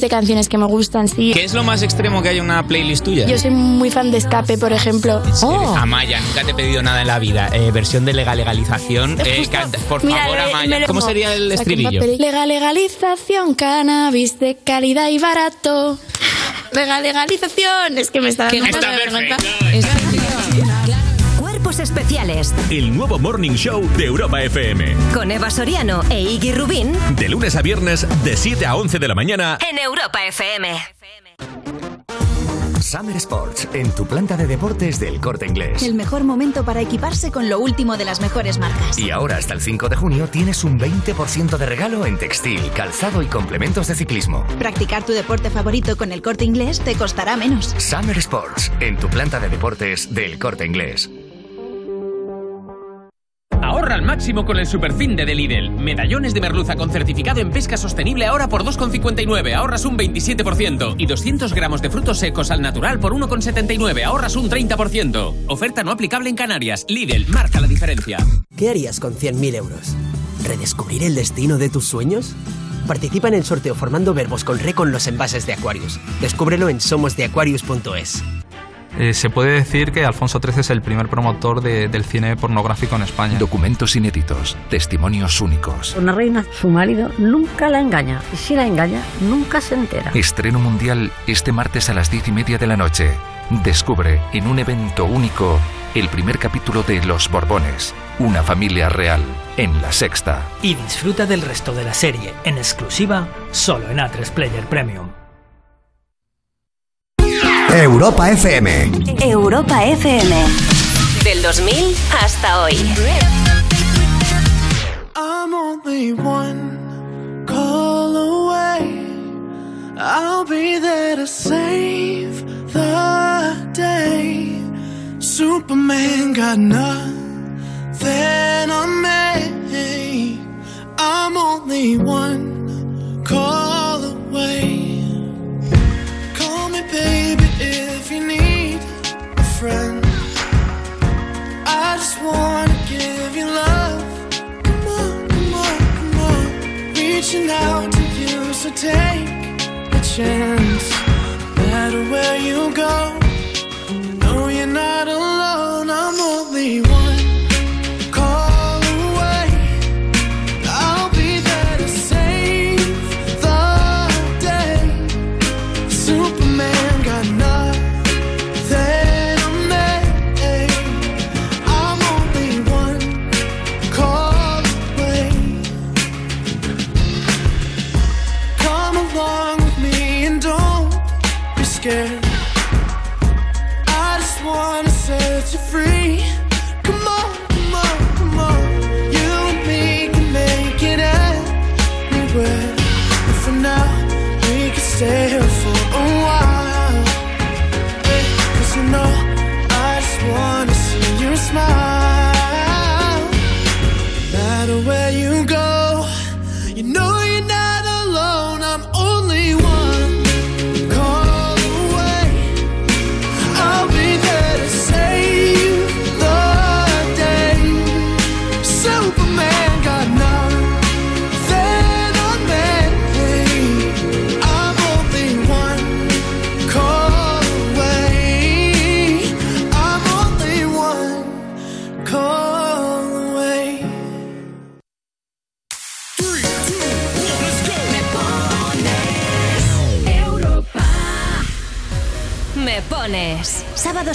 de canciones que me gustan, sí. ¿Qué es lo más extremo que hay en una playlist tuya? Yo soy muy fan de Escape, por ejemplo. Amaya, nunca te he pedido nada en la vida. Eh, versión de legal legalización. Eh, canta- por Mira, favor, Amaya. ¿Cómo sería el estribillo? Legal legalización, cannabis de calidad y barato. Legal legalización. Es que me está dando un poco de vergüenza. Cuerpos especiales El nuevo Morning Show de Europa FM. con Eva Soriano e Iggy Rubín De lunes a viernes, de 7 a 11 de la mañana. en Europa FM. Summer Sports, en tu planta de deportes del corte inglés. El mejor momento para equiparse con lo último de las mejores marcas. Y ahora hasta el 5 de junio tienes un 20% de regalo en textil, calzado y complementos de ciclismo. Practicar tu deporte favorito con el corte inglés te costará menos. Summer Sports, en tu planta de deportes del corte inglés. Máximo con el superfin de Lidl. Medallones de merluza con certificado en pesca sostenible ahora por 2,59, ahorras un 27%. Y 200 gramos de frutos secos al natural por 1,79, ahorras un 30%. Oferta no aplicable en Canarias. Lidl, marca la diferencia. ¿Qué harías con 100.000 euros? ¿Redescubrir el destino de tus sueños? Participa en el sorteo formando verbos con re con los envases de Aquarius. Descúbrelo en somosdeaquarius.es. Eh, se puede decir que Alfonso XIII es el primer promotor de- del cine pornográfico en España. Documentos inéditos, testimonios únicos. Una reina, su marido, nunca la engaña. Y si la engaña, nunca se entera. Estreno mundial este martes a las diez y media de la noche. Descubre en un evento único el primer capítulo de Los Borbones, una familia real, en la sexta. Y disfruta del resto de la serie en exclusiva solo en A3 Player Premium. Europa FM. Europa FM. Del 2000 hasta hoy. I'm only one call away. I'll be there to save the day. Superman got nothing on me. I'm only one call away. Reaching out to you, so take a chance. No matter where you go,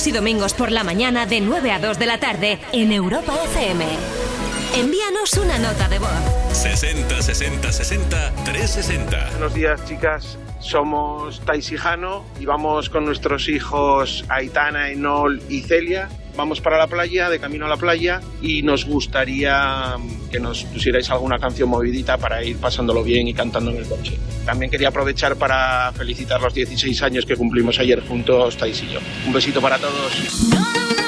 Sábados y domingos por la mañana de 9 a 2 de la tarde en Europa FM. Envíanos una nota de voz. 60 60 60 360. Buenos días, chicas. Somos Tais y Jano y vamos con nuestros hijos Aitana, Enol y Celia. Vamos para la playa, de camino a la playa, y nos gustaría mm, que nos pusierais alguna canción movidita para ir pasándolo bien y cantando en el coche. También quería aprovechar para felicitar los 16 años que cumplimos ayer juntos, Tais y yo. Un besito para todos.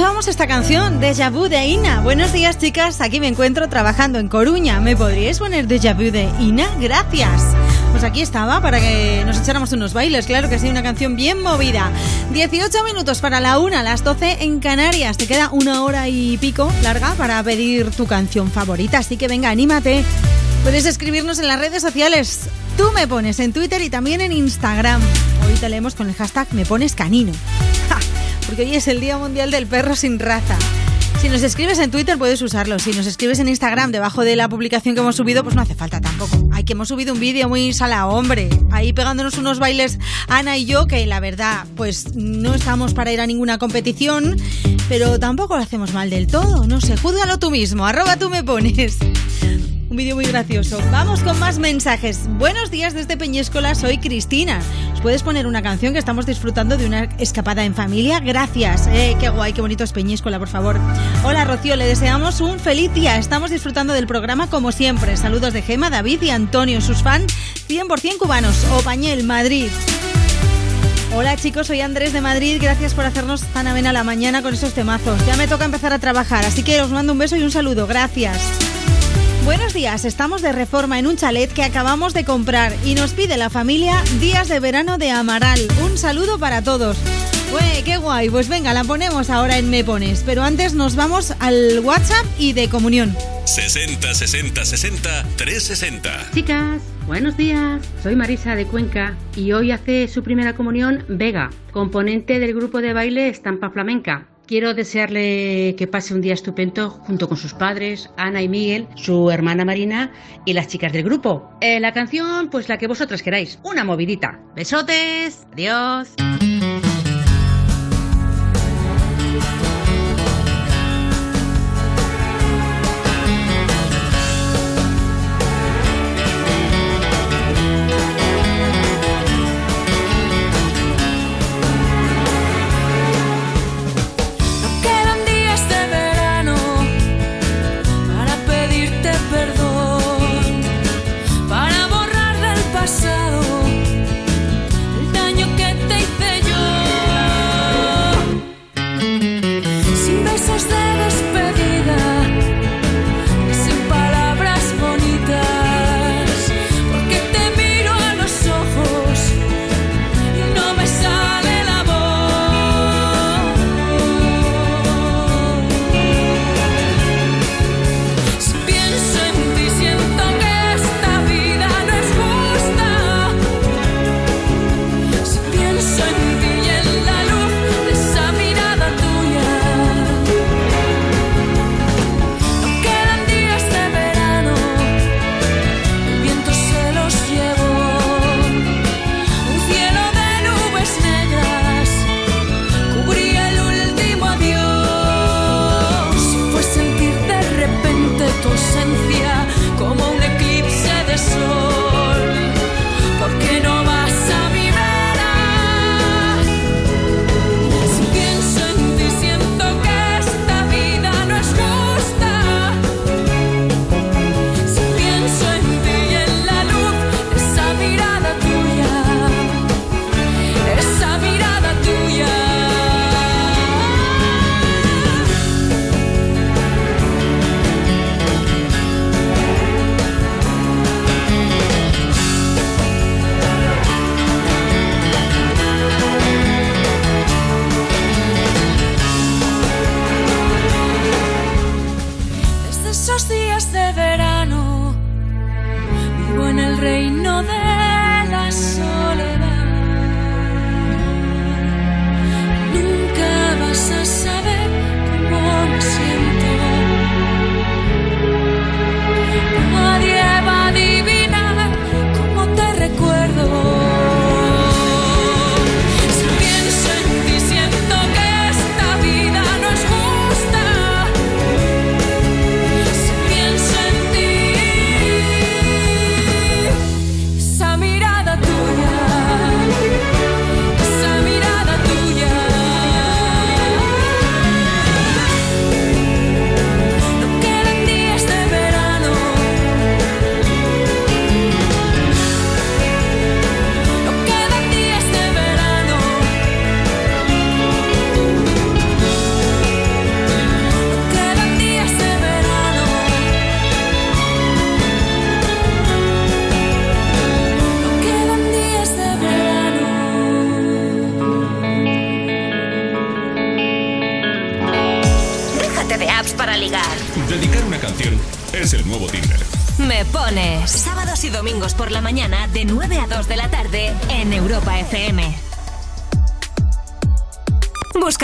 Escuchábamos esta canción? Deja Vu de Ina. Buenos días, chicas. Aquí me encuentro trabajando en Coruña. ¿Me podríais poner Deja Vu de Ina? Gracias. Pues aquí estaba para que nos echáramos unos bailes. Claro que sí, una canción bien movida. 18 minutos para la una, las 12 en Canarias. Te queda una hora y pico larga para pedir tu canción favorita. Así que venga, anímate. Puedes escribirnos en las redes sociales. Tú me pones en Twitter y también en Instagram. Hoy te leemos con el hashtag me pones canino. Porque hoy es el Día Mundial del Perro sin Raza. Si nos escribes en Twitter puedes usarlo. Si nos escribes en Instagram debajo de la publicación que hemos subido, pues no hace falta tampoco. Ay, que hemos subido un vídeo muy sala, hombre. Ahí pegándonos unos bailes Ana y yo, que la verdad, pues no estamos para ir a ninguna competición, pero tampoco lo hacemos mal del todo. No sé, júzgalo tú mismo. Arroba tú me pones. Un vídeo muy gracioso. Vamos con más mensajes. Buenos días desde Peñíscola, soy Cristina. ¿Os puedes poner una canción que estamos disfrutando de una escapada en familia? Gracias. Eh, qué guay, qué bonito es Peñíscola, por favor. Hola Rocío, le deseamos un feliz día. Estamos disfrutando del programa como siempre. Saludos de Gema, David y Antonio, sus fans 100% cubanos. Opañel, Madrid. Hola chicos, soy Andrés de Madrid. Gracias por hacernos tan amena la mañana con esos temazos. Ya me toca empezar a trabajar, así que os mando un beso y un saludo. Gracias. Buenos días, estamos de reforma en un chalet que acabamos de comprar y nos pide la familia Días de Verano de Amaral. Un saludo para todos. Ué, qué guay, pues venga, la ponemos ahora en Me Pones, pero antes nos vamos al WhatsApp y de comunión. 60 60 60 360. Chicas, buenos días. Soy Marisa de Cuenca y hoy hace su primera comunión Vega, componente del grupo de baile Estampa Flamenca. Quiero desearle que pase un día estupendo junto con sus padres, Ana y Miguel, su hermana Marina y las chicas del grupo. Eh, la canción, pues la que vosotras queráis, una movidita. Besotes, adiós.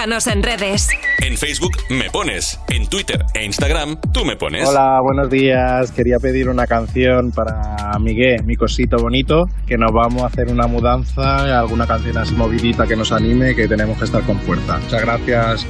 Búscanos en redes. En Facebook me pones, en Twitter e Instagram tú me pones. Hola, buenos días. Quería pedir una canción para Miguel, mi cosito bonito, que nos vamos a hacer una mudanza, alguna canción así movidita que nos anime, que tenemos que estar con fuerza. Muchas gracias.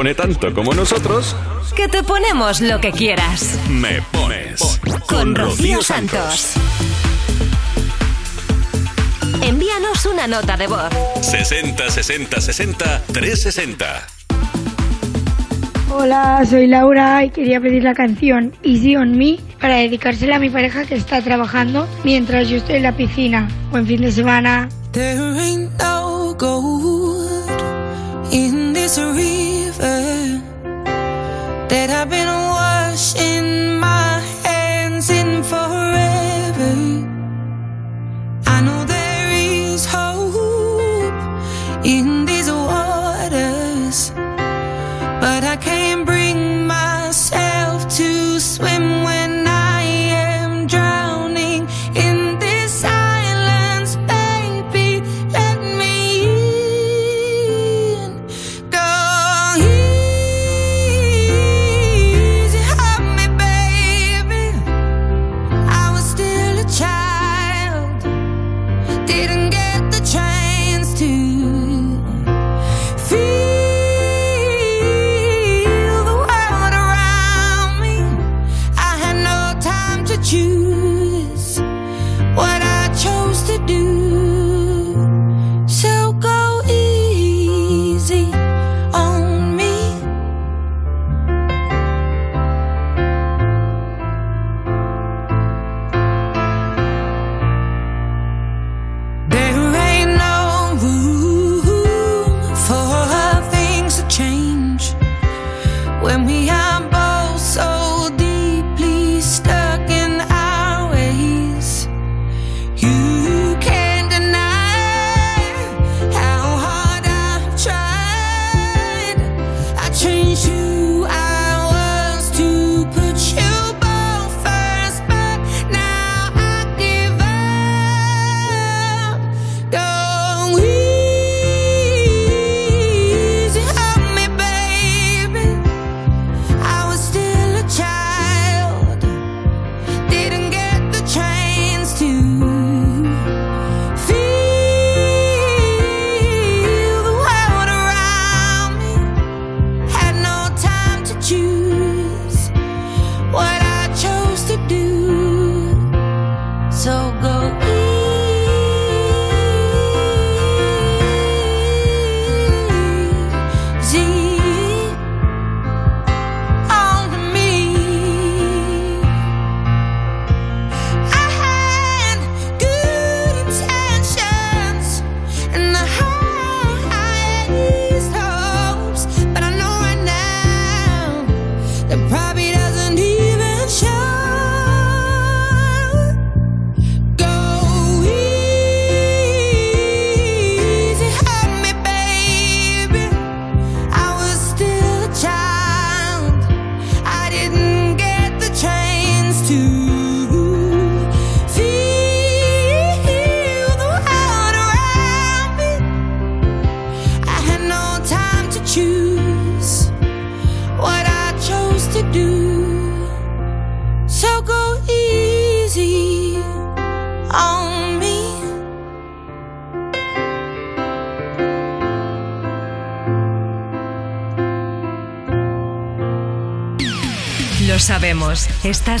pone tanto como nosotros, que te ponemos lo que quieras. Me pones con Rocío Santos. Envíanos una nota de voz. 60 60 60 360. Hola, soy Laura y quería pedir la canción Easy on Me para dedicársela a mi pareja que está trabajando mientras yo estoy en la piscina buen fin de semana.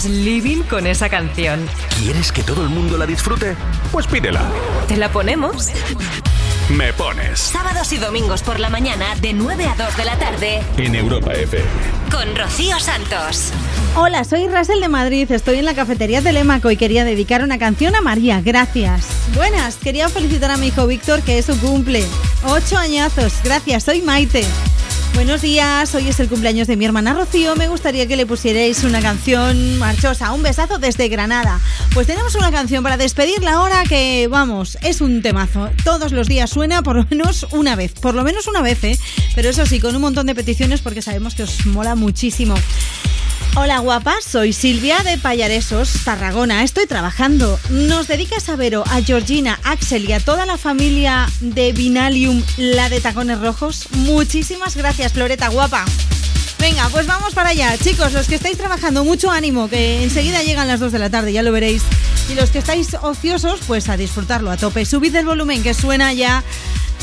Estás living con esa canción. ¿Quieres que todo el mundo la disfrute? Pues pídela. ¿Te la ponemos? Me pones Sábados y domingos por la mañana de 9 a 2 de la tarde en Europa FM. con Rocío Santos. Hola, soy Rasel de Madrid, estoy en la cafetería Telemaco y quería dedicar una canción a María, gracias. Buenas, quería felicitar a mi hijo Víctor que es su cumple. Ocho añazos, gracias, soy Maite. Buenos días, hoy es el cumpleaños de mi hermana Rocío, me gustaría que le pusierais una canción marchosa, un besazo desde Granada. Pues tenemos una canción para despedirla ahora que, vamos, es un temazo. Todos los días suena por lo menos una vez, por lo menos una vez, ¿eh? Pero eso sí, con un montón de peticiones porque sabemos que os mola muchísimo. Hola guapas, soy Silvia de Payaresos, Tarragona. Estoy trabajando. Nos dedicas a Vero, a Georgina, Axel y a toda la familia de Vinalium, la de tacones rojos. Muchísimas gracias, Floreta guapa. Venga, pues vamos para allá. Chicos, los que estáis trabajando, mucho ánimo, que enseguida llegan las 2 de la tarde, ya lo veréis. Y los que estáis ociosos, pues a disfrutarlo a tope. Subid el volumen, que suena ya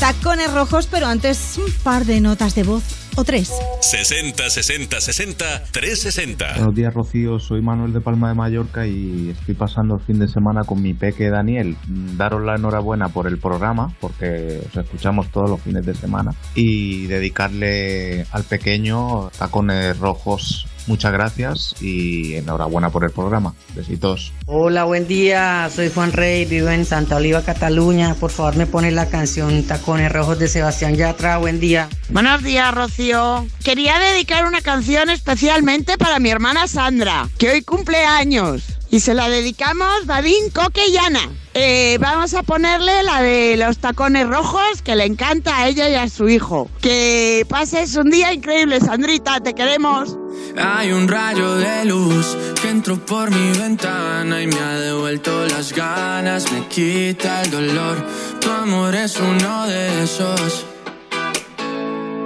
tacones rojos, pero antes un par de notas de voz o tres. 60 60 60 360. Buenos días, Rocío. Soy Manuel de Palma de Mallorca y estoy pasando el fin de semana con mi peque Daniel. Daros la enhorabuena por el programa, porque os escuchamos todos los fines de semana. Y dedicarle al pequeño tacones rojos. Muchas gracias y enhorabuena por el programa. Besitos. Hola, buen día. Soy Juan Rey, vivo en Santa Oliva, Cataluña. Por favor, me pones la canción Tacones Rojos de Sebastián Yatra. Buen día. Buenos días, Rocío. Quería dedicar una canción especialmente para mi hermana Sandra, que hoy cumple años. Y se la dedicamos Badín, Coque y Ana. Eh, vamos a ponerle la de los tacones rojos, que le encanta a ella y a su hijo. Que pases un día increíble, Sandrita, te queremos. Hay un rayo de luz que entró por mi ventana y me ha devuelto las ganas, me quita el dolor. Tu amor es uno de esos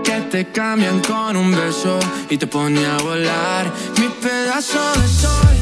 que te cambian con un beso y te pone a volar. Mi pedazo de sol,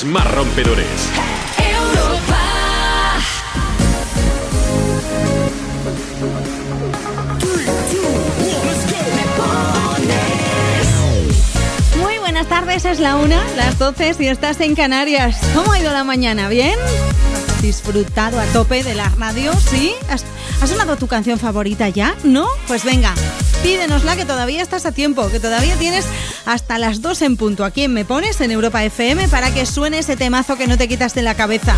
Los más rompedores. Europa. Muy buenas tardes, es la una, las 12 si estás en Canarias. ¿Cómo ha ido la mañana? ¿Bien? ¿Has disfrutado a tope de la radio? ¿Sí? ¿Has, has sonado tu canción favorita ya? ¿No? Pues venga, pídenosla que todavía estás a tiempo, que todavía tienes hasta las 2 en punto. Aquí en Me Pones, en Europa FM, para que suene ese temazo que no te quitas de la cabeza.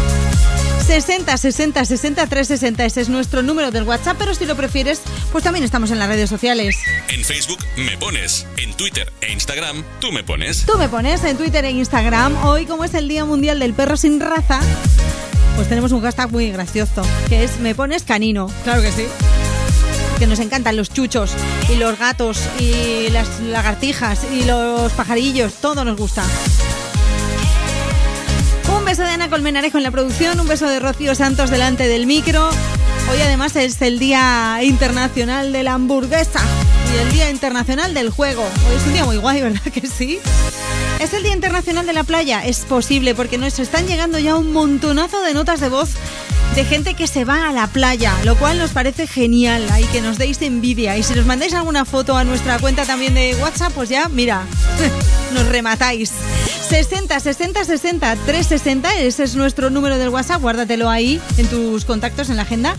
60 60 60 360, ese es nuestro número del WhatsApp, pero si lo prefieres, pues también estamos en las redes sociales. En Facebook me pones. En Twitter e Instagram tú me pones. Tú me pones en Twitter e Instagram. Hoy, como es el Día Mundial del Perro sin Raza, pues tenemos un hashtag muy gracioso, que es me pones canino. Claro que sí. Que nos encantan los chuchos y los gatos y las lagartijas y los pajarillos, todo nos gusta. Un beso de Ana Colmenarejo en la producción, un beso de Rocío Santos delante del micro. Hoy además es el Día Internacional de la Hamburguesa y el Día Internacional del Juego. Hoy es un día muy guay, ¿verdad que sí? ¿Es el Día Internacional de la Playa? Es posible porque nos están llegando ya un montonazo de notas de voz de gente que se va a la playa, lo cual nos parece genial y que nos deis envidia. Y si nos mandáis alguna foto a nuestra cuenta también de WhatsApp, pues ya, mira, nos rematáis. 60 60 60 360, ese es nuestro número del WhatsApp, guárdatelo ahí en tus contactos en la agenda.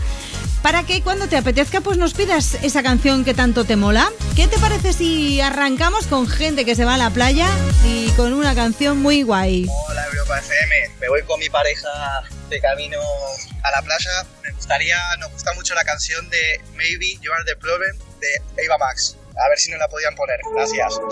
Para que cuando te apetezca, pues nos pidas esa canción que tanto te mola. ¿Qué te parece si arrancamos con gente que se va a la playa y con una canción muy guay? Hola Europa FM, me voy con mi pareja de camino a la playa. Me gustaría, nos gusta mucho la canción de Maybe You Are the Problem de Eva Max. A ver si nos la podían poner. Gracias, un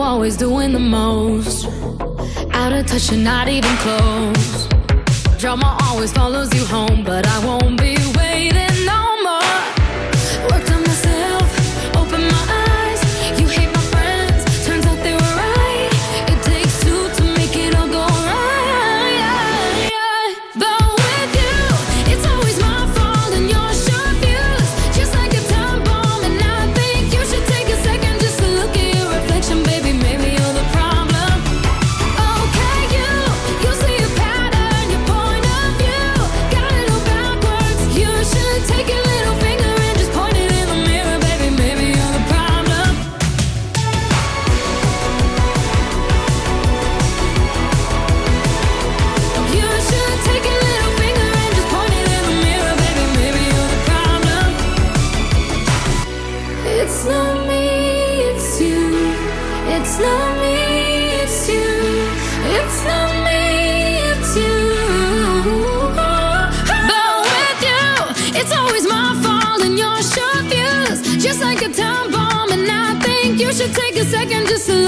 Always doing the most. Out of touch, you're not even close. Drama always follows you home, but I won't be waiting no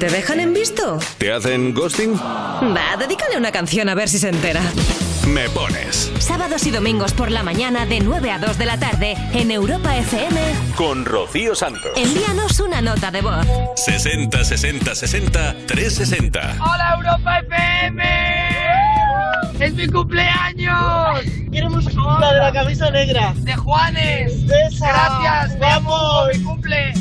Te dejan en visto? ¿Te hacen ghosting? Va, dedícale una canción a ver si se entera. Me pones. Sábados y domingos por la mañana de 9 a 2 de la tarde en Europa FM. Con Rocío Santos. Envíanos una nota de voz. 60 60 60 360. ¡Hola Europa FM! ¡Es mi cumpleaños! Queremos la de la camisa negra. ¡De Juanes! ¡Esa! ¡Gracias! ¡Vamos! ¡Mi cumple!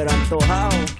Pero antojado.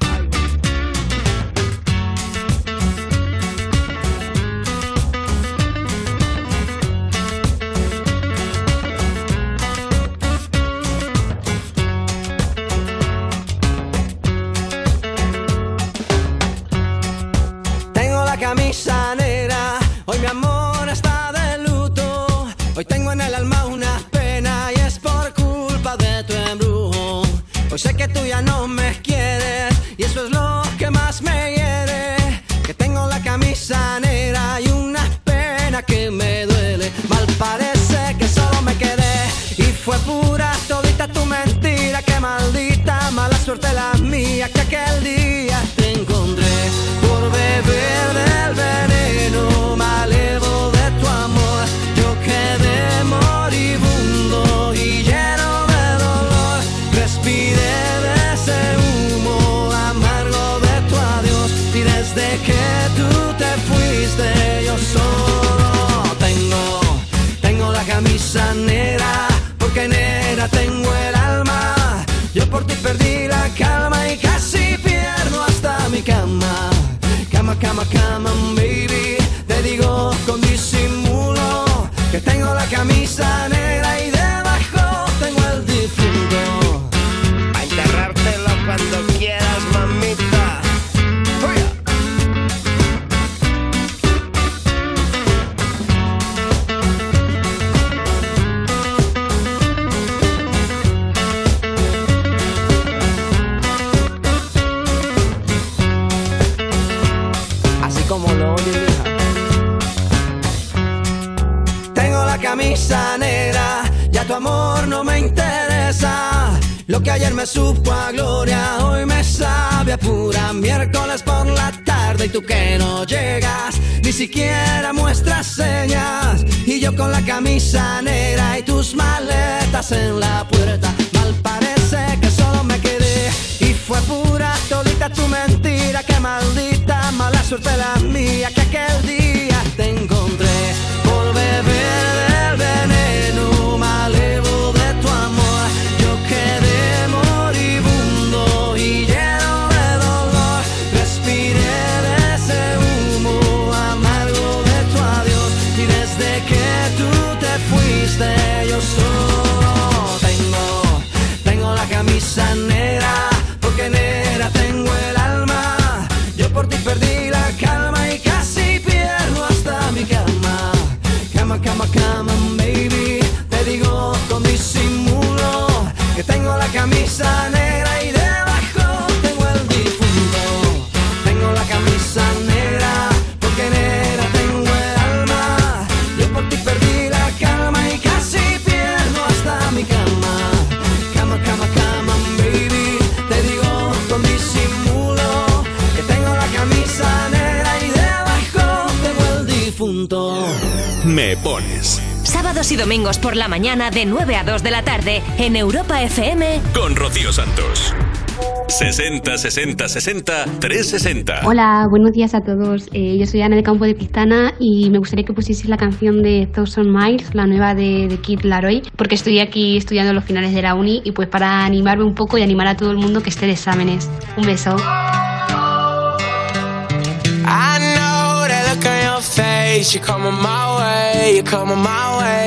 La mañana de 9 a 2 de la tarde en Europa FM. Con Rocío Santos. 60 60 60 360. Hola, buenos días a todos. Eh, yo soy Ana de Campo de Pistana y me gustaría que pusieseis la canción de Thousand Miles, la nueva de, de Kid Laroi, porque estoy aquí estudiando los finales de la uni y pues para animarme un poco y animar a todo el mundo que esté de exámenes. Un beso. I know that look on your face. You're coming my way. You're coming my way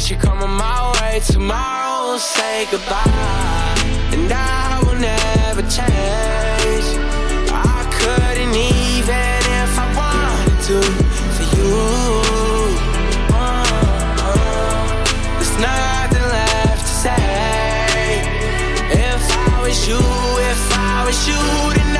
face. You're coming my way. Tomorrow we'll say goodbye. And I will never change. I couldn't even if I wanted to for you. Uh, There's nothing left to say. If I was you, if I was you,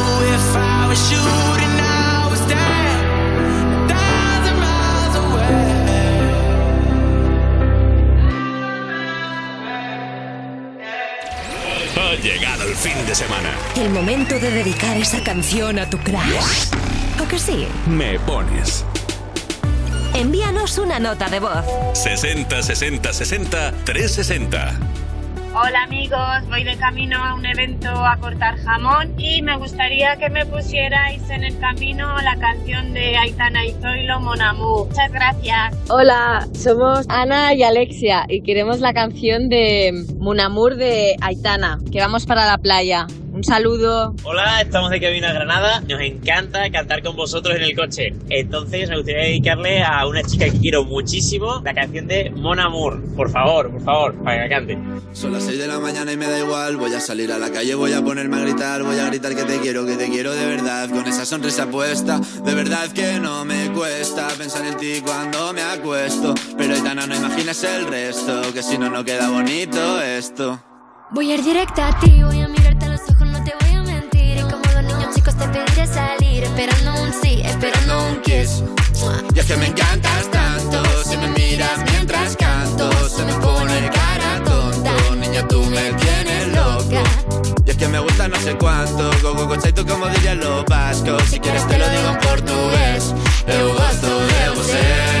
llegado el fin de semana. El momento de dedicar esa canción a tu crush. ¿O que sí? Me pones. Envíanos una nota de voz. 60 60 60 360. Hola amigos, voy de camino a un evento a cortar jamón y me gustaría que me pusierais en el camino la canción de Aitana y Zoilo Mon Amour. Muchas gracias. Hola, somos Ana y Alexia y queremos la canción de Munamur de Aitana, que vamos para la playa. Un saludo. Hola, estamos de camino a Granada. Nos encanta cantar con vosotros en el coche. Entonces me gustaría dedicarle a una chica que quiero muchísimo la canción de Mon Amour. Por favor, por favor, para que la cante. Son las 6 de la mañana y me da igual. Voy a salir a la calle, voy a ponerme a gritar. Voy a gritar que te quiero, que te quiero de verdad. Con esa sonrisa puesta, de verdad que no me cuesta pensar en ti cuando me acuesto. Pero Aitana, no imaginas el resto, que si no, no queda bonito esto. Voy a ir directa a ti, voy a mirarte salir, esperando un sí, esperando un kiss. Y es que me encantas tanto, si me miras mientras canto, se me pone cara tonta. Niña, tú me tienes loca. Y es que me gusta no sé cuánto, go go go chaito como dirían los vascos. Si quieres te lo digo en portugués, eu gosto de você.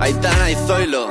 Aitana y Zoilo.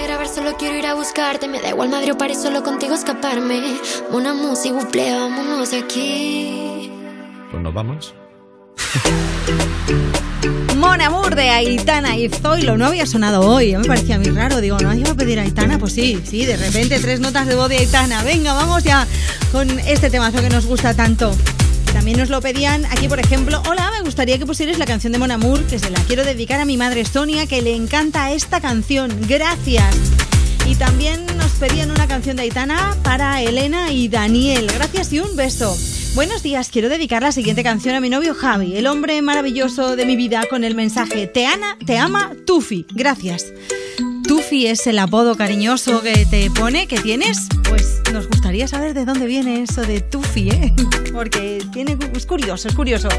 buscarte. Me da igual madre o paré solo contigo escaparme. Una música, buple, vámonos de aquí. Pues nos vamos. Mon Amour de Aitana y Zoilo no había sonado hoy, me parecía muy raro. Digo, ¿no iba a pedir Aitana? Pues sí, sí, de repente tres notas de voz de Aitana. Venga, vamos ya con este temazo que nos gusta tanto. También nos lo pedían aquí, por ejemplo. Hola, me gustaría que pusierais la canción de Mon Amour, que se la quiero dedicar a mi madre Sonia, que le encanta esta canción. Gracias. Y también nos pedían una canción de Aitana para Elena y Daniel. Gracias y un beso. Buenos días, quiero dedicar la siguiente canción a mi novio Javi, el hombre maravilloso de mi vida, con el mensaje Te, ana, te ama Tufi. Gracias. Tufi es el apodo cariñoso que te pone, que tienes. Pues nos gustaría saber de dónde viene eso de Tufi, ¿eh? Porque tiene, es curioso, es curioso.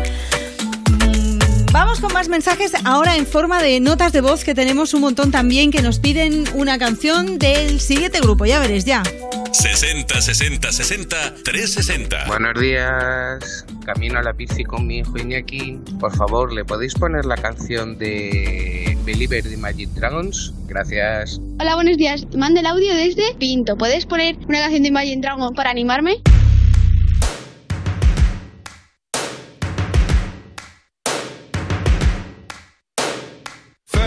Vamos con más mensajes ahora en forma de notas de voz que tenemos un montón también que nos piden una canción del siguiente grupo, ya veréis ya. 60 60 60 360. Buenos días, camino a la bici con mi hijo Iñaki. Por favor, ¿le podéis poner la canción de Believer de Magic Dragons? Gracias. Hola, buenos días. Te mando el audio desde Pinto. ¿Puedes poner una canción de Imagine Dragon para animarme?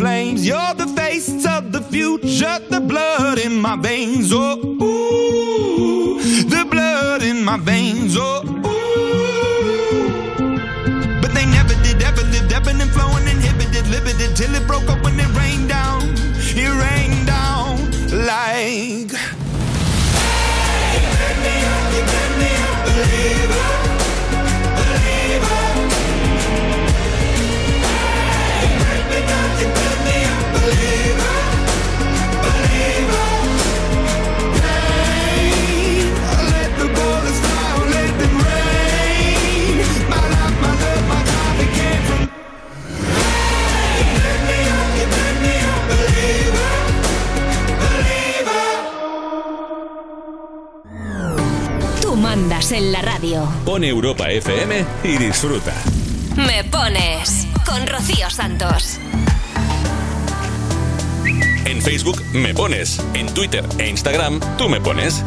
flames. You're the face of the future, the blood in my veins. Oh, ooh, the blood in my veins. Oh, ooh. but they never did, ever lived, ebbing and flowing, inhibited, limited, till it broke open and rained down. It rained down like. Hey, you me up, you me believer, believer. En la radio. Pon Europa FM y disfruta. Me pones con Rocío Santos. En Facebook me pones, en Twitter e Instagram tú me pones.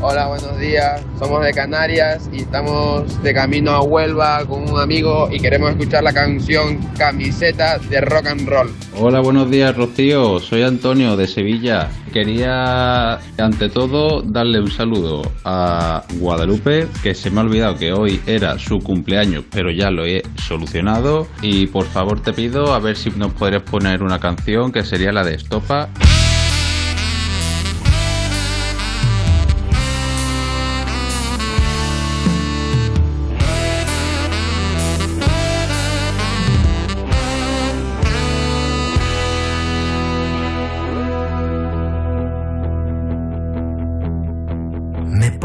Hola, buenos días. Somos de Canarias y estamos de camino a Huelva con un amigo y queremos escuchar la canción Camiseta de Rock and Roll. Hola, buenos días, Rocío. Soy Antonio de Sevilla. Quería, ante todo, darle un saludo a Guadalupe, que se me ha olvidado que hoy era su cumpleaños, pero ya lo he solucionado. Y por favor te pido a ver si nos podrías poner una canción que sería la de Estopa.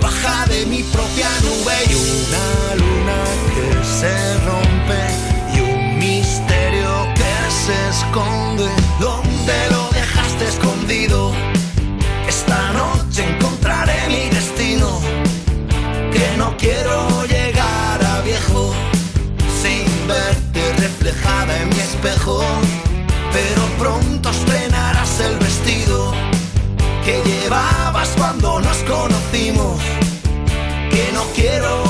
Baja de mi propia nube y una luna que se rompe y un misterio que se esconde. ¿Dónde lo dejaste escondido? Esta noche encontraré mi destino. Que no quiero llegar a viejo sin verte reflejada en mi espejo. Pero pronto estrenarás el vestido que llevabas cuando nos conocimos. Que no quiero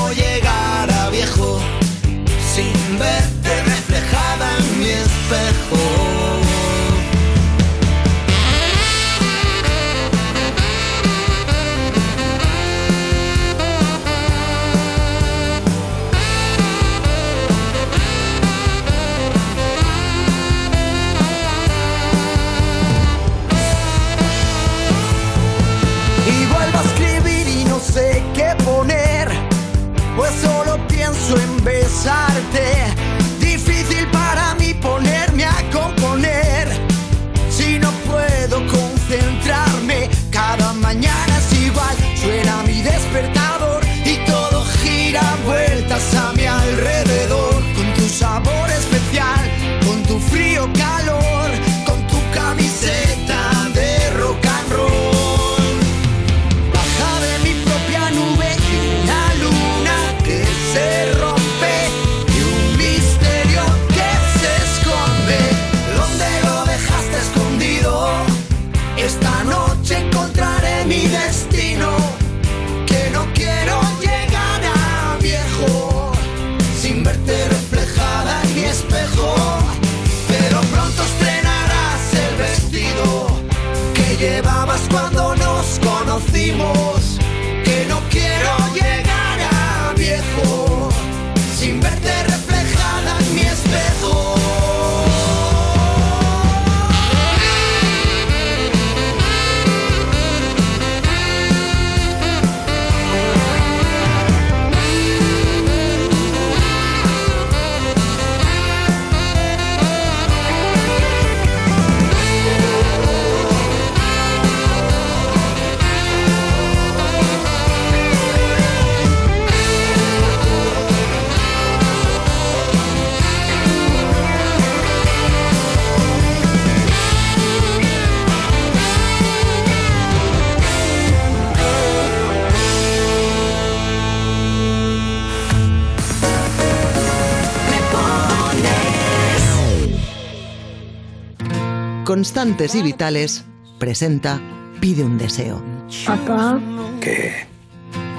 Constantes y Vitales presenta Pide un deseo. Papá, ¿Qué?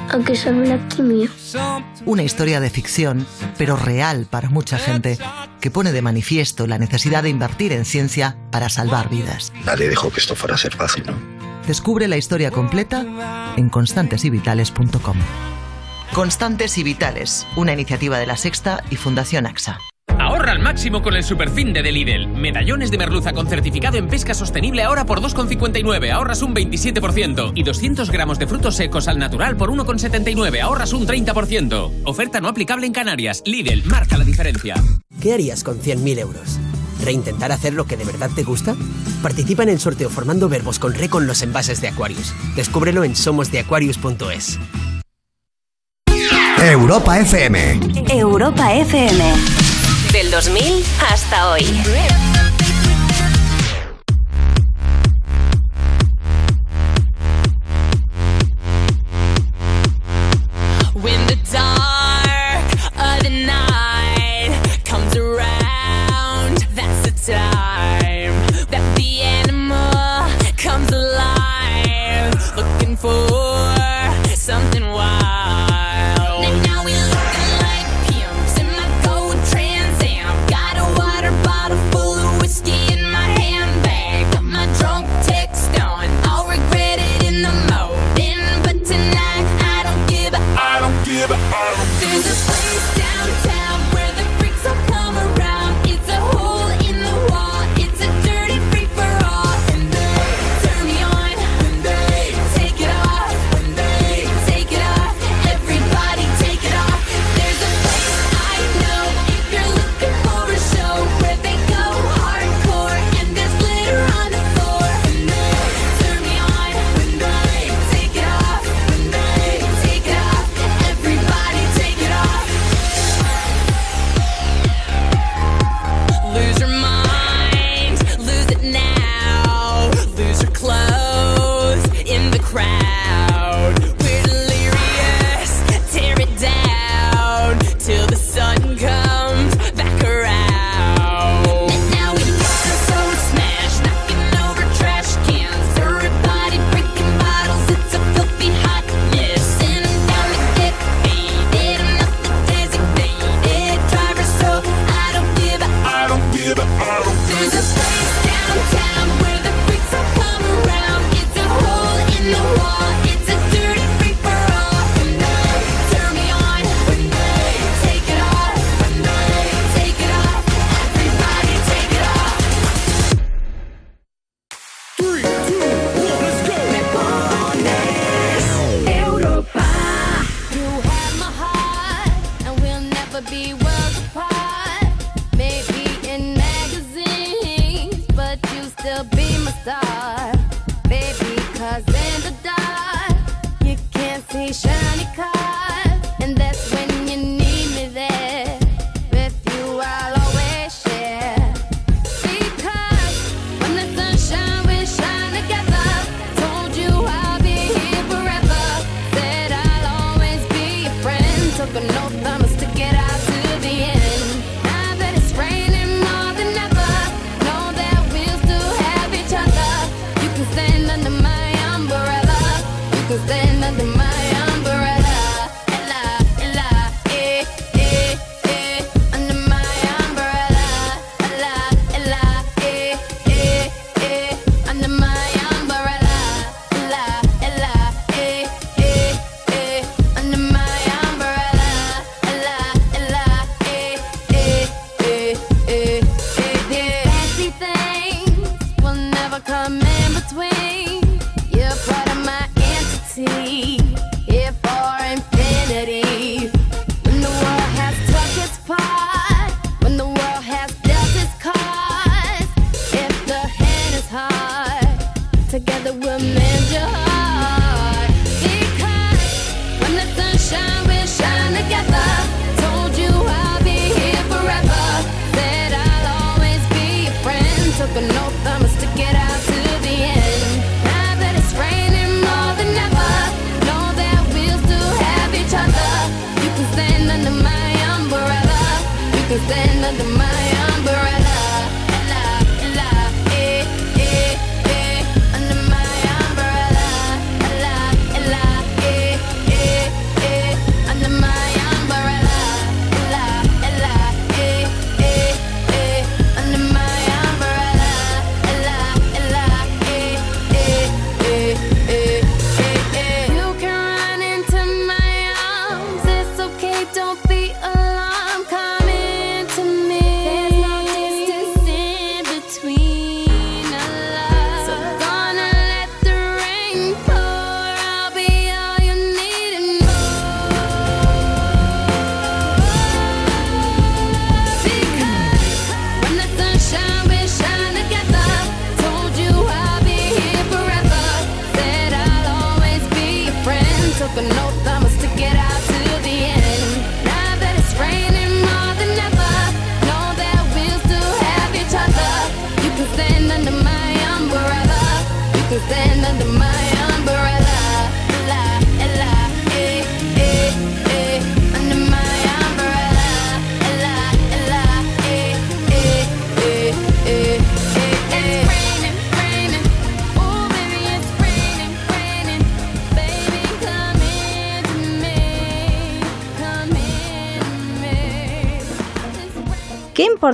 ¿a qué sabe la quimio? Una historia de ficción, pero real para mucha gente, que pone de manifiesto la necesidad de invertir en ciencia para salvar vidas. Nadie dijo que esto fuera a ser fácil, ¿no? Descubre la historia completa en constantesyvitales.com. Constantes y Vitales, una iniciativa de la Sexta y Fundación AXA. Al máximo con el superfin de Lidl. Medallones de merluza con certificado en pesca sostenible ahora por 2,59, ahorras un 27%. Y 200 gramos de frutos secos al natural por 1,79, ahorras un 30%. Oferta no aplicable en Canarias. Lidl, marca la diferencia. ¿Qué harías con 100.000 euros? ¿Reintentar hacer lo que de verdad te gusta? Participa en el sorteo formando verbos con re con los envases de Aquarius. Descúbrelo en somosdeaquarius.es. Europa FM. Europa FM. Del 2000 hasta hoy.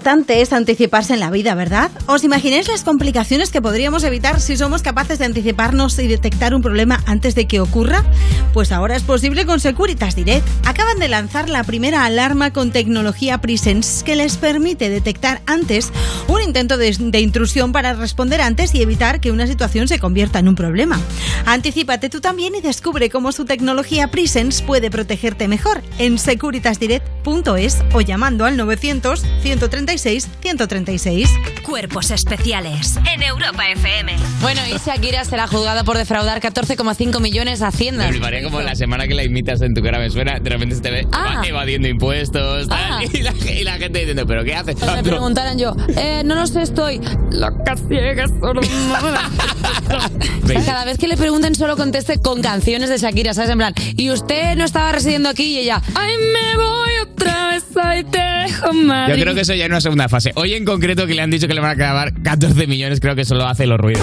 Importante es anticiparse en la vida, ¿verdad? ¿Os imagináis las complicaciones que podríamos evitar si somos capaces de anticiparnos y detectar un problema antes de que ocurra? Pues ahora es posible con Securitas Direct. Acaban de lanzar la primera alarma con tecnología Presence que les permite detectar antes un intento de, de intrusión para responder antes y evitar que una situación se convierta en un problema. Anticípate tú también y descubre cómo su tecnología Presence puede protegerte mejor en securitasdirect.es o llamando al 900 136 136. Cuerpos especiales en Europa FM. Bueno, y Shakira será juzgada por defraudar 14,5 millones a Hacienda. Fliparía como la semana que la imitas en tu cara me suena, de repente se te ve Ah. evadiendo impuestos tal, y, la, y la gente diciendo, ¿pero qué haces? Me preguntaran yo, eh, no lo sé, estoy loca, ciega. Cada vez que le pregunten solo conteste con canciones de Shakira, ¿sabes? En plan, y usted no estaba residiendo aquí y ella, ay, me voy otra vez, ahí te dejo, Madrid. Yo creo que eso ya es una segunda fase. Hoy en concreto que le han dicho que le van a clavar 14 millones, creo que solo hace los ruidos.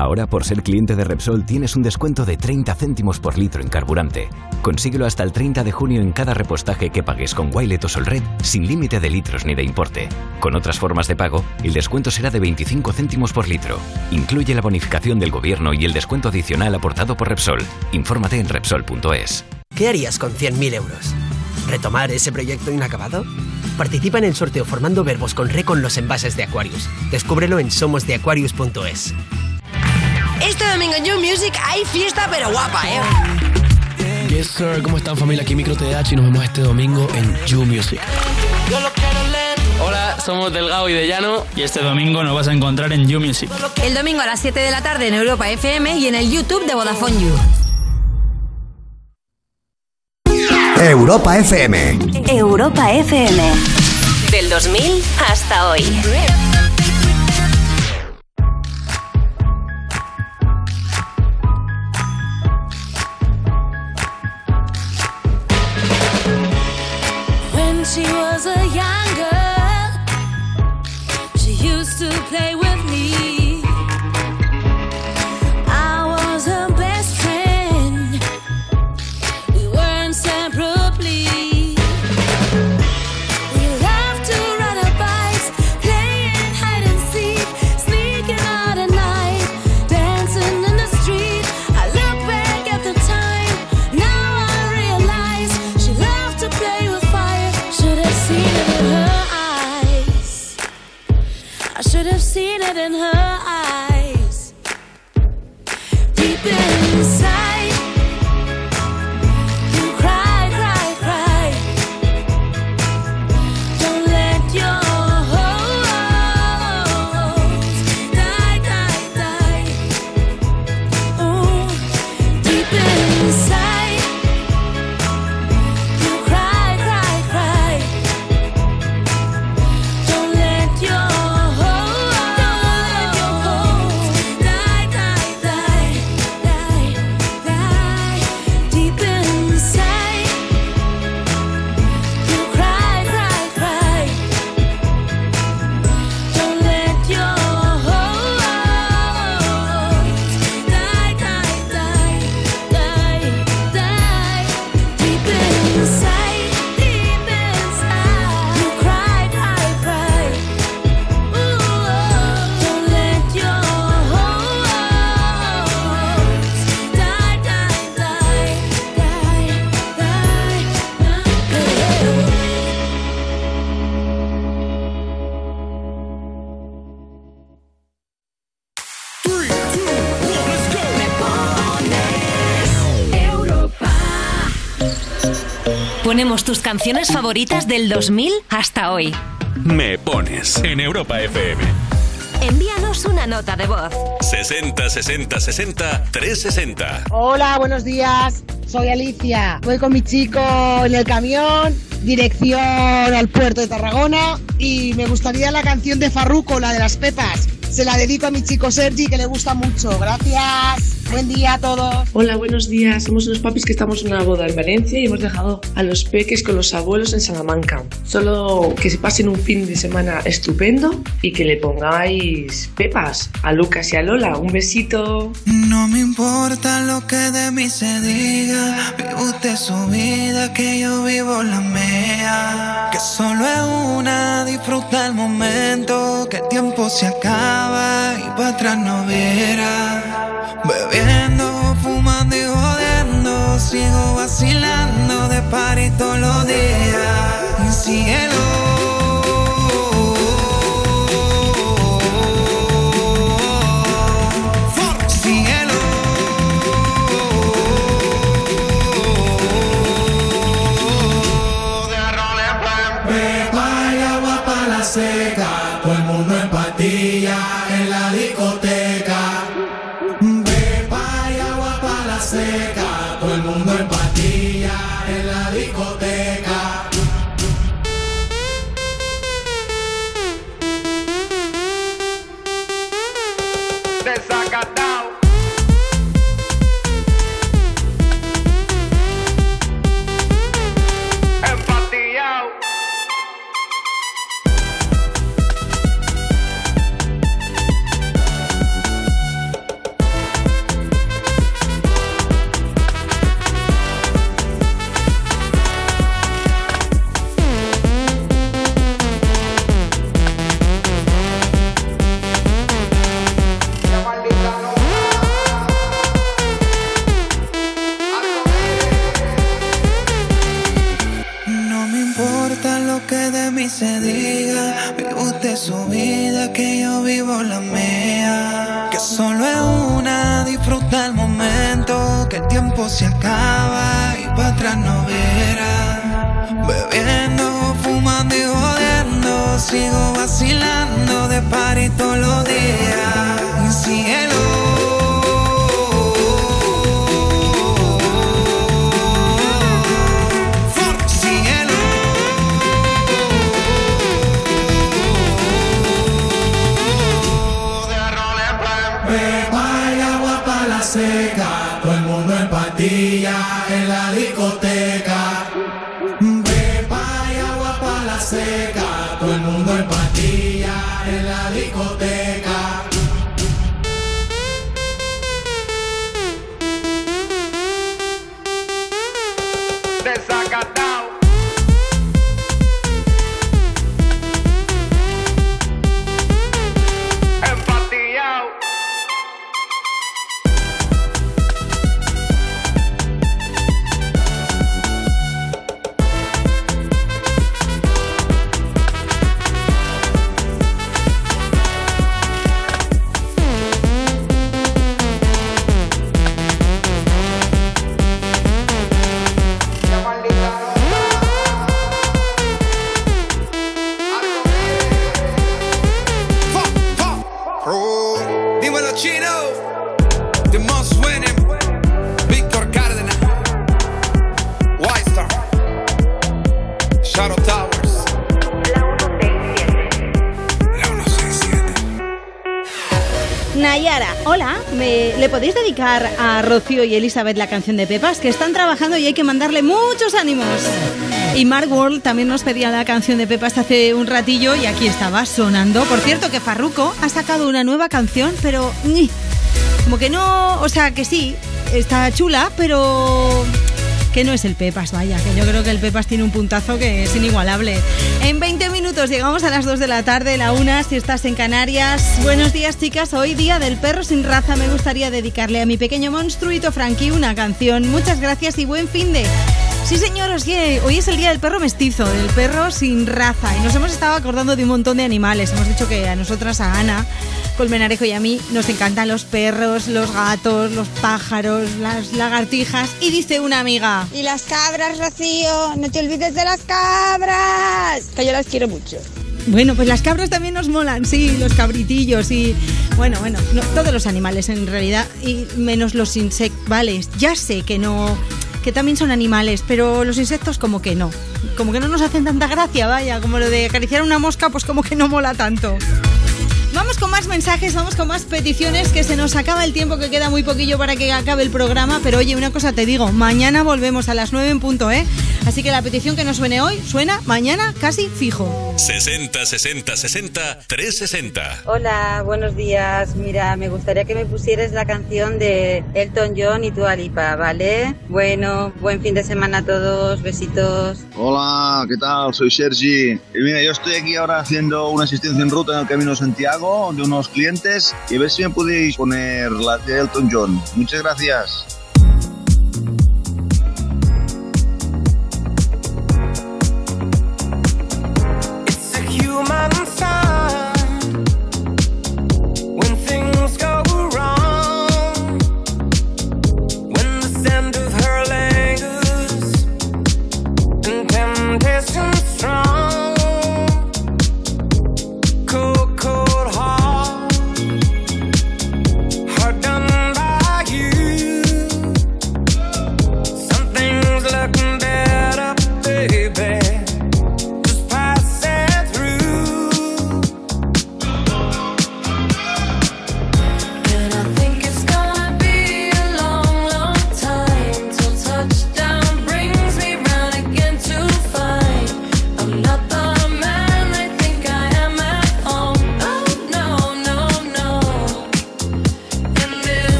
Ahora, por ser cliente de Repsol, tienes un descuento de 30 céntimos por litro en carburante. Consíguelo hasta el 30 de junio en cada repostaje que pagues con Wilet o Solred, sin límite de litros ni de importe. Con otras formas de pago, el descuento será de 25 céntimos por litro. Incluye la bonificación del gobierno y el descuento adicional aportado por Repsol. Infórmate en Repsol.es. ¿Qué harías con 100.000 euros? ¿Retomar ese proyecto inacabado? Participa en el sorteo formando verbos con re con los envases de Aquarius. Descúbrelo en somosdeaquarius.es. Este domingo en You Music hay fiesta pero guapa, ¿eh? Yes, sir. ¿Cómo están, familia? Aquí Micro TDH y nos vemos este domingo en You Music. Hola, somos Delgado y de Llano y este domingo nos vas a encontrar en You Music. El domingo a las 7 de la tarde en Europa FM y en el YouTube de Vodafone You. Europa FM. Europa FM. Del 2000 hasta hoy. She was a young girl, she used to play with getting hurt. Ponemos tus canciones favoritas del 2000 hasta hoy. Me pones en Europa FM. Envíanos una nota de voz. 60 60 60 360. Hola, buenos días. Soy Alicia. Voy con mi chico en el camión, dirección al puerto de Tarragona y me gustaría la canción de Farruko, la de las pepas. Se la dedico a mi chico Sergi que le gusta mucho. Gracias. Buen día a todos. Hola, buenos días. Somos unos papis que estamos en una boda en Valencia y hemos dejado a los peques con los abuelos en Salamanca. Solo que se pasen un fin de semana estupendo y que le pongáis pepas a Lucas y a Lola. Un besito. No me importa lo que de mí se diga, vive usted su vida, que yo vivo la mía. Que solo es una, disfruta el momento, que el tiempo se acaba y para atrás no verá. Fumando y jodiendo, sigo vacilando de party todos los días. Cielo. Y Elizabeth la canción de Pepas? Que están trabajando y hay que mandarle muchos ánimos. Y Mark World también nos pedía la canción de Pepas hace un ratillo y aquí estaba sonando. Por cierto, que Farruko ha sacado una nueva canción, pero... Como que no... O sea, que sí, está chula, pero... Que no es el Pepas, vaya, que yo creo que el Pepas tiene un puntazo que es inigualable. En 20 minutos llegamos a las 2 de la tarde, la una, si estás en Canarias. Buenos días, chicas. Hoy, día del perro sin raza, me gustaría dedicarle a mi pequeño monstruito Frankie una canción. Muchas gracias y buen fin de. Sí, señor, hoy es el día del perro mestizo, del perro sin raza. Y nos hemos estado acordando de un montón de animales. Hemos dicho que a nosotras, a Ana, Colmenarejo y a mí, nos encantan los perros, los gatos, los pájaros, las lagartijas. Y dice una amiga. Y las cabras, Rocío, no te olvides de las cabras, que yo las quiero mucho. Bueno, pues las cabras también nos molan, sí, los cabritillos y bueno, bueno, no, todos los animales en realidad y menos los insectos, vale, ya sé que no que también son animales, pero los insectos como que no, como que no nos hacen tanta gracia, vaya, como lo de acariciar una mosca, pues como que no mola tanto. Vamos con más mensajes, vamos con más peticiones, que se nos acaba el tiempo, que queda muy poquillo para que acabe el programa, pero oye, una cosa te digo, mañana volvemos a las 9 en punto, ¿eh? Así que la petición que nos suene hoy suena mañana casi fijo. 60 60 60 360. Hola, buenos días. Mira, me gustaría que me pusieras la canción de Elton John y Dua Lipa, ¿vale? Bueno, buen fin de semana a todos. Besitos. Hola, ¿qué tal? Soy Sergi. Y mira, yo estoy aquí ahora haciendo una asistencia en ruta en el Camino de De unos clientes y a ver si me podéis poner la de Elton John. Muchas gracias.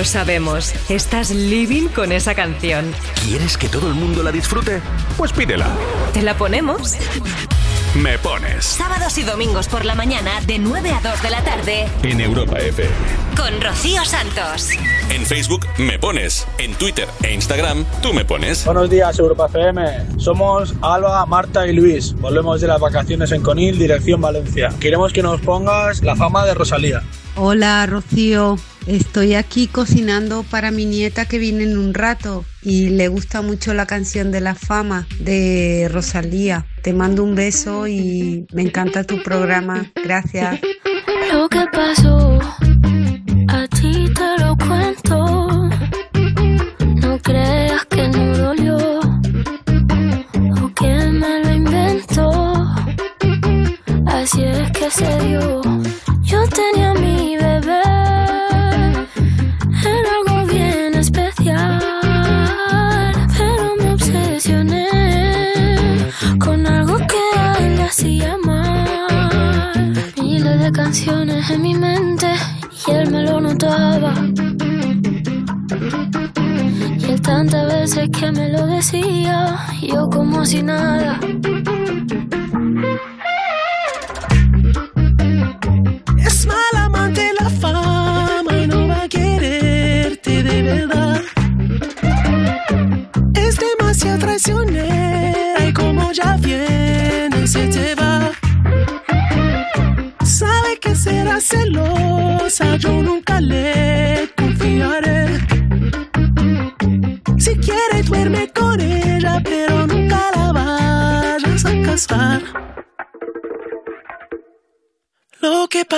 Lo sabemos, estás living con esa canción. ¿Quieres que todo el mundo la disfrute? Pues pídela. ¿Te la ponemos? Me pones Sábados y domingos por la mañana de 9 a 2 de la tarde en Europa FM. con Rocío Santos. En Facebook me pones, en Twitter e Instagram tú me pones. Buenos días, Europa FM. Somos Alba, Marta y Luis. Volvemos de las vacaciones en Conil, dirección Valencia. Queremos que nos pongas la fama de Rosalía. Hola Rocío, Estoy aquí cocinando para mi nieta que viene en un rato y le gusta mucho la canción de la fama de Rosalía. Te mando un beso y me encanta tu programa. Gracias.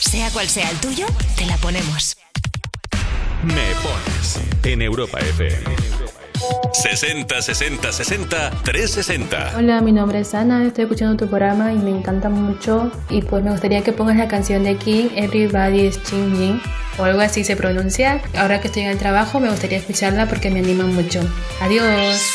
Sea cual sea el tuyo, te la ponemos. Me pones en Europa FM. 60 60 60 360. Hola, mi nombre es Ana, estoy escuchando tu programa y me encanta mucho. Y pues me gustaría que pongas la canción de King, Everybody is Changing, o algo así se pronuncia. Ahora que estoy en el trabajo, me gustaría escucharla porque me anima mucho. Adiós.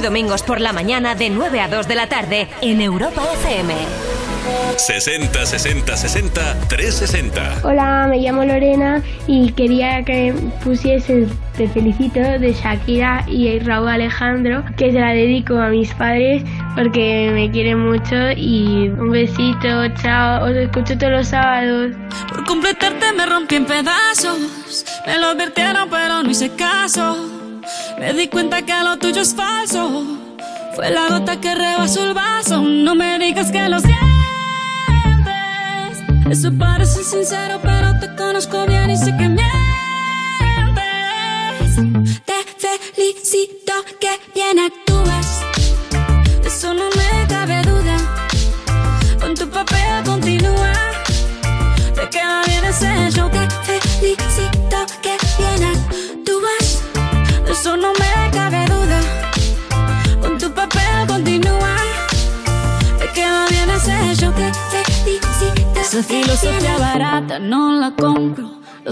Y domingos por la mañana de 9 a 2 de la tarde en Europa FM. 60 60 60 360. Hola, me llamo Lorena y quería que pusiese Te felicito de Shakira y Raúl Alejandro, que se la dedico a mis padres porque me quieren mucho y un besito, chao, os escucho todos los sábados. Por completarte me rompí en pedazos. Me lo advirtieron, pero no hice caso. Me di cuenta que lo tuyo es falso. Fue la gota que rebasó el vaso. No me digas que lo sientes. Eso parece sincero, pero te conozco bien y sé que mientes.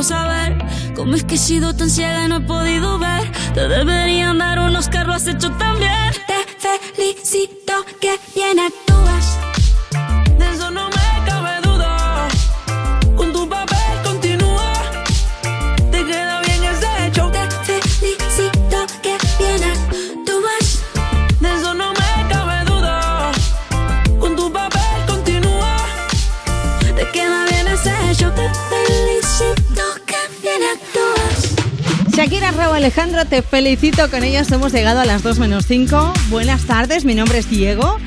Quiero saber. ¿Cómo es que he sido tan ciega y no he podido ver? Te deberían dar un Oscar, lo has hecho tan Alejandro, te felicito. Con ellos hemos llegado a las 2 menos 5. Buenas tardes, mi nombre es Diego.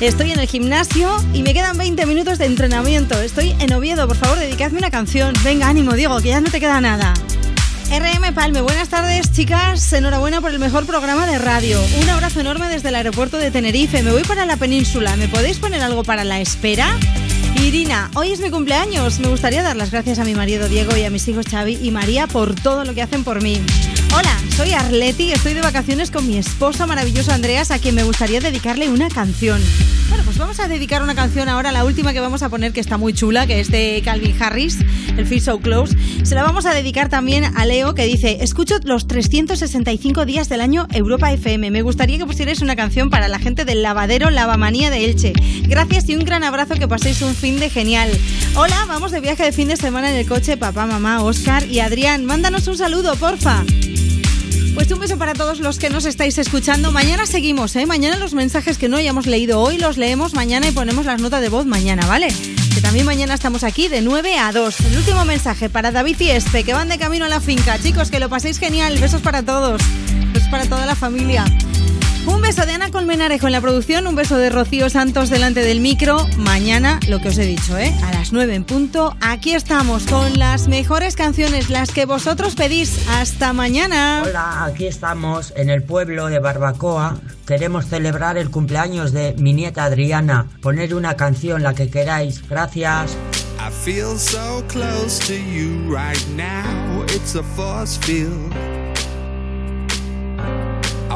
Estoy en el gimnasio y me quedan 20 minutos de entrenamiento. Estoy en Oviedo, por favor, dedicadme una canción. Venga, ánimo, Diego, que ya no te queda nada. RM Palme, buenas tardes, chicas. Enhorabuena por el mejor programa de radio. Un abrazo enorme desde el aeropuerto de Tenerife. Me voy para la península. ¿Me podéis poner algo para la espera? Irina, hoy es mi cumpleaños. Me gustaría dar las gracias a mi marido Diego y a mis hijos Xavi y María por todo lo que hacen por mí. Hola, soy Arleti y estoy de vacaciones con mi esposo maravilloso Andreas, a quien me gustaría dedicarle una canción. Bueno, pues vamos a dedicar una canción ahora, la última que vamos a poner, que está muy chula, que es de Calvin Harris, el Feel So Close. Se la vamos a dedicar también a Leo, que dice, escucho los 365 días del año Europa FM. Me gustaría que pusierais una canción para la gente del lavadero Lavamanía de Elche. Gracias y un gran abrazo, que paséis un fin de genial. Hola, vamos de viaje de fin de semana en el coche, papá, mamá, Oscar y Adrián. Mándanos un saludo, porfa. Pues un beso para todos los que nos estáis escuchando. Mañana seguimos, ¿eh? Mañana los mensajes que no hayamos leído hoy los leemos mañana y ponemos las notas de voz mañana, ¿vale? Que también mañana estamos aquí de 9 a 2. El último mensaje para David y Espe, que van de camino a la finca. Chicos, que lo paséis genial. Besos para todos. Besos para toda la familia. Un beso de Ana Colmenarejo en la producción, un beso de Rocío Santos delante del micro. Mañana, lo que os he dicho, ¿eh? A las 9 en punto, aquí estamos con las mejores canciones, las que vosotros pedís. Hasta mañana. Hola, aquí estamos en el pueblo de Barbacoa. Queremos celebrar el cumpleaños de mi nieta Adriana. Poner una canción, la que queráis. Gracias. I feel so close to you right now. It's a force field.